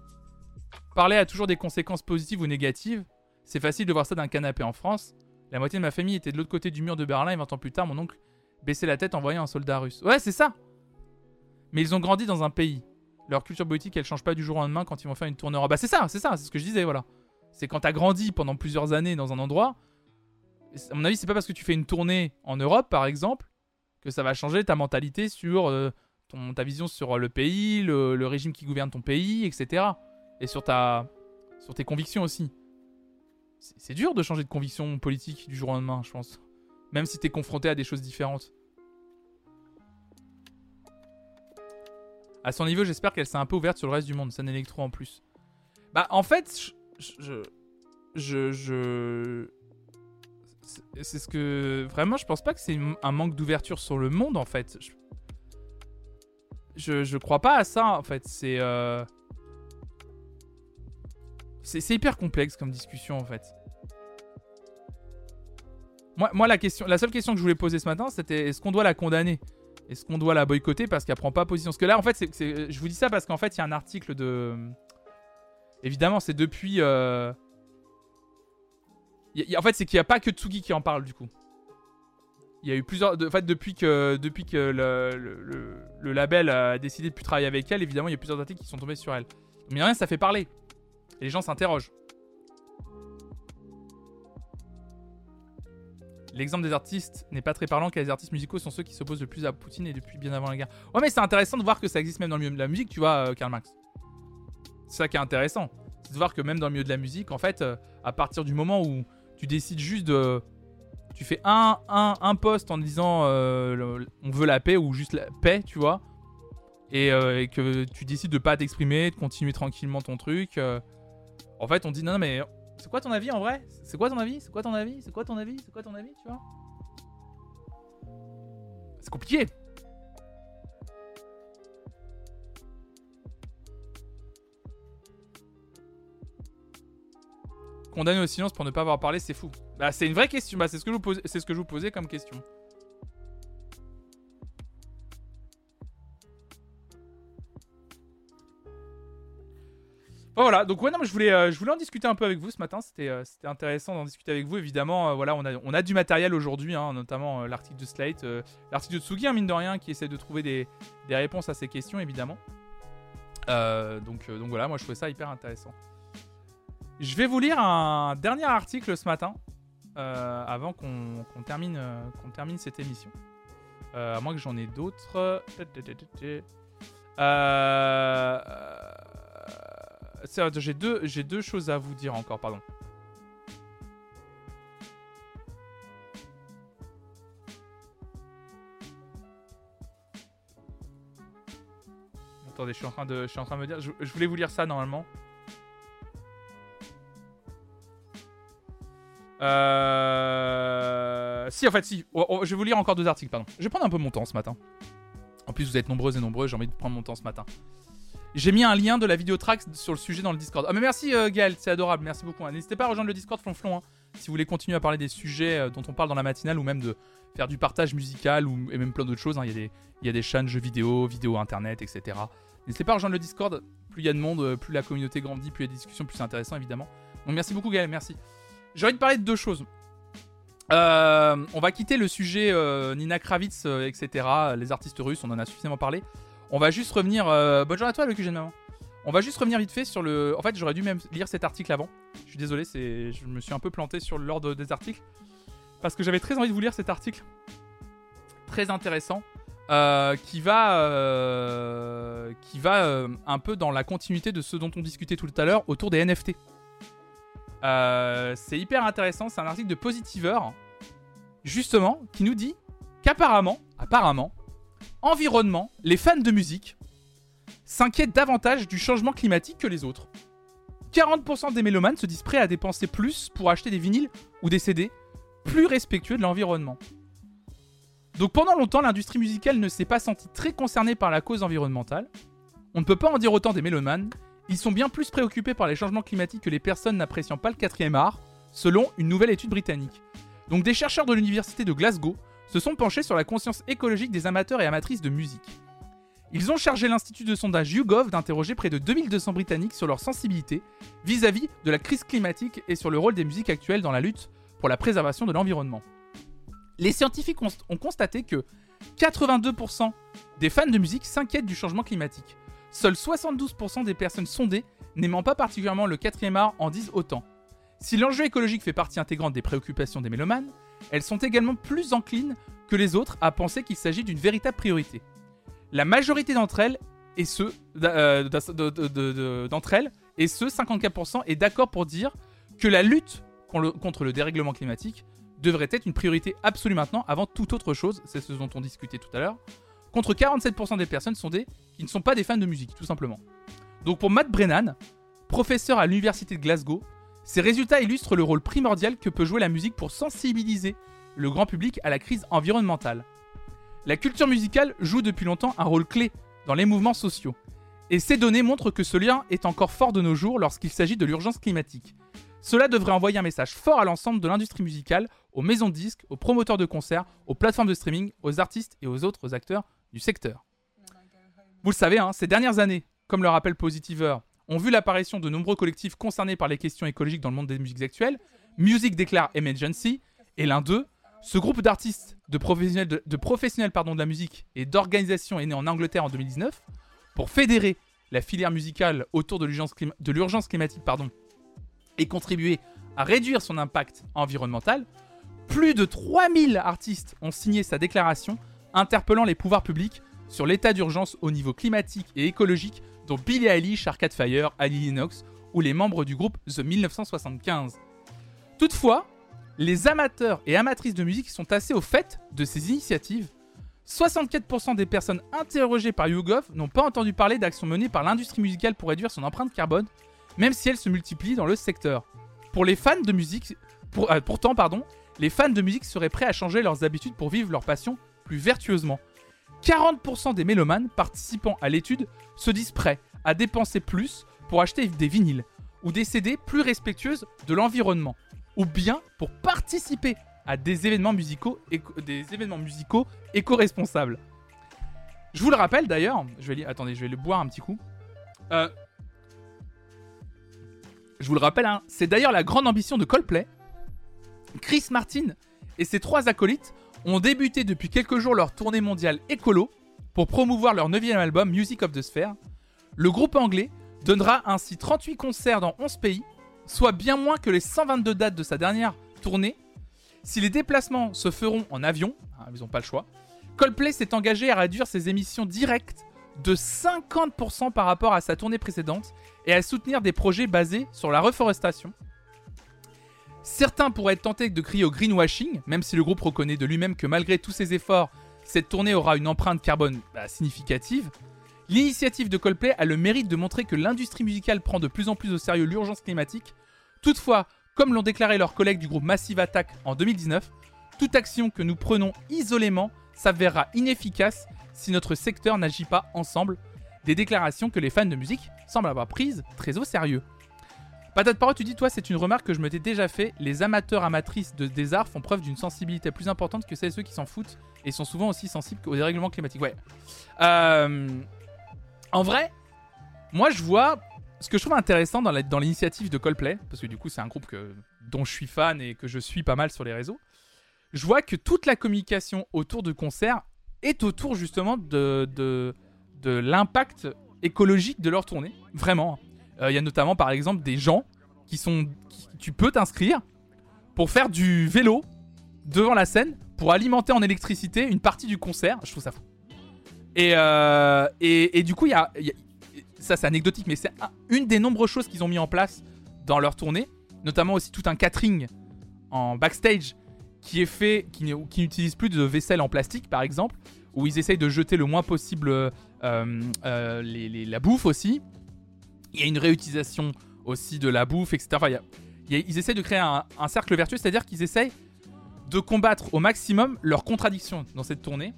A: Parler a toujours des conséquences positives ou négatives. C'est facile de voir ça d'un canapé en France. La moitié de ma famille était de l'autre côté du mur de Berlin et 20 ans plus tard, mon oncle baissait la tête en voyant un soldat russe. Ouais, c'est ça Mais ils ont grandi dans un pays. Leur culture politique, elle change pas du jour au lendemain quand ils vont faire une tournée en Europe. Bah, c'est ça, c'est ça, c'est ce que je disais, voilà. C'est quand t'as grandi pendant plusieurs années dans un endroit. À mon avis, c'est pas parce que tu fais une tournée en Europe, par exemple, que ça va changer ta mentalité sur euh, ton, ta vision sur le pays, le, le régime qui gouverne ton pays, etc. Et sur, ta, sur tes convictions aussi. C'est dur de changer de conviction politique du jour au lendemain, je pense. Même si t'es confronté à des choses différentes. À son niveau, j'espère qu'elle s'est un peu ouverte sur le reste du monde, scène électro en plus. Bah, en fait, je. Je. Je. c'est- ce que. Vraiment, je pense pas que c'est un manque d'ouverture sur le monde, en fait. Je, je, crois pas à ça, en fait. Euh, C'est c'est hyper complexe comme discussion, en fait. Moi, la, question, la seule question que je voulais poser ce matin, c'était est-ce qu'on doit la condamner? Est-ce qu'on doit la boycotter parce qu'elle prend pas position? Parce que là, en fait, je vous dis ça parce qu'en fait, il y a un article de. Évidemment, c'est depuis. euh, en fait, c'est qu'il n'y a pas que Tsugi qui en parle du coup. Il y a eu plusieurs. en fait, depuis que, depuis que le, le- le- le label a décidé de plus travailler avec elle, évidemment, il y a plusieurs articles qui sont tombés sur elle. Mais rien, ça fait parler. Et les gens s'interrogent. L'exemple des artistes n'est pas très parlant car les artistes musicaux sont ceux qui s'opposent le plus à Poutine et depuis bien avant la guerre. Ouais, mais c'est intéressant de voir que ça existe même dans le milieu de la musique, tu vois, euh, Karl Marx. C'est ça qui est intéressant. C'est de voir que même dans le milieu de la musique, en fait, euh, à partir du moment où tu décides juste de. Tu fais un, un, un post en disant euh, on veut la paix ou juste la paix, tu vois. Et, que tu décides de pas t'exprimer, de continuer tranquillement ton truc. en fait, on dit non, mais c'est quoi ton avis en vrai? C'est quoi ton avis? C'est quoi ton avis? C'est quoi ton avis? C'est quoi ton avis Tu vois? C'est compliqué. Condamné au silence pour ne pas avoir parlé, c'est fou. Bah, c'est une vraie question. Bah, c'est ce que je vous posais, c'est ce que je vous posais comme question. Voilà, donc ouais, non, mais je voulais, euh, je voulais en discuter un peu avec vous ce matin. C'était, euh, intéressant d'en discuter avec vous. Évidemment, euh, voilà, on a, on a du matériel aujourd'hui, hein, notamment l'article de Slate, l'article de Tsugi, hein, mine de rien, qui essaie de trouver des, réponses à ces questions, évidemment. Donc, donc voilà, moi je trouvais ça hyper intéressant. Je vais vous lire un dernier article ce matin, avant qu'on, termine, qu'on termine cette émission. À moins que j'en ai d'autres. Euh, j'ai deux, deux choses à vous dire encore, pardon. Attendez, je suis en train de, je suis en train de me dire, je, voulais vous lire ça normalement. Euh... Si, en fait, si. Oh, oh, je vais vous lire encore deux articles, pardon. Je vais prendre un peu mon temps ce matin. En plus, vous êtes nombreux et nombreux, j'ai envie de prendre mon temps ce matin. J'ai mis un lien de la vidéo track sur le sujet dans le Discord. Ah mais merci euh, Gaël, c'est adorable, merci beaucoup. hein. N'hésitez pas à rejoindre le Discord Flonflon hein, si vous voulez continuer à parler des sujets euh, dont on parle dans la matinale ou même de faire du partage musical ou, même plein d'autres choses. hein. Il, y a des, y a des chaînes jeux vidéo, vidéo internet, etc. N'hésitez pas à rejoindre le Discord. Plus il y a de monde, euh, plus la communauté grandit, plus il y a des discussions, plus c'est intéressant évidemment. Donc merci beaucoup Gaël, merci. J'ai envie de parler de deux choses. Euh, on va quitter le sujet Nina Kravitz, etc. Les artistes russes, on en a suffisamment parlé. On va juste revenir. euh, bonne journée à toi, le QG. On va juste revenir vite fait sur le. En fait, j'aurais dû même lire cet article avant. Je suis désolé, c'est, je me suis un peu planté sur l'ordre des articles parce que j'avais très envie de vous lire cet article, très intéressant, euh, qui va, euh, qui va euh, un peu dans la continuité de ce dont on discutait tout à l'heure autour des NFT. C'est hyper intéressant, c'est un article de Positiver, justement, qui nous dit qu'apparemment, apparemment, environnement, les fans de musique s'inquiètent davantage du changement climatique que les autres. 40% des mélomanes se disent prêts à dépenser plus pour acheter des vinyles ou des CD plus respectueux de l'environnement. Donc pendant longtemps, l'industrie musicale ne s'est pas sentie très concernée par la cause environnementale. On ne peut pas en dire autant des mélomanes. Ils sont bien plus préoccupés par les changements climatiques que les personnes n'appréciant pas le quatrième art, selon une nouvelle étude britannique. Donc des chercheurs de l'université de Glasgow se sont penchés sur la conscience écologique des amateurs et amatrices de musique. Ils ont chargé l'institut de sondage YouGov d'interroger près de 2200 Britanniques sur leur sensibilité vis-à-vis de la crise climatique et sur le rôle des musiques actuelles dans la lutte pour la préservation de l'environnement. Les scientifiques ont constaté que 82% des fans de musique s'inquiètent du changement climatique. Seuls 72% des personnes sondées n'aimant pas particulièrement le quatrième art en disent autant. Si l'enjeu écologique fait partie intégrante des préoccupations des mélomanes, elles sont également plus enclines que les autres à penser qu'il s'agit d'une véritable priorité. La majorité d'entre elles, et euh, ceux 54% est d'accord pour dire que la lutte contre le dérèglement climatique devrait être une priorité absolue maintenant avant toute autre chose, c'est ce dont on discutait tout à l'heure, contre 47% des personnes sondées qui ne sont pas des fans de musique, tout simplement. Donc pour Matt Brennan, professeur à l'université de Glasgow, ces résultats illustrent le rôle primordial que peut jouer la musique pour sensibiliser le grand public à la crise environnementale. La culture musicale joue depuis longtemps un rôle clé dans les mouvements sociaux. Et ces données montrent que ce lien est encore fort de nos jours lorsqu'il s'agit de l'urgence climatique. Cela devrait envoyer un message fort à l'ensemble de l'industrie musicale, aux maisons de disques, aux promoteurs de concerts, aux plateformes de streaming, aux artistes et aux autres acteurs du secteur. Vous le savez, hein, ces dernières années, comme le rappelle Positiver, ont vu l'apparition de nombreux collectifs concernés par les questions écologiques dans le monde des musiques actuelles. Music déclare Emergency, et l'un d'eux, ce groupe d'artistes, de professionnels, de, pardon, de la musique et d'organisations est né en Angleterre en 2019 pour fédérer la filière musicale autour de l'urgence climatique et contribuer à réduire son impact environnemental. Plus de 3000 artistes ont signé sa déclaration interpellant les pouvoirs publics sur l'état d'urgence au niveau climatique et écologique dont Billie Eilish, Arcade Fire, Annie Lennox ou les membres du groupe The 1975. Toutefois, les amateurs et amatrices de musique sont assez au fait de ces initiatives. 64% des personnes interrogées par YouGov n'ont pas entendu parler d'actions menées par l'industrie musicale pour réduire son empreinte carbone, même si elles se multiplient dans le secteur. Pour les fans de musique, euh, pourtant, pardon, les fans de musique seraient prêts à changer leurs habitudes pour vivre leur passion plus vertueusement. 40% des mélomanes participant à l'étude se disent prêts à dépenser plus pour acheter des vinyles ou des CD plus respectueuses de l'environnement, ou bien pour participer à des événements musicaux, éco-responsables. Je vous le rappelle d'ailleurs, je vais attendez, je vais le boire un petit coup. Euh, je vous le rappelle, hein, c'est d'ailleurs la grande ambition de Coldplay. Chris Martin et ses trois acolytes ont débuté depuis quelques jours leur tournée mondiale écolo pour promouvoir leur neuvième album Music of the Sphere. Le groupe anglais donnera ainsi 38 concerts dans 11 pays, soit bien moins que les 122 dates de sa dernière tournée. Si les déplacements se feront en avion, hein, ils n'ont pas le choix, Coldplay s'est engagé à réduire ses émissions directes de 50% par rapport à sa tournée précédente et à soutenir des projets basés sur la reforestation. Certains pourraient être tentés de crier au greenwashing, même si le groupe reconnaît de lui-même que malgré tous ses efforts, cette tournée aura une empreinte carbone bah, significative. L'initiative de Coldplay a le mérite de montrer que l'industrie musicale prend de plus en plus au sérieux l'urgence climatique. Toutefois, comme l'ont déclaré leurs collègues du groupe Massive Attack en 2019, toute action que nous prenons isolément s'avérera inefficace si notre secteur n'agit pas ensemble. des déclarations que les fans de musique semblent avoir prises très au sérieux. Patate Parole, tu dis, toi, c'est une remarque que je m'étais déjà fait. Les amateurs amatrices de, des arts font preuve d'une sensibilité plus importante que celles ceux qui s'en foutent et sont souvent aussi sensibles aux dérèglements climatiques. Ouais. Euh, en vrai, moi, je vois ce que je trouve intéressant dans dans l'initiative de Coldplay, parce que du coup, c'est un groupe que, dont je suis fan et que je suis pas mal sur les réseaux. Je vois que toute la communication autour de concerts est autour justement de, de, de l'impact écologique de leur tournée. Vraiment. Euh, Il y a notamment par exemple des gens qui sont. tu peux t'inscrire pour faire du vélo devant la scène pour alimenter en électricité une partie du concert. Je trouve ça fou. Et, euh, et, du coup, il y a, ça c'est anecdotique, mais c'est un- une des nombreuses choses qu'ils ont mis en place dans leur tournée, notamment aussi tout un catering en backstage qui est fait, qui, qui n'utilise plus de vaisselle en plastique par exemple, où ils essayent de jeter le moins possible euh, la bouffe aussi. Il y a une réutilisation aussi de la bouffe, etc. Enfin, ils essaient de créer un, cercle vertueux, c'est-à-dire qu'ils essayent de combattre au maximum leurs contradictions dans cette tournée,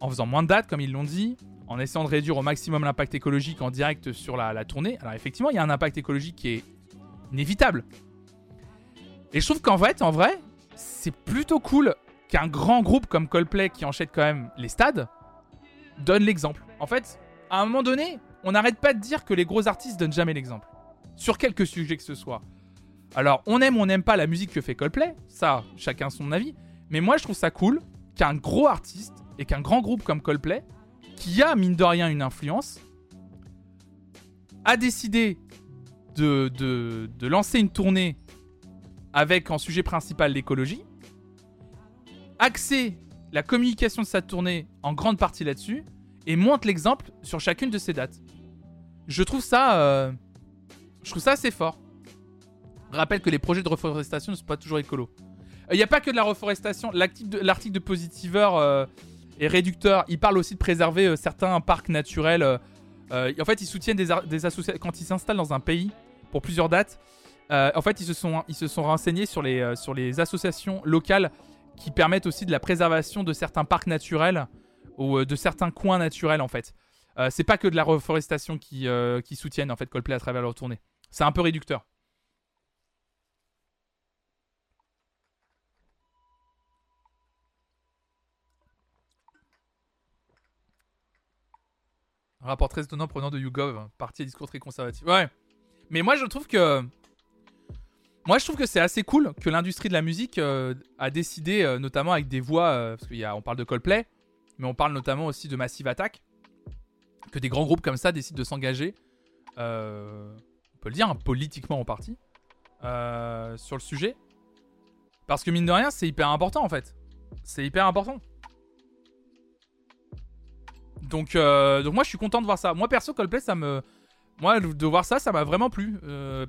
A: en faisant moins de dates, comme ils l'ont dit, en essayant de réduire au maximum l'impact écologique en direct sur la, la tournée. Alors effectivement, il y a un impact écologique qui est inévitable. Et je trouve qu'en vrai, en vrai, c'est plutôt cool qu'un grand groupe comme Coldplay qui enchaîne quand même les stades donne l'exemple. En fait, à un moment donné, on n'arrête pas de dire que les gros artistes donnent jamais l'exemple. Sur quelque sujet que ce soit. Alors, on aime ou on n'aime pas la musique que fait Coldplay, ça, chacun son avis. Mais moi, je trouve ça cool qu'un gros artiste et qu'un grand groupe comme Coldplay, qui a mine de rien une influence, a décidé de, lancer une tournée avec en sujet principal l'écologie, axer la communication de sa tournée en grande partie là-dessus, et montre l'exemple sur chacune de ces dates. Je trouve ça, euh, je trouve ça assez fort. Rappelle que les projets de reforestation ne sont pas toujours écolos. Il n'y a pas que de la reforestation. L'article de, de Positiver euh, est réducteur. Il parle aussi de préserver euh, certains parcs naturels. euh, euh, en fait, ils soutiennent des, des associations quand ils s'installent dans un pays pour plusieurs dates. euh, en fait, ils se sont, ils se sont renseignés sur les, euh, sur les associations locales qui permettent aussi de la préservation de certains parcs naturels ou euh, de certains coins naturels en fait. Euh, c'est pas que de la reforestation qui, euh, qui soutiennent en fait Coldplay à travers leur tournée. C'est un peu réducteur. Rapport très étonnant provenant de YouGov, parti à discours très conservatif. Ouais. Mais moi je trouve que moi, je trouve que c'est assez cool que l'industrie de la musique euh, a décidé, notamment avec des voix, parce qu'on parle de Coldplay, mais on parle notamment aussi de Massive Attack, que des grands groupes comme ça décident de s'engager, euh, on peut le dire, hein, politiquement en partie, euh, sur le sujet. Parce que mine de rien, c'est hyper important en fait. C'est hyper important. Donc, euh, donc moi, je suis content de voir ça. Moi, perso, Coldplay, ça me... Moi, de voir ça, ça m'a vraiment plu.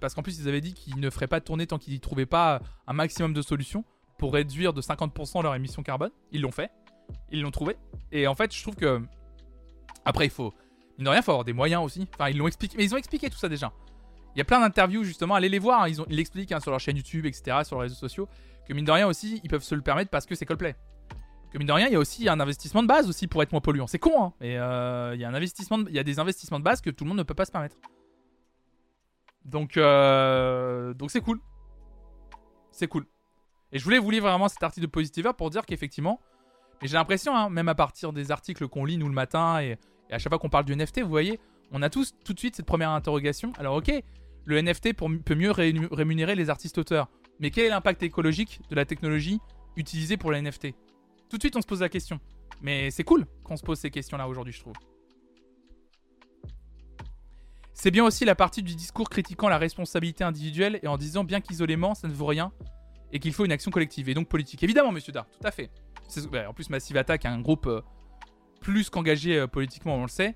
A: parce qu'en plus, ils avaient dit qu'ils ne feraient pas de tournée tant qu'ils n'y trouvaient pas un maximum de solutions pour réduire de 50% leur émission carbone. Ils l'ont fait. Ils l'ont trouvé. Et en fait, je trouve que. Après, il faut. Mine de rien, faut avoir des moyens aussi. Enfin, ils l'ont expliqué. Mais ils ont expliqué tout ça déjà. Il y a plein d'interviews, justement. Allez les voir. hein. Ils, ont... l'expliquent hein, sur leur chaîne YouTube, etc., sur les réseaux sociaux. Que mine de rien aussi, ils peuvent se le permettre parce que c'est Coldplay. Que mine de rien, il y a aussi un investissement de base aussi pour être moins polluant. C'est con, hein. Mais euh, il y a des investissements de base que tout le monde ne peut pas se permettre. Donc, euh, donc c'est cool. C'est cool. Et je voulais vous lire vraiment cet article de Positiver pour dire qu'effectivement, mais j'ai l'impression, hein, même à partir des articles qu'on lit nous le matin et, et à chaque fois qu'on parle du NFT, vous voyez, on a tous tout de suite cette première interrogation. Alors ok, le NFT peut mieux rému- rémunérer les artistes auteurs, mais quel est l'impact écologique de la technologie utilisée pour les NFT Tout de suite on se pose la question. Mais c'est cool qu'on se pose ces questions-là aujourd'hui, je trouve. C'est bien aussi la partie du discours critiquant la responsabilité individuelle et en disant bien qu'isolément ça ne vaut rien et qu'il faut une action collective et donc politique. Évidemment, monsieur Dart, tout à fait. En plus, Massive Attack un groupe euh, plus qu'engagé euh, politiquement, on le sait.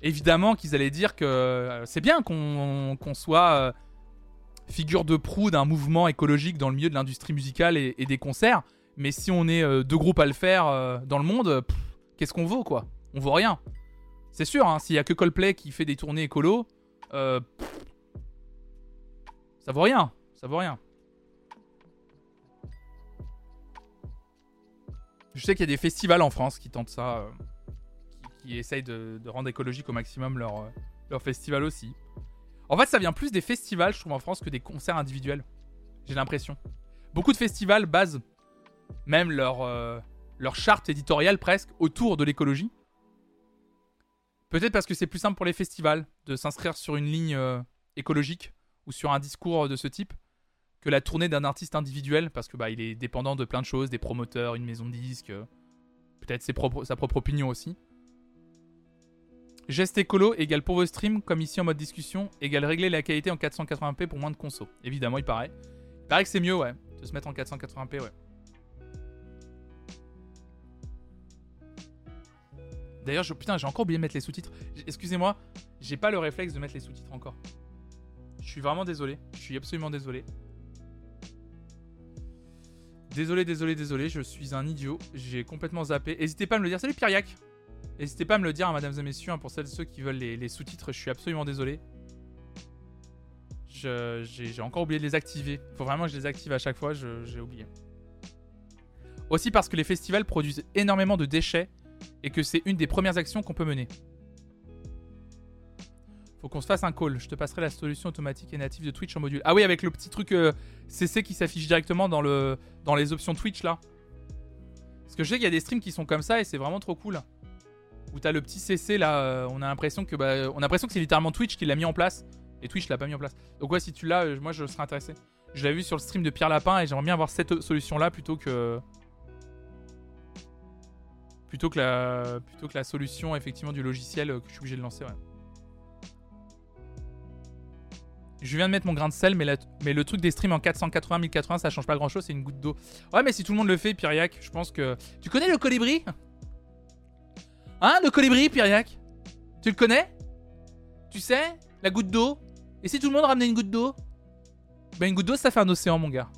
A: Évidemment qu'ils allaient dire que euh, c'est bien qu'on soit euh, figure de proue d'un mouvement écologique dans le milieu de l'industrie musicale et, des concerts, mais si on est deux groupes à le faire dans le monde, qu'est-ce qu'on vaut quoi? On vaut rien. C'est sûr, hein, s'il y a que Coldplay qui fait des tournées écolo, ça vaut rien. Ça vaut rien. Je sais qu'il y a des festivals en France qui tentent ça, euh, qui, essayent de, rendre écologique au maximum leur, euh, leur festival aussi. En fait, ça vient plus des festivals, je trouve, en France, que des concerts individuels. J'ai l'impression. Beaucoup de festivals basent même leur, euh, leur charte éditoriale presque autour de l'écologie. Peut-être parce que c'est plus simple pour les festivals de s'inscrire sur une ligne écologique ou sur un discours de ce type que la tournée d'un artiste individuel parce que bah il est dépendant de plein de choses, des promoteurs, une maison de disques, euh, peut-être ses propres- sa propre opinion aussi. Geste écolo égale pour vos streams, comme ici en mode discussion, égale régler la qualité en 480p pour moins de conso. Évidemment, il paraît. Il paraît que c'est mieux, ouais, de se mettre en 480p, ouais. D'ailleurs, putain, j'ai encore oublié de mettre les sous-titres. Excusez-moi, j'ai pas le réflexe de mettre les sous-titres encore. Je suis vraiment désolé. Je suis absolument désolé. Désolé, désolé, désolé. Je suis un idiot. J'ai complètement zappé. N'hésitez pas à me le dire. Salut Pierriac. N'hésitez pas à me le dire, hein, mesdames et messieurs, hein, pour celles et ceux qui veulent les, les sous-titres. Je suis absolument désolé. J'ai encore oublié de les activer. Faut vraiment que je les active à chaque fois. J'ai oublié. Aussi parce que les festivals produisent énormément de déchets et que c'est une des premières actions qu'on peut mener. Faut qu'on se fasse un call. Je te passerai la solution automatique et native de Twitch en module. Ah oui, avec le petit truc euh, CC qui s'affiche directement dans, le, dans les options Twitch là. Parce que je sais qu'il y a des streams qui sont comme ça et c'est vraiment trop cool. Où t'as le petit CC là, euh, on a l'impression que bah, que c'est littéralement Twitch qui l'a mis en place et Twitch l'a pas mis en place. Donc ouais, si tu l'as, euh, moi je serais intéressé. Je l'ai vu sur le stream de Pierre Lapin et j'aimerais bien avoir cette solution là plutôt que plutôt que la plutôt que la solution effectivement du logiciel euh, que je suis obligé de lancer. Ouais. Je viens de mettre mon grain de sel, mais, la- mais le truc des streams en 480, 1080, ça change pas grand chose, c'est une goutte d'eau. Ouais, mais si tout le monde le fait, Pyriac, je pense que. Tu connais le colibri? Hein, le colibri, Pyriac? Tu le connais? Tu sais La goutte d'eau? Et si tout le monde ramenait une goutte d'eau? Ben, une goutte d'eau, ça fait un océan, mon gars.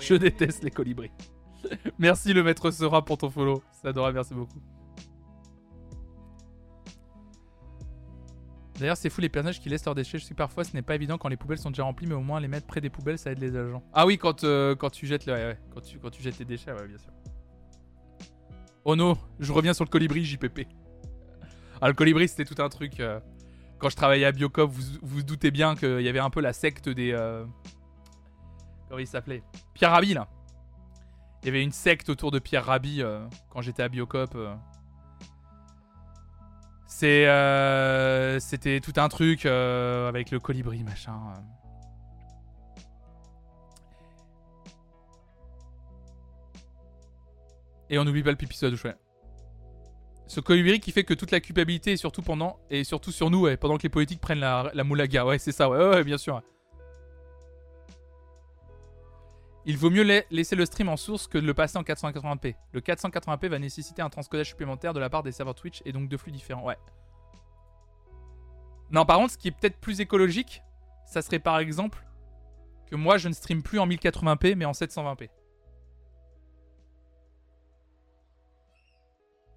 A: Je déteste les colibris. <laughs> merci, le maître sera pour ton follow. C'est adorable, merci beaucoup. D'ailleurs, c'est fou les personnages qui laissent leurs déchets. Je sais que parfois ce n'est pas évident quand les poubelles sont déjà remplies, mais au moins les mettre près des poubelles, ça aide les agents. Ah oui, quand, euh, quand tu jettes quand tu, quand tu jettes tes déchets, ouais, bien sûr. Oh non, je reviens sur le colibri JPP. Ah, le colibri, c'était tout un truc. euh, quand je travaillais à Biocop, vous vous doutez bien qu'il y avait un peu la secte des. euh, Comment il s'appelait? Pierre Rabhi, là. Il y avait une secte autour de Pierre Rabhi quand j'étais à Biocop. Euh. C'était tout un truc euh, avec le colibri, machin. euh. Et on n'oublie pas le pipi sous la. Ce colibri qui fait que toute la culpabilité est surtout pendant et surtout sur nous, ouais, pendant que les politiques prennent la, la moulaga. Ouais, c'est ça, ouais, ouais, bien sûr. Il vaut mieux la- laisser le stream en source que de le passer en 480p. Le 480p va nécessiter un transcodage supplémentaire de la part des serveurs Twitch et donc deux flux différents. Ouais. Non, par contre, ce qui est peut-être plus écologique, ça serait par exemple que moi je ne stream plus en 1080p mais en 720p.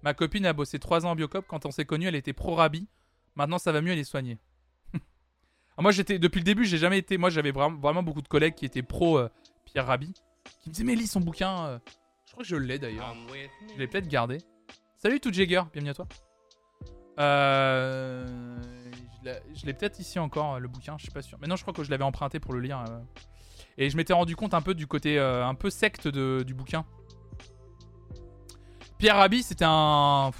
A: Ma copine a bossé 3 ans en Biocop. Quand on s'est connus, elle était pro-Rabi. Maintenant, ça va mieux, elle est soignée. <laughs> Ah, moi, j'étais depuis le début, j'ai jamais été. Moi, j'avais vraiment, vraiment beaucoup de collègues qui étaient pro euh, Pierre Rabhi, qui me disaient mais lis son bouquin. euh. Je crois que je l'ai d'ailleurs.
B: With
A: Je l'ai peut-être gardé. Salut tout Jagger, bienvenue à toi. Euh, je l'ai- je l'ai peut-être ici encore euh, le bouquin, je suis pas sûr. Mais non, je crois que je l'avais emprunté pour le lire. euh. Et je m'étais rendu compte un peu du côté euh, un peu secte de- du bouquin. Pierre Rabhi, c'était un.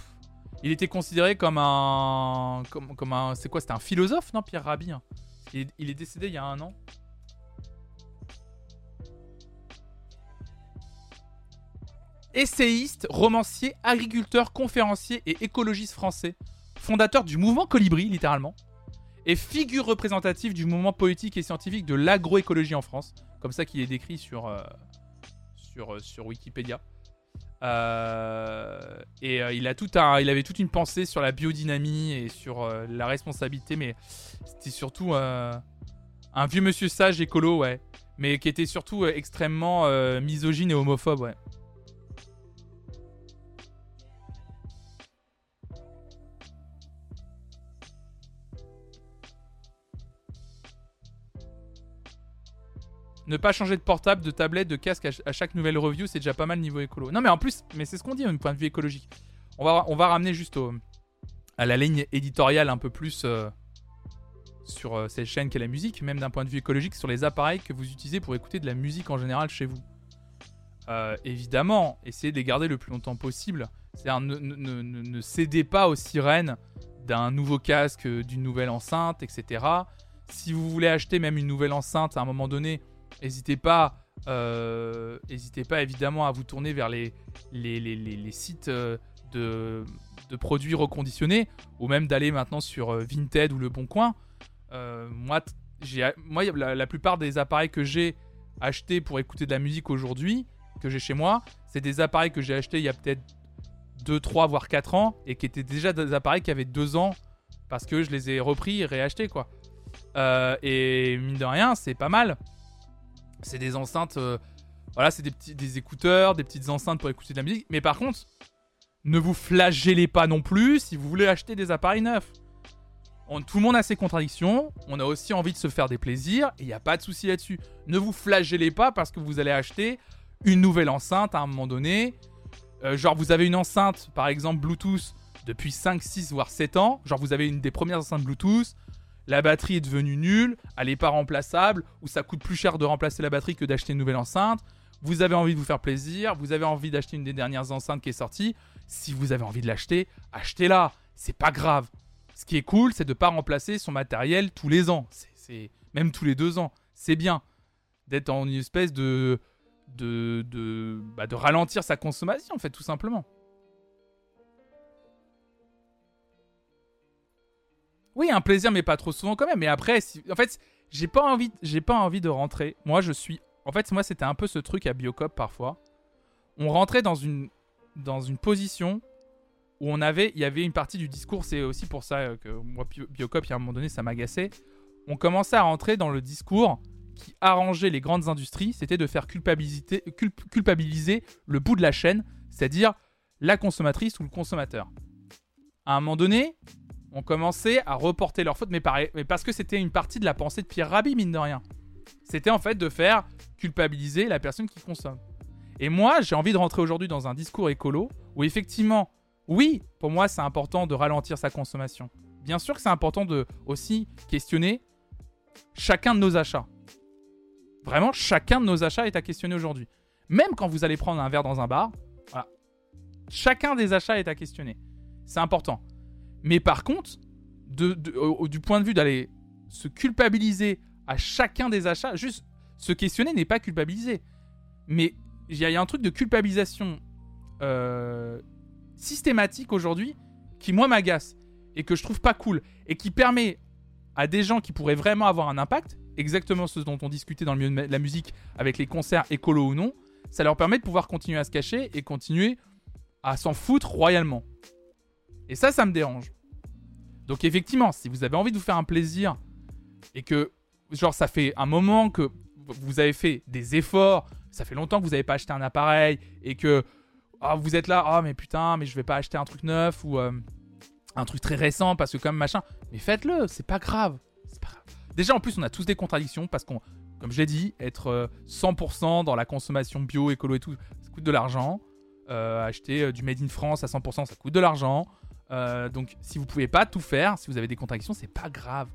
A: Il était considéré comme un. Comme, comme un. C'est quoi C'était un philosophe, non, Pierre Rabhi hein il, est- il est décédé il y a un an. Essayiste, romancier, agriculteur, conférencier et écologiste français. Fondateur du mouvement Colibri, littéralement. Et figure représentative du mouvement politique et scientifique de l'agroécologie en France. Comme ça qu'il est décrit sur, euh, sur, euh, sur Wikipédia. Euh, et il, a tout un, il avait toute une pensée sur la biodynamie et sur la responsabilité, mais c'était surtout un vieux monsieur sage écolo, ouais. Mais qui était surtout extrêmement misogyne et homophobe, ouais. Ne pas changer de portable, de tablette, de casque à, ch- à chaque nouvelle review, c'est déjà pas mal niveau écolo. Non, mais en plus, mais c'est ce qu'on dit d'un point de vue écologique. On va, on va ramener juste à la ligne éditoriale un peu plus euh, sur euh, cette chaîne qu'est la musique, même d'un point de vue écologique, sur les appareils que vous utilisez pour écouter de la musique en général chez vous. Euh, évidemment, essayez de les garder le plus longtemps possible. C'est-à-dire, ne, ne- ne- ne- cédez pas aux sirènes d'un nouveau casque, d'une nouvelle enceinte, etc. Si vous voulez acheter même une nouvelle enceinte à un moment donné, n'hésitez pas, euh, n'hésitez pas évidemment à vous tourner vers les, sites euh, de, produits reconditionnés ou même d'aller maintenant sur euh, Vinted ou Le Bon Coin. Moi, la, plupart des appareils que j'ai achetés pour écouter de la musique aujourd'hui, que j'ai chez moi, c'est des appareils que j'ai achetés il y a peut-être 2, 3, voire 4 ans et qui étaient déjà des appareils qui avaient 2 ans parce que je les ai repris et réachetés quoi. Et mine de rien, c'est pas mal. C'est des enceintes, euh, voilà, c'est des petits des écouteurs, des petites enceintes pour écouter de la musique. Mais par contre, ne vous flagellez pas non plus si vous voulez acheter des appareils neufs. Tout le monde a ses contradictions. On a aussi envie de se faire des plaisirs et il n'y a pas de souci là-dessus. Ne vous flagellez pas parce que vous allez acheter une nouvelle enceinte à un moment donné. Euh, genre, vous avez une enceinte, par exemple, Bluetooth depuis 5, 6, voire 7 ans. Genre, vous avez une des premières enceintes Bluetooth. La batterie est devenue nulle, elle n'est pas remplaçable, ou ça coûte plus cher de remplacer la batterie que d'acheter une nouvelle enceinte. Vous avez envie de vous faire plaisir, vous avez envie d'acheter une des dernières enceintes qui est sortie. Si vous avez envie de l'acheter, achetez-la. C'est pas grave. Ce qui est cool, c'est de ne pas remplacer son matériel tous les ans. C'est, même tous les deux ans. C'est bien d'être en une espèce de de de, bah, de ralentir sa consommation, en fait, tout simplement. Oui, un plaisir, mais pas trop souvent quand même. Mais après, en fait, j'ai pas envie, j'ai pas envie de rentrer. Moi, je suis. En fait, moi, c'était un peu ce truc à Biocop parfois. On rentrait dans une dans une position où on avait, il y avait une partie du discours. C'est aussi pour ça euh, que moi, Bio- Biocop, il y a un moment donné, ça m'agaçait. On commençait à rentrer dans le discours qui arrangeait les grandes industries, c'était de faire culpabiliser, culp- culpabiliser le bout de la chaîne, c'est-à-dire la consommatrice ou le consommateur. À un moment donné, on commençait à reporter leur faute, mais, parce que c'était une partie de la pensée de Pierre Rabhi, mine de rien. C'était en fait de faire culpabiliser la personne qui consomme. Et moi, j'ai envie de rentrer aujourd'hui dans un discours écolo où effectivement, oui, pour moi, c'est important de ralentir sa consommation. Bien sûr que c'est important de aussi questionner chacun de nos achats. Vraiment, chacun de nos achats est à questionner aujourd'hui. Même quand vous allez prendre un verre dans un bar. Chacun des achats est à questionner. C'est important. Mais par contre, au- du point de vue d'aller se culpabiliser à chacun des achats, juste se questionner n'est pas culpabiliser. Mais il y, a- il y a un truc de culpabilisation euh, systématique aujourd'hui qui, moi, m'agace et que je trouve pas cool et qui permet à des gens qui pourraient vraiment avoir un impact, exactement ce dont on discutait dans le milieu de la musique avec les concerts écolo ou non, ça leur permet de pouvoir continuer à se cacher et continuer à s'en foutre royalement. Et ça, ça me dérange. Donc effectivement, si vous avez envie de vous faire un plaisir et que, genre, ça fait un moment que vous avez fait des efforts, ça fait longtemps que vous n'avez pas acheté un appareil et que ah, vous êtes là, ah mais putain, mais je vais pas acheter un truc neuf ou euh, un truc très récent parce que comme machin, mais faites-le, c'est pas grave. Déjà en plus, on a tous des contradictions parce qu'on, comme je l'ai dit, être euh, 100% dans la consommation bio, écolo et tout, ça coûte de l'argent. Euh, acheter euh, du made in France à 100%, ça coûte de l'argent. Euh, donc si vous pouvez pas tout faire, si vous avez des contradictions, c'est pas grave.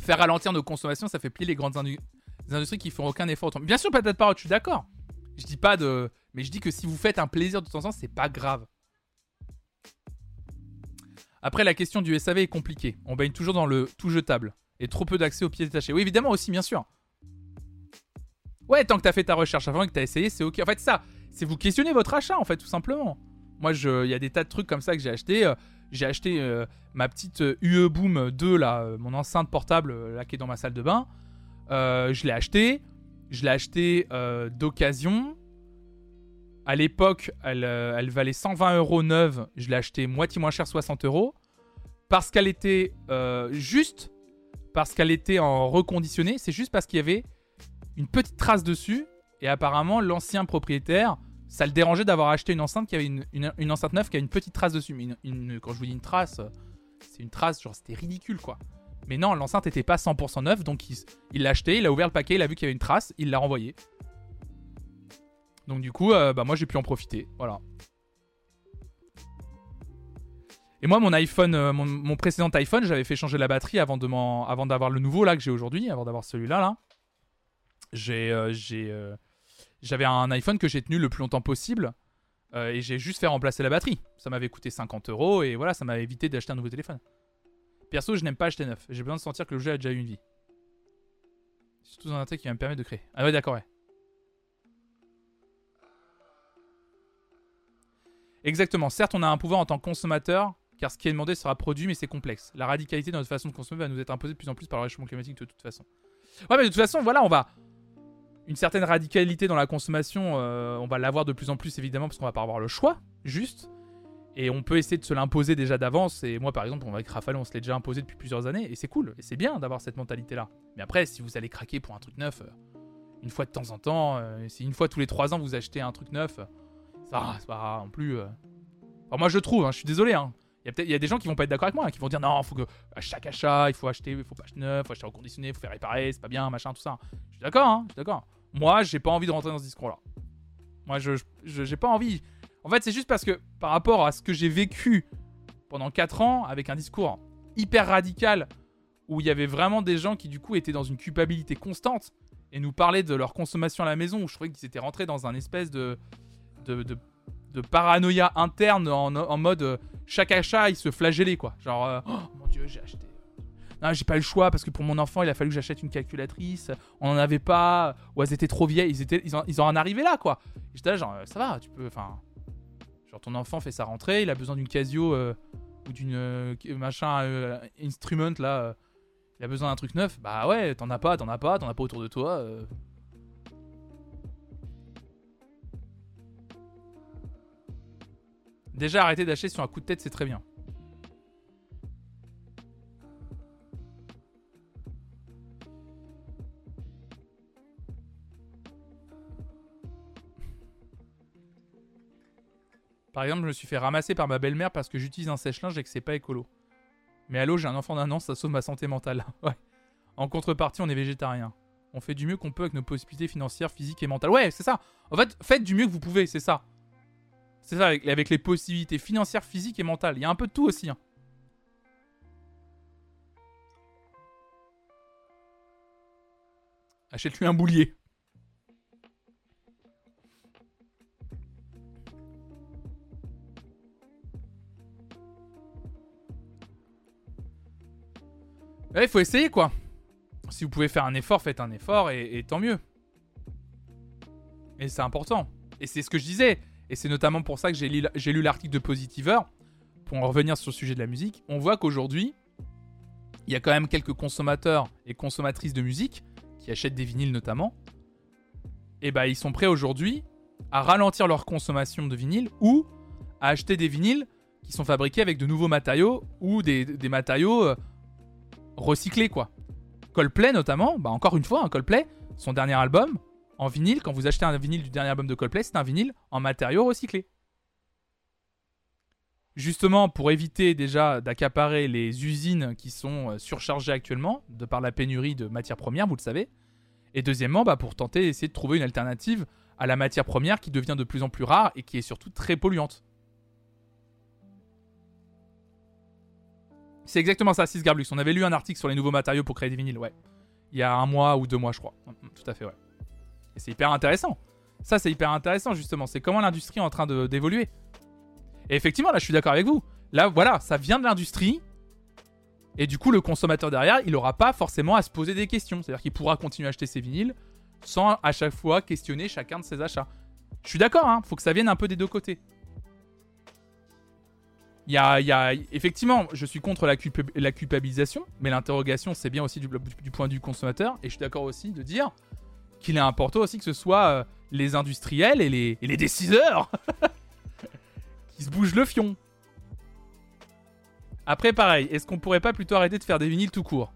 A: Faire ralentir nos consommations, ça fait plier les grandes industries qui font aucun effort. Bien sûr, peut-être pas, je suis d'accord. Je dis pas de. Mais je dis que si vous faites un plaisir de temps en temps, c'est pas grave. Après, la question du SAV est compliquée. On baigne toujours dans le tout jetable. Et trop peu d'accès aux pièces détachées. Oui, évidemment aussi, bien sûr. Ouais, tant que t'as fait ta recherche avant et que t'as essayé, c'est ok. En fait, ça, c'est vous questionner votre achat, en fait, tout simplement. Moi, il y a des tas de trucs comme ça que j'ai acheté. Euh, j'ai acheté euh, ma petite euh, UE Boom 2, là, mon enceinte portable, là, qui est dans ma salle de bain. Je l'ai acheté. Je l'ai acheté d'occasion. À l'époque, elle, valait 120 euros neuve. Je l'ai acheté moitié moins cher, 60 euros. Parce qu'elle était juste, parce qu'elle était en reconditionné, c'est juste parce qu'il y avait une petite trace dessus. Et apparemment, l'ancien propriétaire, ça le dérangeait d'avoir acheté une enceinte qui avait une, une- enceinte neuve qui a une petite trace dessus. Mais une- quand je vous dis une trace, euh, c'est une trace, genre c'était ridicule quoi. Mais non, l'enceinte était pas 100% neuve, donc il l'a acheté, il a ouvert le paquet, il a vu qu'il y avait une trace, il l'a renvoyé. Donc du coup, euh, bah moi j'ai pu en profiter, voilà. Et moi, mon iPhone, euh, mon, précédent iPhone, j'avais fait changer la batterie avant de d'avoir le nouveau là que j'ai aujourd'hui, avant d'avoir celui-là là. J'ai, j'ai, j'avais un iPhone que j'ai tenu le plus longtemps possible euh, et j'ai juste fait remplacer la batterie. Ça m'avait coûté 50 euros et voilà, ça m'a évité d'acheter un nouveau téléphone. Perso, je n'aime pas acheter neuf. J'ai besoin de sentir que le jeu a déjà eu une vie. Surtout dans un truc qui va me permettre de créer. Ah ouais, d'accord, ouais. Exactement. Certes, on a un pouvoir en tant que consommateur, car ce qui est demandé sera produit, mais c'est complexe. La radicalité de notre façon de consommer va nous être imposée de plus en plus par le réchauffement climatique de toute façon. Ouais, mais de toute façon, voilà, on va. Une certaine radicalité dans la consommation, euh, on va l'avoir de plus en plus évidemment, parce qu'on va pas avoir le choix, juste. Et on peut essayer de se l'imposer déjà d'avance. Et moi, par exemple, avec Rafale, on se l'est déjà imposé depuis plusieurs années. Et c'est cool. Et c'est bien d'avoir cette mentalité-là. Mais après, si vous allez craquer pour un truc neuf, euh, une fois de temps en temps, euh, si une fois tous les trois ans vous achetez un truc neuf, ça va, pas non plus. moi, je trouve, hein, je suis désolé. Hein. Il y y a des gens qui vont pas être d'accord avec moi, hein, qui vont dire non, faut que à chaque achat, il faut acheter, il faut pas acheter neuf, faut acheter reconditionné, il faut faire réparer, c'est pas bien, machin, tout ça. Je suis d'accord, hein, je suis d'accord. Moi, j'ai pas envie de rentrer dans ce discours-là. Moi, je, j'ai pas envie. En fait, c'est juste parce que par rapport à ce que j'ai vécu pendant 4 ans avec un discours hyper radical où il y avait vraiment des gens qui du coup étaient dans une culpabilité constante et nous parlaient de leur consommation à la maison où je trouvais qu'ils étaient rentrés dans un espèce de, de, de paranoïa interne en, mode euh, chaque achat ils se flagellaient quoi. Genre euh, oh mon dieu j'ai acheté. Non j'ai pas le choix parce que pour mon enfant il a fallu que j'achète une calculatrice. On en avait pas. Ou elles étaient trop vieilles. Ils étaient ils en, ils en arrivaient là quoi. J'étais là genre euh, ça va tu peux enfin. Genre ton enfant fait sa rentrée il a besoin d'une Casio ou d'une machin instrument là il a besoin d'un truc neuf. Bah ouais t'en as pas t'en as pas t'en as pas autour de toi Déjà, arrêter d'acheter sur un coup de tête, c'est très bien. Par exemple, je me suis fait ramasser par ma belle-mère parce que j'utilise un sèche-linge et que c'est pas écolo. Mais allô, j'ai un enfant d'un an, ça sauve ma santé mentale. <laughs> En contrepartie, on est végétarien. On fait du mieux qu'on peut avec nos possibilités financières, physiques et mentales. Ouais, c'est ça. En fait, faites du mieux que vous pouvez, c'est ça. C'est ça, avec, les possibilités financières, physiques et mentales. Il y a un peu de tout aussi. hein. Achète-lui un boulier. Il faut essayer quoi. Si vous pouvez faire un effort, faites un effort et tant mieux. Et c'est important. Et c'est ce que je disais. Et c'est notamment pour ça que j'ai lu, l'article de Positiver. Pour en revenir sur le sujet de la musique. On voit qu'aujourd'hui, il y a quand même quelques consommateurs et consommatrices de musique qui achètent des vinyles notamment. Et bah, ils sont prêts aujourd'hui à ralentir leur consommation de vinyle ou à acheter des vinyles qui sont fabriqués avec de nouveaux matériaux ou des, matériaux euh, recyclés quoi. Coldplay notamment, bah encore une fois, un Coldplay, son dernier album en vinyle, quand vous achetez un vinyle du dernier album de Coldplay, c'est un vinyle en matériaux recyclés. Justement, pour éviter déjà d'accaparer les usines qui sont euh, surchargées actuellement, de par la pénurie de matières premières, vous le savez. Et deuxièmement, bah, pour tenter d'essayer de trouver une alternative à la matière première qui devient de plus en plus rare et qui est surtout très polluante. C'est exactement ça, Sisgarblux. On avait lu un article sur les nouveaux matériaux pour créer des vinyles, ouais. Il y a un mois ou deux mois, je crois. Mm, Tout à fait, ouais. Et c'est hyper intéressant. Ça, c'est hyper intéressant, justement. C'est comment l'industrie est en train d'évoluer. Et effectivement, là, je suis d'accord avec vous. Là, voilà, ça vient de l'industrie. Et du coup, le consommateur derrière, il n'aura pas forcément à se poser des questions. C'est-à-dire qu'il pourra continuer à acheter ses vinyles sans à chaque fois questionner chacun de ses achats. Je suis d'accord, hein. Faut que ça vienne un peu des deux côtés. Il y a, effectivement, je suis contre la, culpa- la culpabilisation, mais l'interrogation, c'est bien aussi du, du point de vue consommateur. Et je suis d'accord aussi de dire qu'il est important aussi que ce soit euh, les industriels et les, et décideurs <laughs> qui se bougent le fion. Après, pareil, est-ce qu'on pourrait pas plutôt arrêter de faire des vinyles tout court?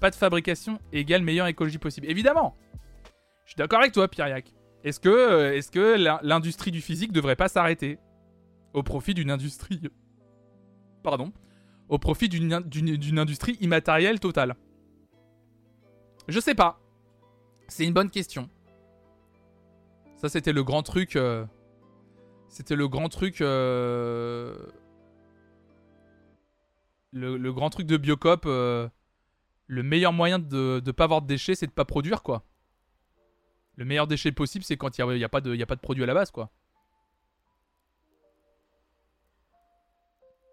A: Pas de fabrication égale meilleure écologie possible. Évidemment Je suis d'accord avec toi, Pierriac. Est-ce que, euh, est-ce que l'in- l'industrie du physique devrait pas s'arrêter? Au profit d'une industrie. <laughs> Pardon au profit d'une industrie immatérielle totale Je sais pas. C'est une bonne question. Ça, c'était le grand truc. euh, C'était le grand truc. euh, Le, grand truc de Biocop. euh, Le meilleur moyen de ne pas avoir de déchets, c'est de pas produire, quoi. Le meilleur déchet possible, c'est quand il n'y a, y a, pas de- de produit à la base, quoi.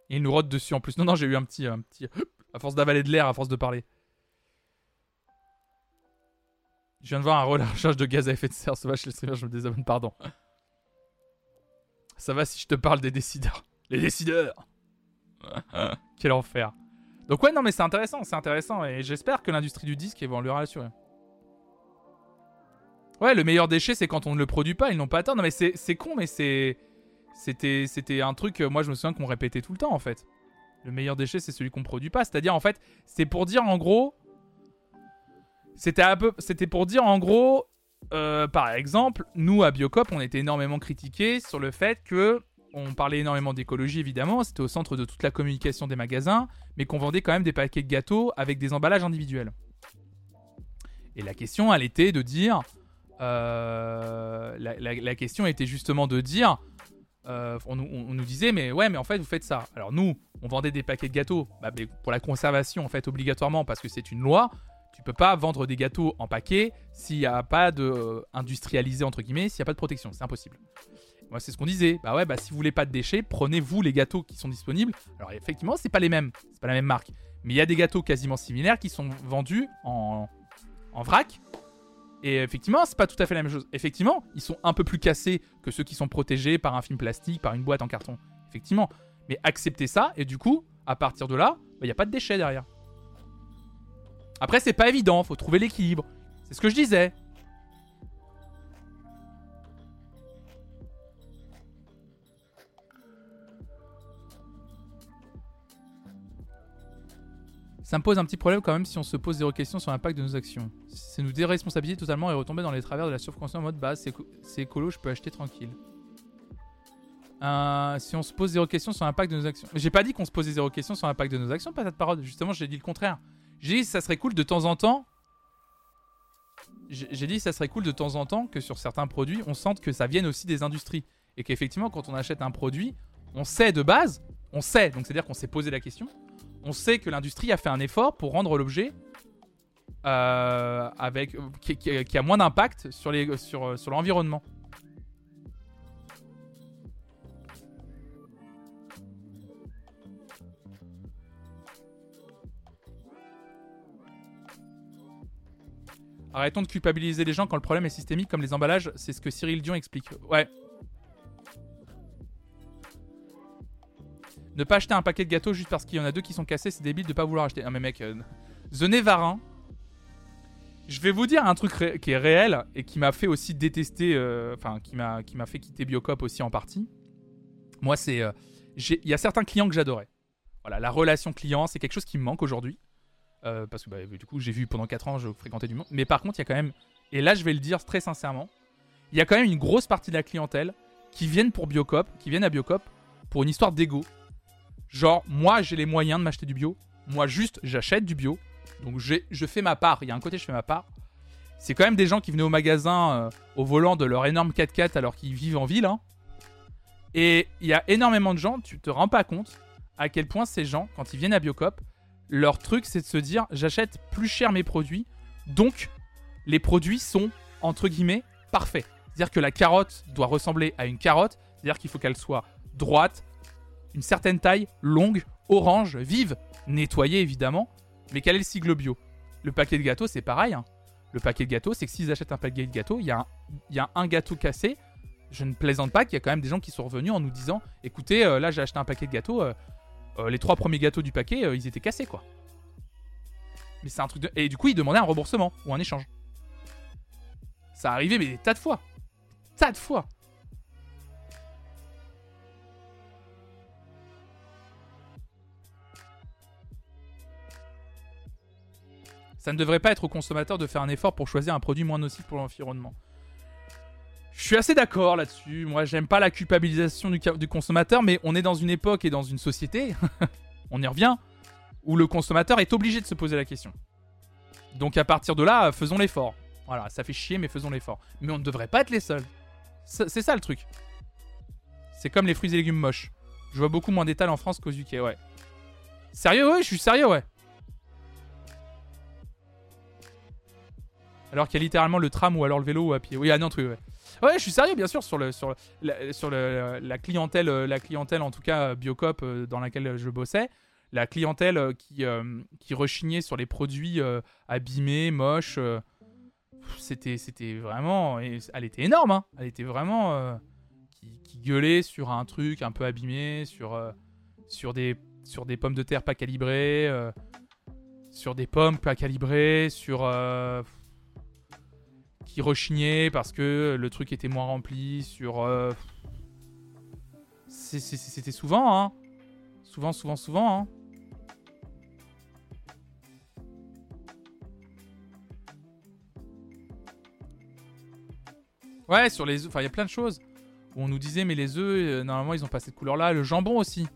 A: Et il nous rote dessus en plus. Non, non, j'ai eu un petit, un petit. À force d'avaler de l'air, à force de parler. Je viens de voir un relâchage de gaz à effet de serre sauvage chez le streamer, je me désabonne, pardon. Ça va si je te parle des décideurs. Les décideurs <laughs> Quel enfer. Donc ouais, non mais c'est intéressant, c'est intéressant. Et j'espère que l'industrie du disque évoluera là-dessus. ouais. Ouais, le meilleur déchet, c'est quand on ne le produit pas, ils n'ont pas tort. Non mais c'est con, mais c'est... C'était, c'était un truc, euh, moi je me souviens qu'on répétait tout le temps en fait. Le meilleur déchet, c'est celui qu'on produit pas. C'est-à-dire, en fait, c'est pour dire en gros. C'était, pour dire en gros, euh, par exemple, nous à Biocop, on était énormément critiqués sur le fait que. On parlait énormément d'écologie évidemment, c'était au centre de toute la communication des magasins, mais qu'on vendait quand même des paquets de gâteaux avec des emballages individuels. Et la question, elle était de dire. euh, la, question était justement de dire. euh, on, nous- disait, mais ouais, mais en fait, vous faites ça. Alors nous, on vendait des paquets de gâteaux bah, pour la conservation, en fait, obligatoirement, parce que c'est une loi. Tu peux pas vendre des gâteaux en paquet s'il n'y a pas de euh, industrialisé entre guillemets, s'il n'y a pas de protection, c'est impossible. Moi, c'est ce qu'on disait. Bah ouais, bah si vous voulez pas de déchets, prenez-vous les gâteaux qui sont disponibles. Alors effectivement, c'est pas les mêmes, c'est pas la même marque, mais il y a des gâteaux quasiment similaires qui sont vendus en, en vrac. Et effectivement, c'est pas tout à fait la même chose. Effectivement, ils sont un peu plus cassés que ceux qui sont protégés par un film plastique, par une boîte en carton. Effectivement. Mais acceptez ça, et du coup, à partir de là, il n'y a pas de déchets derrière. Après, c'est pas évident, faut trouver l'équilibre. C'est ce que je disais. Ça me pose un petit problème quand même si on se pose zéro question sur l'impact de nos actions. C'est nous déresponsabiliser totalement et retomber dans les travers de la surconsommation en mode base, c'est éco- c'est écolo, je peux acheter tranquille. Euh, si on se pose zéro question sur l'impact de nos actions. J'ai pas dit qu'on se posait zéro question sur l'impact de nos actions, pas de parole. Justement, j'ai dit le contraire. J'ai dit ça serait cool de temps en temps. J'ai dit que ça serait cool de temps en temps que sur certains produits, on sente que ça vienne aussi des industries. Et qu'effectivement, quand on achète un produit, on sait de base, on sait, donc c'est-à-dire qu'on s'est posé la question, on sait que l'industrie a fait un effort pour rendre l'objet euh, avec qui, qui- a moins d'impact sur sur, sur l'environnement. Arrêtons de culpabiliser les gens quand le problème est systémique comme les emballages, c'est ce que Cyril Dion explique. Ouais. Ne pas acheter un paquet de gâteaux juste parce qu'il y en a deux qui sont cassés, c'est débile de pas vouloir acheter. Ah mais mec, euh, The Nevarin. Je vais vous dire un truc qui est réel et qui m'a fait aussi détester, euh, enfin qui m'a qui m'a fait quitter Biocop aussi en partie. Moi, c'est, euh, il y a certains clients que j'adorais. Voilà, la relation client, c'est quelque chose qui me manque aujourd'hui. Euh, parce que bah, du coup, j'ai vu pendant 4 ans, je fréquentais du monde. Mais par contre, il y a quand même, et là, je vais le dire très sincèrement, il y a quand même une grosse partie de la clientèle qui viennent pour Biocop, qui viennent à Biocop pour une histoire d'ego. Genre, moi, j'ai les moyens de m'acheter du bio. Moi, juste, j'achète du bio. Donc, je fais ma part. Il y a un côté, je fais ma part. C'est quand même des gens qui venaient au magasin euh, au volant de leur énorme 4x4 alors qu'ils vivent en ville. hein. Et il y a énormément de gens, tu te rends pas compte à quel point ces gens, quand ils viennent à Biocop, leur truc, c'est de se dire j'achète plus cher mes produits, donc les produits sont, entre guillemets, parfaits. C'est-à-dire que la carotte doit ressembler à une carotte, c'est-à-dire qu'il faut qu'elle soit droite, une certaine taille, longue, orange, vive, nettoyée évidemment, mais quel est le sigle bio? Le paquet de gâteaux, c'est pareil. hein. Le paquet de gâteaux, c'est que s'ils achètent un paquet de gâteaux, il y, a un- y a un gâteau cassé. Je ne plaisante pas qu'il y a quand même des gens qui sont revenus en nous disant écoutez, euh, là j'ai acheté un paquet de gâteaux, euh, euh, les trois premiers gâteaux du paquet, euh, ils étaient cassés quoi. Mais c'est un truc. Et du coup, ils demandaient un remboursement ou un échange. Ça arrivait, mais des tas de fois. Tas de fois. Ça ne devrait pas être au consommateur de faire un effort pour choisir un produit moins nocif pour l'environnement. Je suis assez d'accord là-dessus. Moi, j'aime pas la culpabilisation du, consommateur, mais on est dans une époque et dans une société <laughs> On y revient. Où le consommateur est obligé de se poser la question. Donc à partir de là, faisons l'effort. Voilà, ça fait chier, mais faisons l'effort. Mais on ne devrait pas être les seuls. C'est ça le truc. C'est comme les fruits et légumes moches. Je vois beaucoup moins d'étals en France qu'aux UK, ouais. Sérieux, ouais, je suis sérieux, ouais. Alors qu'il y a littéralement le tram ou alors le vélo ou à pied. Oui, ah non, truc, ouais. Ouais, je suis sérieux, bien sûr, sur, le, sur, la, clientèle, euh, la clientèle, en tout cas Biocop, euh, dans laquelle je bossais. La clientèle euh, qui, qui rechignait sur les produits abîmés, moches. C'était, c'était vraiment. Elle était énorme, hein. Elle était vraiment. Qui, qui, gueulait sur un truc un peu abîmé, sur, sur, des, sur des pommes de terre pas calibrées, sur des pommes pas calibrées, sur qui rechignait parce que le truc était moins rempli sur. Euh, c'était souvent, hein. Souvent, souvent, souvent, hein. Ouais, sur les œufs, enfin, il y a plein de choses. Où on nous disait, mais les œufs, euh, normalement, ils ont pas cette couleur-là. Le jambon aussi.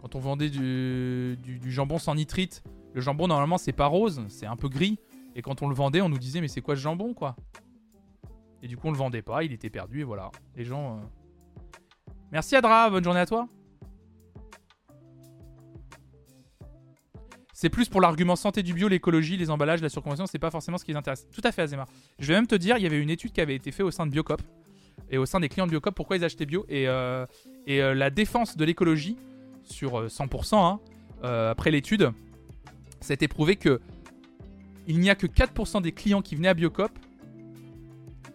A: Quand on vendait du, du jambon sans nitrite, le jambon, normalement, c'est pas rose, c'est un peu gris. Et quand on le vendait, on nous disait, mais c'est quoi ce jambon, quoi? Et du coup, on le vendait pas, il était perdu, et voilà. Les gens. Euh. Merci Adra, bonne journée à toi. C'est plus pour l'argument santé du bio, l'écologie, les emballages, la surconsommation, c'est pas forcément ce qui les intéresse. Tout à fait, Azema. Je vais même te dire, il y avait une étude qui avait été faite au sein de Biocop et au sein des clients de Biocop, pourquoi ils achetaient bio et, euh, et euh, la défense de l'écologie sur 100%, hein, après l'étude, ça a été prouvé que il n'y a que 4% des clients qui venaient à Biocop.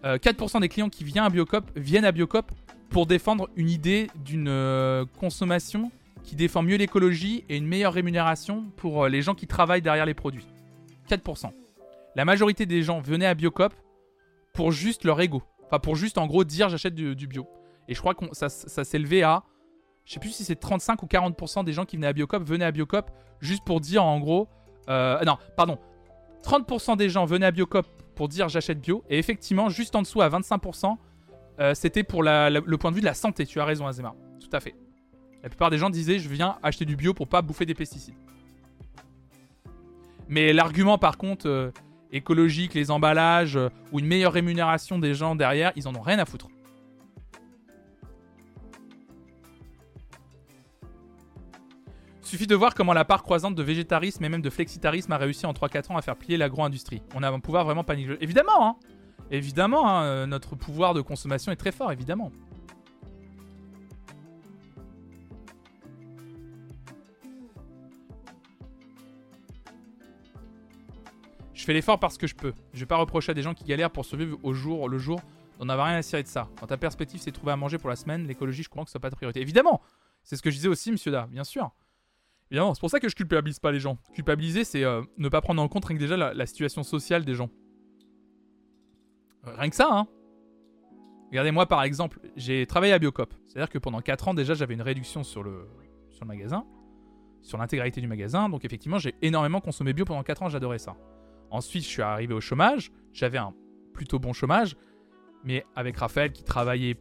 A: 4% euh, des clients qui viennent à Biocop viennent à Biocop pour défendre une idée d'une euh, consommation qui défend mieux l'écologie et une meilleure rémunération pour euh, les gens qui travaillent derrière les produits. 4%. La majorité des gens venaient à Biocop pour juste leur ego. Enfin, pour juste en gros dire j'achète du, bio. Et je crois que ça, ça s'élevait à. Je sais plus si c'est 35 ou 40% des gens qui venaient à Biocop venaient à Biocop juste pour dire en gros. non, pardon. 30% des gens venaient à Biocop pour dire j'achète bio. Et effectivement, juste en dessous à 25%, euh, c'était pour le point de vue de la santé. Tu as raison, Azema. Tout à fait. La plupart des gens disaient je viens acheter du bio pour pas bouffer des pesticides. Mais l'argument, par contre, euh, écologique, les emballages euh, ou une meilleure rémunération des gens derrière, ils en ont rien à foutre. Suffit de voir comment la part croissante de végétarisme et même de flexitarisme a réussi en 3-4 ans à faire plier l'agro-industrie. On a un pouvoir vraiment négligeable. Évidemment, hein Évidemment, hein, euh, notre pouvoir de consommation est très fort, évidemment. Je fais l'effort parce que je peux. Je vais pas reprocher à des gens qui galèrent pour survivre au jour le jour d'en avoir rien à cirer de ça. Quand ta perspective c'est trouver à manger pour la semaine, l'écologie, je comprends que ce soit pas ta priorité. Évidemment C'est ce que je disais aussi, monsieur Da, bien sûr. C'est pour ça que je culpabilise pas les gens. Culpabiliser, c'est euh, ne pas prendre en compte rien que déjà la, situation sociale des gens. Euh, rien que ça, hein. Regardez, moi par exemple, j'ai travaillé à Biocop. C'est-à-dire que pendant 4 ans déjà, j'avais une réduction sur le, sur le magasin, sur l'intégralité du magasin. Donc effectivement, j'ai énormément consommé bio pendant 4 ans, j'adorais ça. Ensuite, je suis arrivé au chômage. J'avais un plutôt bon chômage. Mais avec Raphaël qui travaillait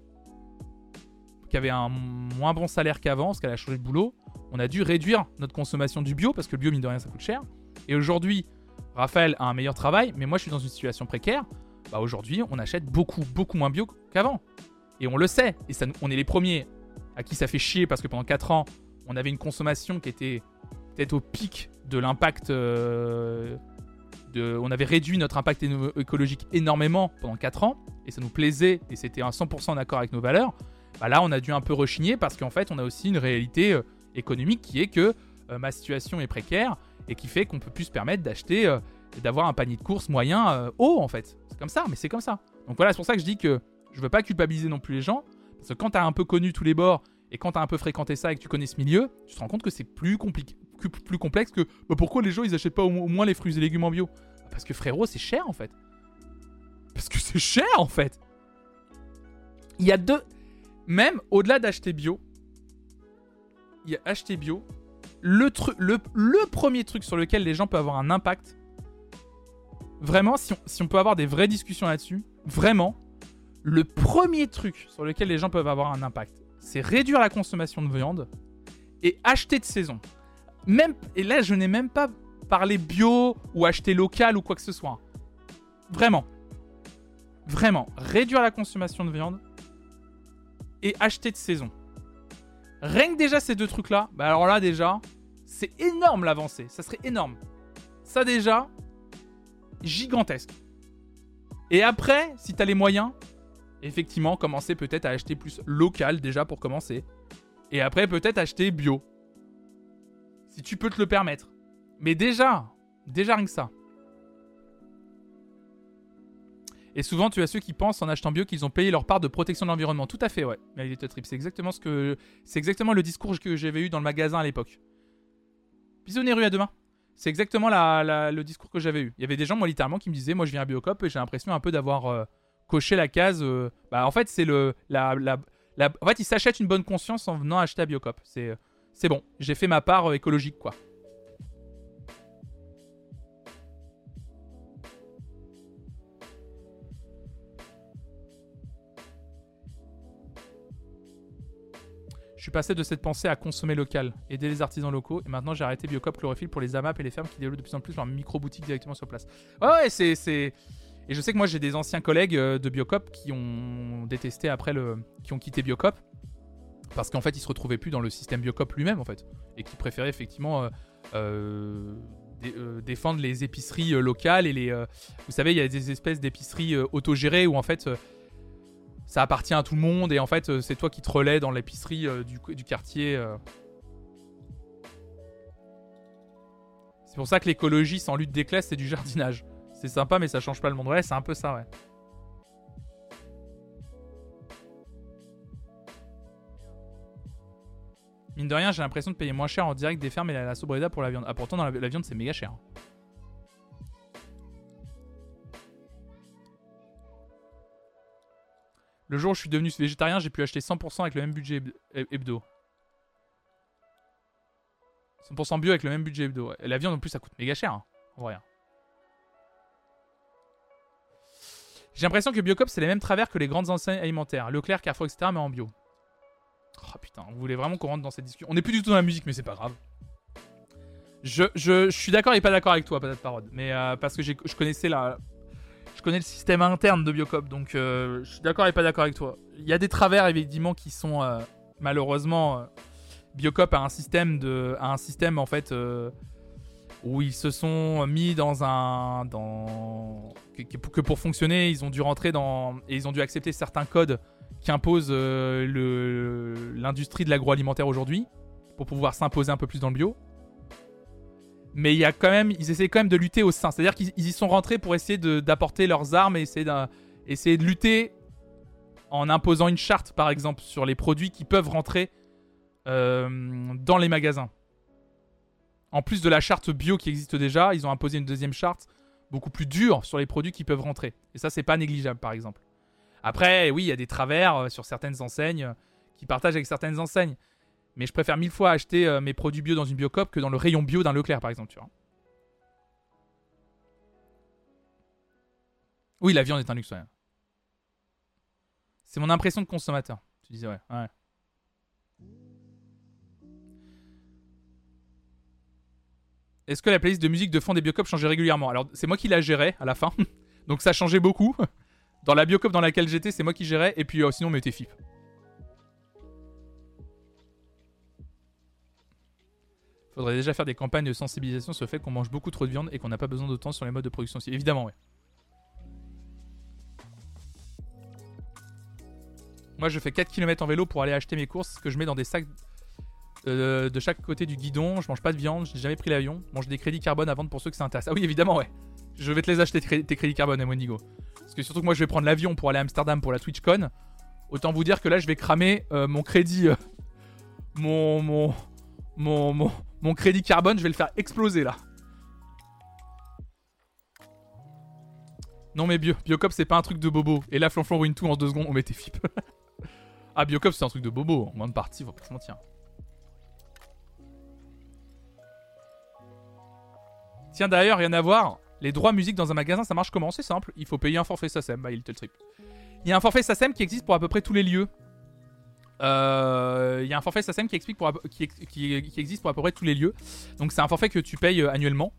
A: qui avait un moins bon salaire qu'avant, parce qu'elle a changé de boulot, on a dû réduire notre consommation du bio, parce que le bio, mine de rien, ça coûte cher. Et aujourd'hui, Raphaël a un meilleur travail, mais moi, je suis dans une situation précaire. Bah aujourd'hui, on achète beaucoup, beaucoup moins bio qu'avant. Et on le sait. Et ça, on est les premiers à qui ça fait chier, parce que pendant 4 ans, on avait une consommation qui était peut-être au pic de l'impact. Euh, de, on avait réduit notre impact écologique énormément pendant 4 ans, et ça nous plaisait, et c'était un 100% en accord avec nos valeurs bah là on a dû un peu rechigner parce qu'en fait on a aussi une réalité euh, économique qui est que euh, ma situation est précaire et qui fait qu'on peut plus se permettre d'acheter euh, d'avoir un panier de courses moyen haut en fait. C'est comme ça, mais c'est comme ça. Donc voilà, c'est pour ça que je dis que je veux pas culpabiliser non plus les gens parce que quand tu as un peu connu tous les bords et quand tu as un peu fréquenté ça et que tu connais ce milieu, tu te rends compte que c'est plus compliqué plus complexe que bah, pourquoi les gens ils achètent pas au moins les fruits et légumes en bio? Parce que frérot, c'est cher en fait. Parce que c'est cher en fait. Il y a deux même au-delà d'acheter bio, il y a acheter bio. Le, premier truc sur lequel les gens peuvent avoir un impact, vraiment, si on, si on peut avoir des vraies discussions là-dessus, vraiment, le premier truc sur lequel les gens peuvent avoir un impact, c'est réduire la consommation de viande et acheter de saison. Même, et là, je n'ai même pas parlé bio ou acheter local ou quoi que ce soit. Vraiment. Vraiment. Réduire la consommation de viande et acheter de saison. Rien que déjà ces deux trucs-là, bah alors là déjà, c'est énorme l'avancée. Ça serait énorme. Ça déjà, gigantesque. Et après, si t'as les moyens, effectivement, commencer peut-être à acheter plus local déjà pour commencer. Et après, peut-être acheter bio. Si tu peux te le permettre. Mais déjà, déjà rien que ça. Et souvent, tu as ceux qui pensent en achetant bio qu'ils ont payé leur part de protection de l'environnement. Tout à fait, ouais. Mais trip, c'est exactement ce que, c'est exactement le discours que j'avais eu dans le magasin à l'époque. Bisous rue à demain. C'est exactement le discours que j'avais eu. Il y avait des gens, moi, littéralement, qui me disaient, moi, je viens à Biocop et j'ai l'impression un peu d'avoir euh, coché la case. Euh, bah, en fait, c'est le, la, la, en fait, ils s'achètent une bonne conscience en venant acheter à Biocop. C'est, c'est bon. J'ai fait ma part euh, écologique, quoi. Je suis passé de cette pensée à consommer local, aider les artisans locaux, et maintenant j'ai arrêté Biocop chlorophylle pour les AMAP et les fermes qui développent de plus en plus leur micro-boutique directement sur place. Ouais, ouais, c'est, c'est. Et je sais que moi j'ai des anciens collègues euh, de Biocop qui ont détesté après le. qui ont quitté Biocop. Parce qu'en fait ils se retrouvaient plus dans le système Biocop lui-même en fait. Et qui préféraient effectivement. Euh, euh, défendre les épiceries locales et les. vous savez, il y a des espèces d'épiceries autogérées où en fait ça appartient à tout le monde et en fait euh, c'est toi qui te relais dans l'épicerie euh, du, quartier. Euh. C'est pour ça que l'écologie sans lutte des classes c'est du jardinage. C'est sympa mais ça change pas le monde. Ouais c'est un peu ça ouais. Mine de rien, j'ai l'impression de payer moins cher en direct des fermes et la, sobriété pour la viande. Ah, pourtant, dans la, viande, c'est méga cher. Le jour où je suis devenu végétarien, j'ai pu acheter 100% avec le même budget hebdo. 100% bio avec le même budget hebdo. Et la viande en plus ça coûte méga cher. Hein. En vrai. Hein. J'ai l'impression que Biocop c'est les mêmes travers que les grandes enseignes alimentaires. Leclerc, Carrefour, etc. mais en bio. Oh putain, vous voulez vraiment qu'on rentre dans cette discussion? On n'est plus du tout dans la musique, mais c'est pas grave. Je, je, suis d'accord et pas d'accord avec toi, peut-être parode. Mais euh, parce que je connaissais la, connais le système interne de Biocop, donc euh, je suis d'accord et pas d'accord avec toi. Il y a des travers évidemment qui sont euh, malheureusement euh, Biocop a un système de, a un système en fait où ils se sont mis dans un, dans que, pour fonctionner, ils ont dû rentrer dans et ils ont dû accepter certains codes qui imposent l'industrie de l'agroalimentaire aujourd'hui pour pouvoir s'imposer un peu plus dans le bio mais il y a quand même, ils essaient quand même de lutter au sein. C'est-à-dire qu'ils y sont rentrés pour essayer d'apporter leurs armes et essayer de, lutter en imposant une charte, par exemple, sur les produits qui peuvent rentrer euh, dans les magasins. En plus de la charte bio qui existe déjà, ils ont imposé une deuxième charte beaucoup plus dure sur les produits qui peuvent rentrer. Et ça, c'est pas négligeable, par exemple. Après, oui, il y a des travers euh, sur certaines enseignes euh, qui partagent avec certaines enseignes. Mais je préfère mille fois acheter euh, mes produits bio dans une biocop que dans le rayon bio d'un Leclerc, par exemple, tu vois. Oui, la viande est un luxe, ouais. C'est mon impression de consommateur. Tu disais, ouais. Est-ce que la playlist de musique de fond des biocop changeait régulièrement? Alors, c'est moi qui la gérais à la fin. <laughs> Donc, ça changeait beaucoup. Dans la biocop dans laquelle j'étais, c'est moi qui gérais. Et puis, euh, sinon, on mettait FIP. Faudrait déjà faire des campagnes de sensibilisation sur le fait qu'on mange beaucoup trop de viande et qu'on n'a pas besoin temps sur les modes de production. Évidemment, ouais. Moi, je fais 4 km en vélo pour aller acheter mes courses que je mets dans des sacs euh, de chaque côté du guidon. Je mange pas de viande, je n'ai jamais pris l'avion. Mange des crédits carbone à vendre pour ceux que ça intéresse. Ah oui, évidemment, ouais. Je vais te les acheter, tes crédits carbone, à Monigo. Parce que surtout que moi, je vais prendre l'avion pour aller à Amsterdam pour la TwitchCon. Autant vous dire que là, je vais cramer euh, mon crédit. Euh, mon, mon, mon, mon, crédit carbone, je vais le faire exploser là. Non mais Bio, Biocop c'est pas un truc de bobo. Et là Flonflon ruine tout en deux secondes, on mettait FIP. ah Biocop c'est un truc de bobo, en moins de partie, faut pas se mentir. Tiens d'ailleurs, rien à voir. Les droits musique dans un magasin, ça marche comment? C'est simple, il faut payer un forfait SACEM, bah il trip. Il y a un forfait SACEM qui existe pour à peu près tous les lieux. Euh, il y a un forfait SACEM qui, existe pour à peu près tous les lieux. Donc c'est un forfait que tu payes euh, annuellement.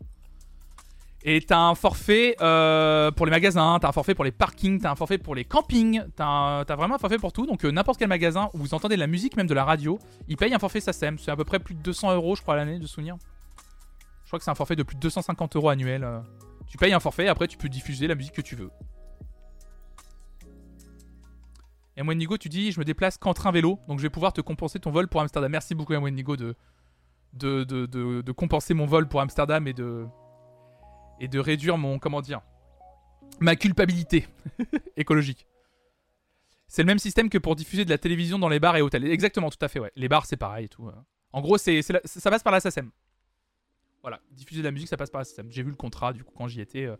A: Et t'as un forfait euh, pour les magasins, t'as un forfait pour les parkings, t'as un forfait pour les campings, t'as vraiment un forfait pour tout. Donc euh, n'importe quel magasin où vous entendez de la musique, même de la radio, il paye un forfait SACEM. C'est à peu près plus de 200 euros, je crois, à l'année de souvenir. Je crois que c'est un forfait de plus de 250 euros annuel. euh. Tu payes un forfait, et après tu peux diffuser la musique que tu veux. Et Nigo, tu dis, je me déplace qu'en train vélo, donc je vais pouvoir te compenser ton vol pour Amsterdam. Merci beaucoup, Nigo, de, de, de, compenser mon vol pour Amsterdam et de, et de réduire mon, comment dire, ma culpabilité <laughs> écologique. C'est le même système que pour diffuser de la télévision dans les bars et hôtels. Exactement, tout à fait, ouais. Les bars, c'est pareil et tout. euh. En gros, c'est, ça passe par la SACEM. Voilà, diffuser de la musique, ça passe par la SACEM. J'ai vu le contrat, du coup, quand j'y étais. euh,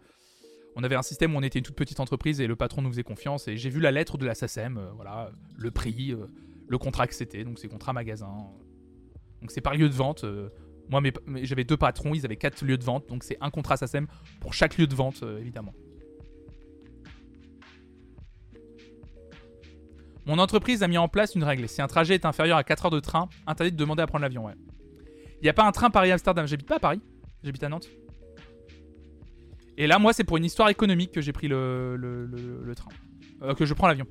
A: on avait un système où on était une toute petite entreprise et le patron nous faisait confiance. Et j'ai vu la lettre de la SACEM, euh, voilà, le prix, euh, le contrat que c'était. Donc c'est contrat magasin. Donc c'est par lieu de vente. euh, moi, j'avais deux patrons, ils avaient quatre lieux de vente. Donc c'est un contrat SACEM pour chaque lieu de vente, évidemment. Mon entreprise a mis en place une règle. Si un trajet est inférieur à 4 heures de train, interdit de demander à prendre l'avion. Ouais. Il n'y a pas un train Paris-Amsterdam. J'habite pas à Paris. J'habite à Nantes. Et là, moi, c'est pour une histoire économique que j'ai pris le, le- le- train. Euh, que je prends l'avion.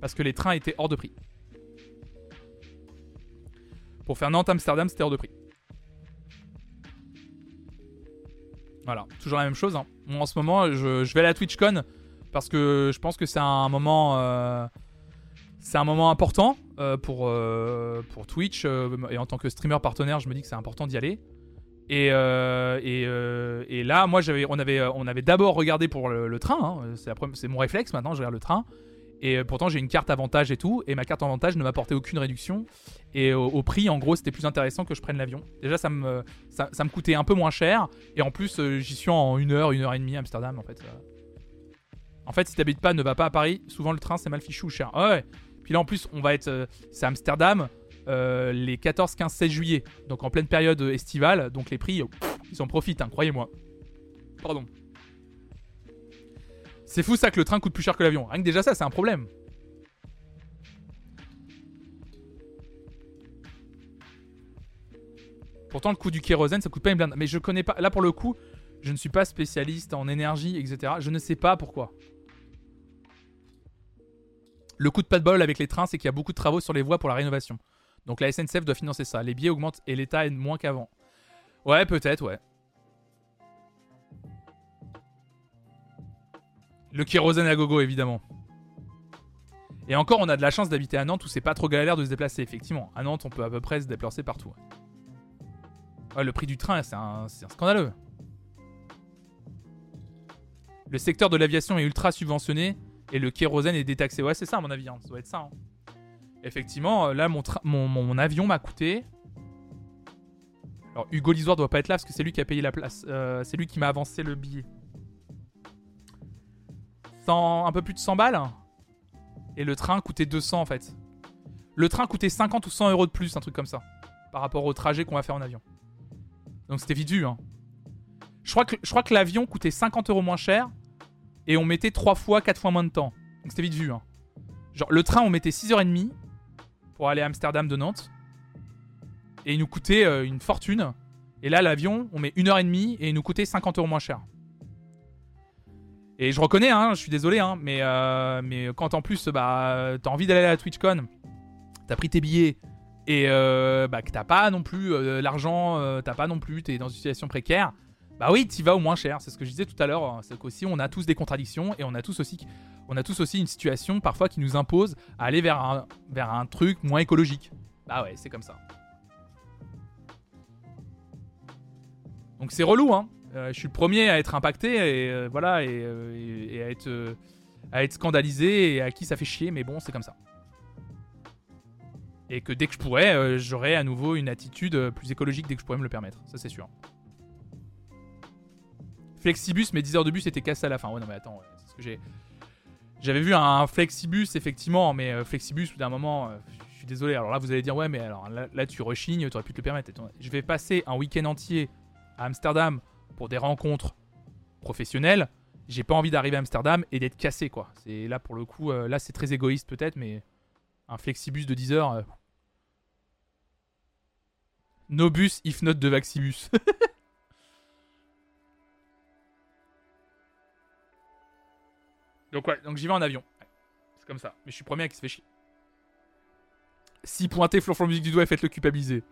A: Parce que les trains étaient hors de prix. Pour faire Nantes-Amsterdam, c'était hors de prix. Voilà, toujours la même chose. hein. En ce moment, je, vais à la TwitchCon parce que je pense que c'est un moment, euh, c'est un moment important euh, pour pour Twitch et en tant que streamer partenaire, je me dis que c'est important d'y aller. Et, euh, euh, et là, moi, on avait, d'abord regardé pour le, train. hein. C'est, mon réflexe maintenant, je regarde le train. Et euh, pourtant, j'ai une carte avantage et tout. Et ma carte avantage ne m'apportait aucune réduction. Et au, prix, en gros, c'était plus intéressant que je prenne l'avion. Déjà, ça me, coûtait un peu moins cher. Et en plus, j'y suis en une heure, une heure et demie à Amsterdam, en fait. En fait, si t'habites pas, ne va pas à Paris. Souvent, le train, c'est mal fichu ou cher. Ah ouais. Puis là, en plus, on va être. c'est Amsterdam. Euh, les 14, 15, 16 juillet. Donc en pleine période estivale. Donc les prix, ils en profitent, hein, croyez-moi. Pardon. C'est fou ça que le train coûte plus cher que l'avion. Rien que déjà ça, c'est un problème. Pourtant, le coût du kérosène, ça coûte pas une blinde. Mais je connais pas. Là, pour le coup, je ne suis pas spécialiste en énergie, etc. Je ne sais pas pourquoi. Le coup de pas de bol avec les trains, c'est qu'il y a beaucoup de travaux sur les voies pour la rénovation. Donc la SNCF doit financer ça. Les billets augmentent et l'État aide moins qu'avant. Ouais, peut-être, ouais. Le kérosène à gogo, évidemment. Et encore, on a de la chance d'habiter à Nantes où c'est pas trop galère de se déplacer, effectivement. À Nantes, on peut à peu près se déplacer partout. ouais. Ouais, le prix du train, c'est un, c'est un scandaleux. Le secteur de l'aviation est ultra subventionné et le kérosène est détaxé. Ouais, c'est ça, à mon avis. hein. Ça doit être ça. hein. Effectivement, euh, là, mon, avion m'a coûté. Alors, Hugo Lisoire doit pas être là parce que c'est lui qui a payé la place. Euh, c'est lui qui m'a avancé le billet. 100 un peu plus de 100 balles. Et le train coûtait 200 en fait. Le train coûtait 50 ou 100 euros de plus, un truc comme ça. Par rapport au trajet qu'on va faire en avion. Donc c'était vite vu. Hein. Je crois que, je crois que l'avion coûtait 50 euros moins cher. Et on mettait 3 fois, 4 fois moins de temps. Donc c'était vite vu. Hein. Genre le train, on mettait 6h30 pour aller à Amsterdam de Nantes. Et il nous coûtait euh, une fortune. Et là, l'avion, on met 1h30 et il nous coûtait 50 euros moins cher. Et je reconnais, hein, je suis désolé, hein, mais, euh, mais quand en plus, bah, t'as envie d'aller à la TwitchCon, t'as pris tes billets et euh, bah, que t'as pas non plus l'argent, t'as pas non plus, t'es dans une situation précaire, bah oui, t'y vas au moins cher. C'est ce que je disais tout à l'heure, hein, c'est qu'aussi on a tous des contradictions et on a tous aussi, on a tous aussi une situation parfois qui nous impose à aller vers un, truc moins écologique. Bah ouais, c'est comme ça. Donc c'est relou, hein. Euh, je suis le premier à être impacté et euh, voilà et, euh, et- à être à être scandalisé et à qui ça fait chier, mais bon, c'est comme ça. Et que dès que je pourrais, euh, j'aurai à nouveau une attitude plus écologique dès que je pourrais me le permettre, ça c'est sûr. Flexibus, mais 10 heures de bus étaient cassées à la fin. Ouais, non, mais attends, c'est ce que j'ai. J'avais vu un Flexibus, effectivement, mais euh, Flexibus, d'un moment, euh, je suis désolé. Alors là, vous allez dire, ouais, mais alors là, tu rechignes, tu aurais pu te le permettre. Je vais passer un week-end entier à Amsterdam pour des rencontres professionnelles. J'ai pas envie d'arriver à Amsterdam et d'être cassé, quoi. C'est là, pour le coup, euh, là, c'est très égoïste, peut-être, mais Un flexibus de 10 heures. euh. No bus, if not de Vaxibus. <laughs> donc ouais, donc j'y vais en avion. C'est comme ça. Mais je suis premier à qui se fait chier. Si pointez Flonflon Musique du doigt et faites-le culpabiliser.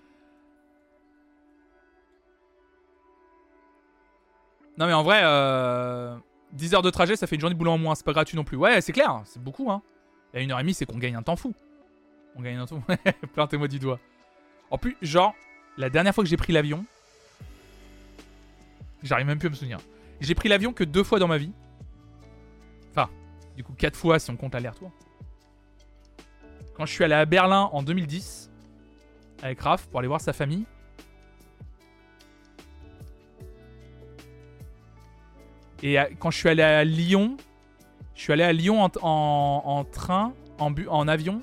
A: Non mais en vrai, euh, 10 heures de trajet, ça fait une journée de boulot en moins. C'est pas gratuit non plus. Ouais, c'est clair, c'est beaucoup. Hein. Et à une heure et demie, c'est qu'on gagne un temps fou. On gagne un temps. <laughs> Plantez-moi du doigt. En plus, genre, la dernière fois que j'ai pris l'avion, j'arrive même plus à me souvenir. J'ai pris l'avion que deux fois dans ma vie. Du coup, quatre fois si on compte l'aller-retour. Quand je suis allé à Berlin en 2010 avec Raph pour aller voir sa famille. Et quand je suis allé à Lyon, je suis allé à Lyon en, en- en train, en, en avion.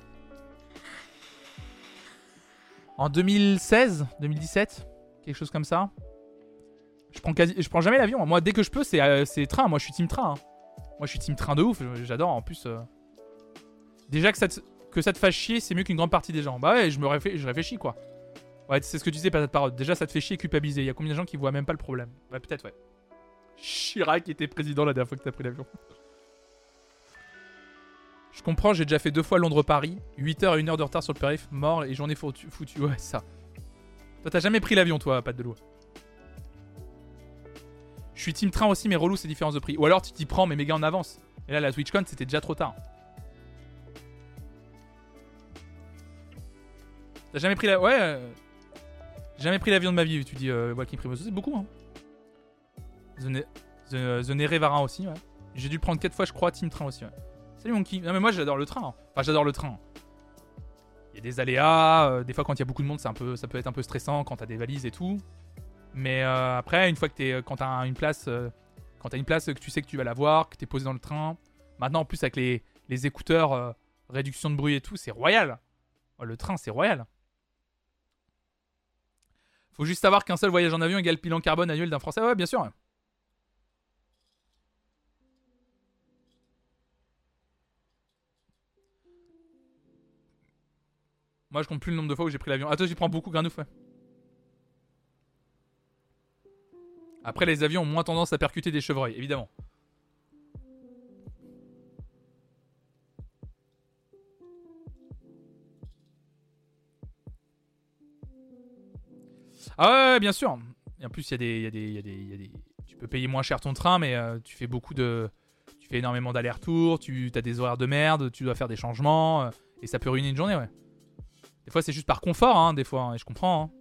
A: En 2016, 2017, quelque chose comme ça. Je prends, quasi, je prends jamais l'avion. Moi, dès que je peux, c'est euh, train. Moi, je suis team train. hein. Moi, je suis team train de ouf. J'adore. En plus, euh, déjà que ça, te, que ça te fasse chier, c'est mieux qu'une grande partie des gens. Bah ouais, je me je réfléchis quoi. Ouais, c'est ce que tu disais, pas de parole. Déjà, ça te fait chier culpabiliser. Il y a combien de gens qui voient même pas le problème? Ouais, peut-être, ouais. Chirac était président la dernière fois que t'as pris l'avion. Je comprends, j'ai déjà fait deux fois Londres-Paris. 8 heures et 1 heure de retard sur le périph', mort et journée foutu. foutu. Ouais, ça. Toi, t'as jamais pris l'avion, toi, patte de loi? Je suis team train aussi, mais relou ces différences de prix. Ou alors tu t'y prends, mais méga en avance. Et là, la TwitchCon, c'était déjà trop tard. T'as jamais pris la. Ouais. euh, Jamais pris l'avion de ma vie, tu dis euh, Walking Primozo. C'est beaucoup, hein. The, Ne- The, aussi, ouais. J'ai dû le prendre 4 fois, je crois, Team Train aussi, ouais. Salut Monkey. Non, mais moi, j'adore le train. hein. Enfin, j'adore le train. Il y a des aléas. euh, des fois, quand il y a beaucoup de monde, un peu, ça peut être un peu stressant quand t'as des valises et tout. Mais euh, après, une fois que t'es. Quand t'as une place. euh, quand t'as une place que tu sais que tu vas la voir, que t'es posé dans le train. Maintenant, en plus, avec les, écouteurs, euh, réduction de bruit et tout, c'est royal. Oh, le train, c'est royal. Faut juste savoir qu'un seul voyage en avion égale bilan carbone annuel d'un Français. Ouais, bien sûr. Moi, je compte plus le nombre de fois où j'ai pris l'avion. Ah, toi, tu prends beaucoup, Granouf, ouais. Après, les avions ont moins tendance à percuter des chevreuils, évidemment. Ah ouais, bien sûr. Et en plus, il y, y, y, y a des... Tu peux payer moins cher ton train, mais euh, tu fais beaucoup de... Tu fais énormément d'allers-retours, tu as des horaires de merde, tu dois faire des changements, euh, et ça peut ruiner une journée, ouais. Des fois, c'est juste par confort, hein, des fois, hein, et je comprends. hein.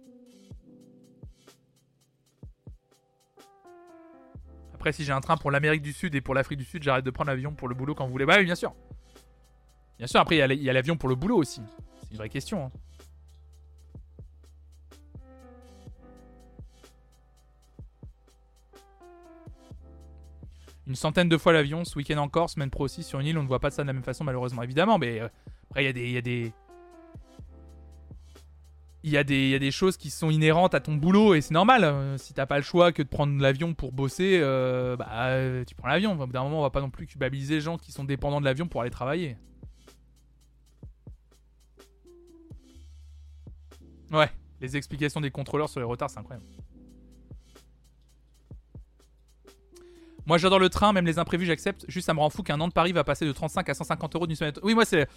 A: Après, si j'ai un train pour l'Amérique du Sud et pour l'Afrique du Sud, j'arrête de prendre l'avion pour le boulot quand vous voulez. Bah oui, bien sûr. Bien sûr, après, il y a l'avion pour le boulot aussi. C'est une vraie question. hein. Une centaine de fois l'avion, ce week-end encore, semaine pro aussi sur une île, on ne voit pas ça de la même façon malheureusement, évidemment, mais euh, après il y a des... Il y a des... Il y, a des, choses qui sont inhérentes à ton boulot et c'est normal. Euh, si t'as pas le choix que de prendre l'avion pour bosser, euh, bah euh, tu prends l'avion. Au bout d'un moment, on va pas non plus culpabiliser les gens qui sont dépendants de l'avion pour aller travailler. Ouais, les explications des contrôleurs sur les retards, c'est incroyable. Moi j'adore le train, même les imprévus j'accepte. Juste ça me rend fou qu'un an de Paris va passer de 35 à 150 euros d'une semaine. Oui moi c'est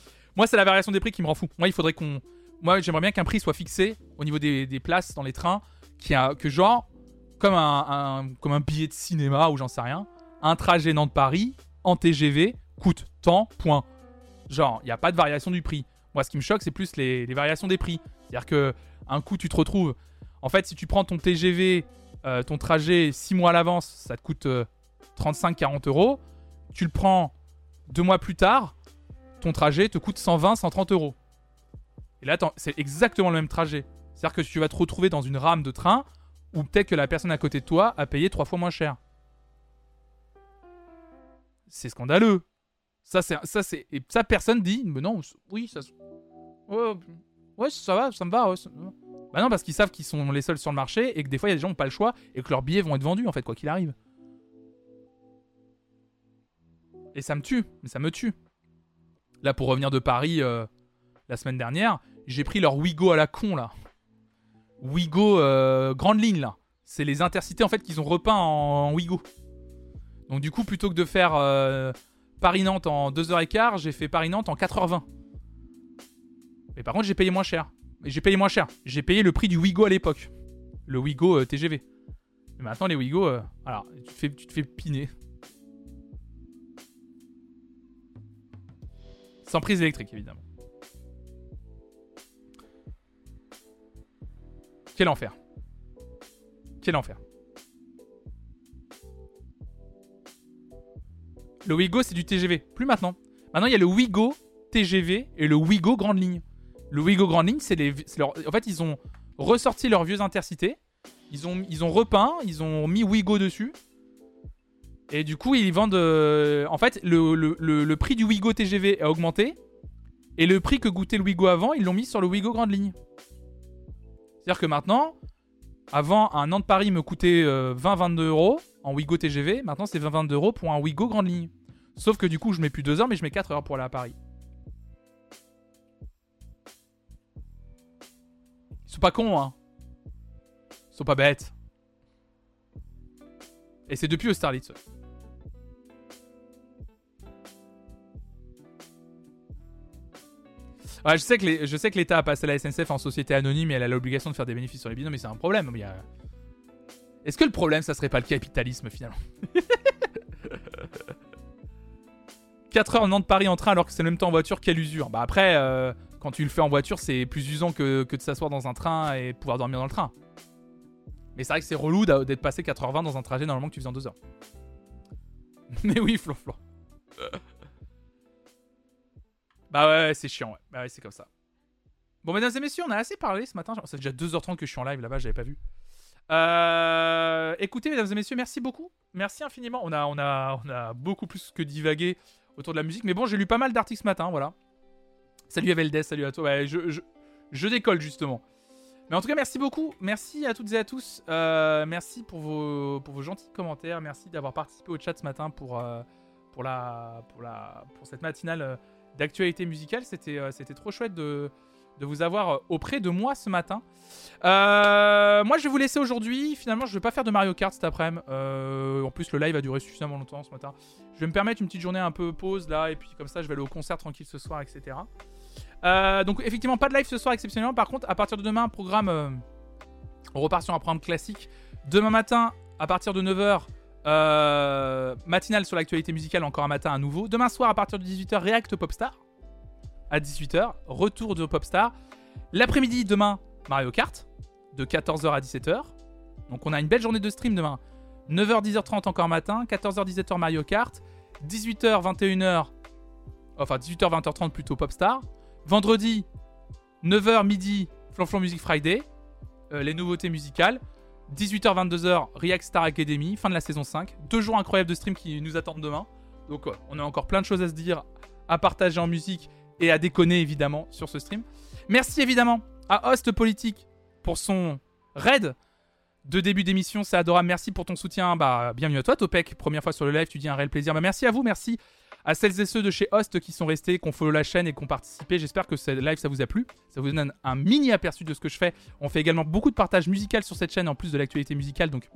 A: la variation des prix qui me rend fou. Moi il faudrait qu'on, moi j'aimerais bien qu'un prix soit fixé au niveau des, places dans les trains, qui a que genre comme un, comme un billet de cinéma ou j'en sais rien, un trajet Nantes Paris en TGV coûte tant point. Genre il n'y a pas de variation du prix. Moi ce qui me choque c'est plus les, variations des prix. C'est-à-dire que un coup tu te retrouves, en fait si tu prends ton TGV, euh, ton trajet 6 mois à l'avance, ça te coûte euh, 35-40 euros. Tu le prends deux mois plus tard, ton trajet te coûte 120-130 euros. Et là, c'est exactement le même trajet. C'est-à-dire que tu vas te retrouver dans une rame de train où peut-être que la personne à côté de toi a payé trois fois moins cher. C'est scandaleux. Ça, c'est, ça, et ça, personne dit, mais non, oui, ça, ouais, ouais, ça va, ça me va. ouais, ça me va. Bah non, parce qu'ils savent qu'ils sont les seuls sur le marché et que des fois, il y a des gens qui n'ont pas le choix et que leurs billets vont être vendus, en fait, quoi qu'il arrive. Et ça me tue, mais ça me tue. Là, pour revenir de Paris, euh, la semaine dernière, j'ai pris leur Wigo à la con là. Wigo euh, grande ligne là. C'est les intercités en fait qu'ils ont repeint en, Wigo. Donc du coup, plutôt que de faire euh, Paris-Nantes en 2h15, j'ai fait Paris-Nantes en 4h20. Mais par contre, j'ai payé moins cher. J'ai payé moins cher. J'ai payé le prix du Wigo à l'époque. Le Wigo euh, TGV. Mais maintenant, les Wigo, alors, tu te fais, tu te fais piner. Sans prise électrique, évidemment. Quel enfer. Quel enfer. Le Wigo, c'est du TGV. Plus maintenant. Maintenant, il y a le Wigo TGV et le Wigo Grande Ligne. Le Wigo Grande Ligne, c'est les. En fait, ils ont ressorti leurs vieux intercités. Ils ont, repeint, ils ont mis Wigo dessus. Et du coup, ils vendent. Euh, en fait, le, le, prix du Wigo TGV a augmenté. Et le prix que goûtait le Wigo avant, ils l'ont mis sur le Wigo Grande Ligne. C'est-à-dire que maintenant, avant, un Nantes-Paris me coûtait 20-22 euh, euros en Wigo TGV. Maintenant, c'est 20-22 euros pour un Wigo grande ligne. Sauf que du coup, je mets plus 2 heures, mais je mets 4 heures pour aller à Paris. Ils sont pas cons, hein. Ils sont pas bêtes. Et c'est depuis Austerlitz. Je sais que je sais que l'État a passé la SNCF en société anonyme et elle a l'obligation de faire des bénéfices sur les binômes, mais c'est un problème. Est-ce que le problème, ça serait pas le capitalisme finalement <laughs> 4 heures de Paris en train alors que c'est le même temps en voiture, quelle usure. Bah après, euh, quand tu le fais en voiture, c'est plus usant que, de s'asseoir dans un train et pouvoir dormir dans le train. Mais c'est vrai que c'est relou d'être passé 4h20 dans un trajet normalement que tu faisais en 2 heures. <laughs> Mais oui, Flo Flo. Bah ouais, c'est chiant, ouais. Bah ouais, c'est comme ça. Bon, mesdames et messieurs, on a assez parlé ce matin. C'est déjà 2h30 que je suis en live là-bas, j'avais pas vu. Euh, écoutez, mesdames et messieurs, merci beaucoup. Merci infiniment. On a, on, a, on a beaucoup plus que divagué autour de la musique. Mais bon, j'ai lu pas mal d'articles ce matin, voilà. Salut Aveldes, salut à toi. Je, je, je, décolle justement. Mais en tout cas, merci beaucoup. Merci à toutes et à tous. Euh, merci pour vos, pour vos gentils commentaires. Merci d'avoir participé au chat ce matin pour, euh, pour, la, pour, la, pour cette matinale d'actualité musicale. C'était euh, c'était trop chouette de, de vous avoir euh, auprès de moi ce matin. Euh, moi, je vais vous laisser aujourd'hui. Finalement, je vais pas faire de Mario Kart cet après-midi. en plus, le live a duré suffisamment longtemps ce matin. Je vais me permettre une petite journée un peu pause là, et puis comme ça, je vais aller au concert tranquille ce soir, etc. donc, effectivement, pas de live ce soir exceptionnellement. Par contre, à partir de demain, programme. on repart sur un programme classique. Demain matin, à partir de 9h, euh, matinale sur l'actualité musicale, encore un matin à nouveau. Demain soir, à partir de 18h, React Popstar. À 18h, retour de Popstar. L'après-midi, demain, Mario Kart. De 14h à 17h. Donc on a une belle journée de stream demain. 9h, 10h30 encore matin. 14h, 17h Mario Kart. 18h, 21h. Enfin, 18h, 20h30 plutôt Popstar. Vendredi, 9h, midi, Flanflon Music Friday. Euh, les nouveautés musicales. 18h, 22h, React Star Academy, fin de la saison 5. Deux jours incroyables de stream qui nous attendent demain. Donc on a encore plein de choses à se dire, à partager en musique et à déconner évidemment sur ce stream. Merci évidemment à Host Politique pour son raid de début d'émission. C'est adorable. Merci pour ton soutien. Bah, bienvenue à toi, Topek. Première fois sur le live, tu dis un réel plaisir. Bah, merci à vous. Merci à celles et ceux de chez Host qui sont restés, qui ont follow la chaîne et qui ont participé. J'espère que ce live ça vous a plu. Ça vous donne un, mini aperçu de ce que je fais. On fait également beaucoup de partage musical sur cette chaîne en plus de l'actualité musicale. Donc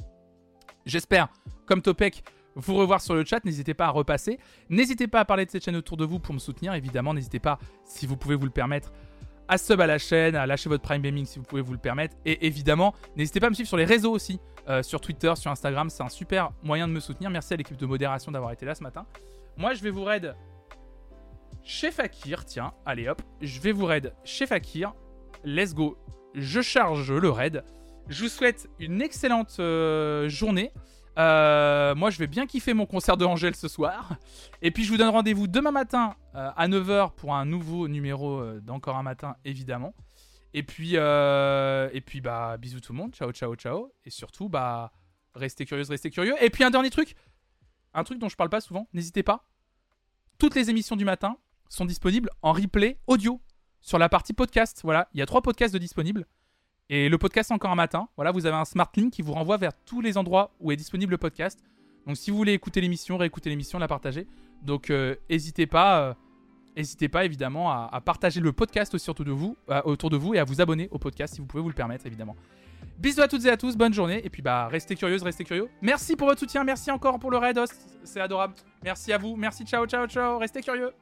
A: j'espère, comme Topek, vous revoir sur le chat. N'hésitez pas à repasser. N'hésitez pas à parler de cette chaîne autour de vous pour me soutenir. Évidemment, n'hésitez pas, si vous pouvez vous le permettre, à sub à la chaîne, à lâcher votre Prime Gaming si vous pouvez vous le permettre. Et évidemment, n'hésitez pas à me suivre sur les réseaux aussi, euh, sur Twitter, sur Instagram. C'est un super moyen de me soutenir. Merci à l'équipe de modération d'avoir été là ce matin. Moi, je vais vous raid chez Fakir. Tiens, allez hop. Je vais vous raid chez Fakir. Let's go. Je charge le raid. Je vous souhaite une excellente euh, journée. Euh, moi, je vais bien kiffer mon concert de Angèle ce soir. Et puis, je vous donne rendez-vous demain matin euh, à 9h pour un nouveau numéro d'Encore un matin, évidemment. Et puis, et puis, bah, bisous tout le monde. Ciao, ciao, ciao. Et surtout, bah, restez curieux, restez curieux. Et puis, un dernier truc un truc dont je parle pas souvent, n'hésitez pas. Toutes les émissions du matin sont disponibles en replay audio sur la partie podcast. Voilà, il y a trois podcasts de disponibles. Et le podcast encore un matin. Voilà, vous avez un smart link qui vous renvoie vers tous les endroits où est disponible le podcast. Donc si vous voulez écouter l'émission, réécouter l'émission, la partager. Donc euh, n'hésitez pas. Euh, pas évidemment à, partager le podcast aussi euh, autour de vous et à vous abonner au podcast si vous pouvez vous le permettre évidemment. Bisous à toutes et à tous, bonne journée et puis bah restez curieuses, restez curieux. Merci pour votre soutien, merci encore pour le raid c'est adorable. Merci à vous, merci ciao ciao ciao, restez curieux.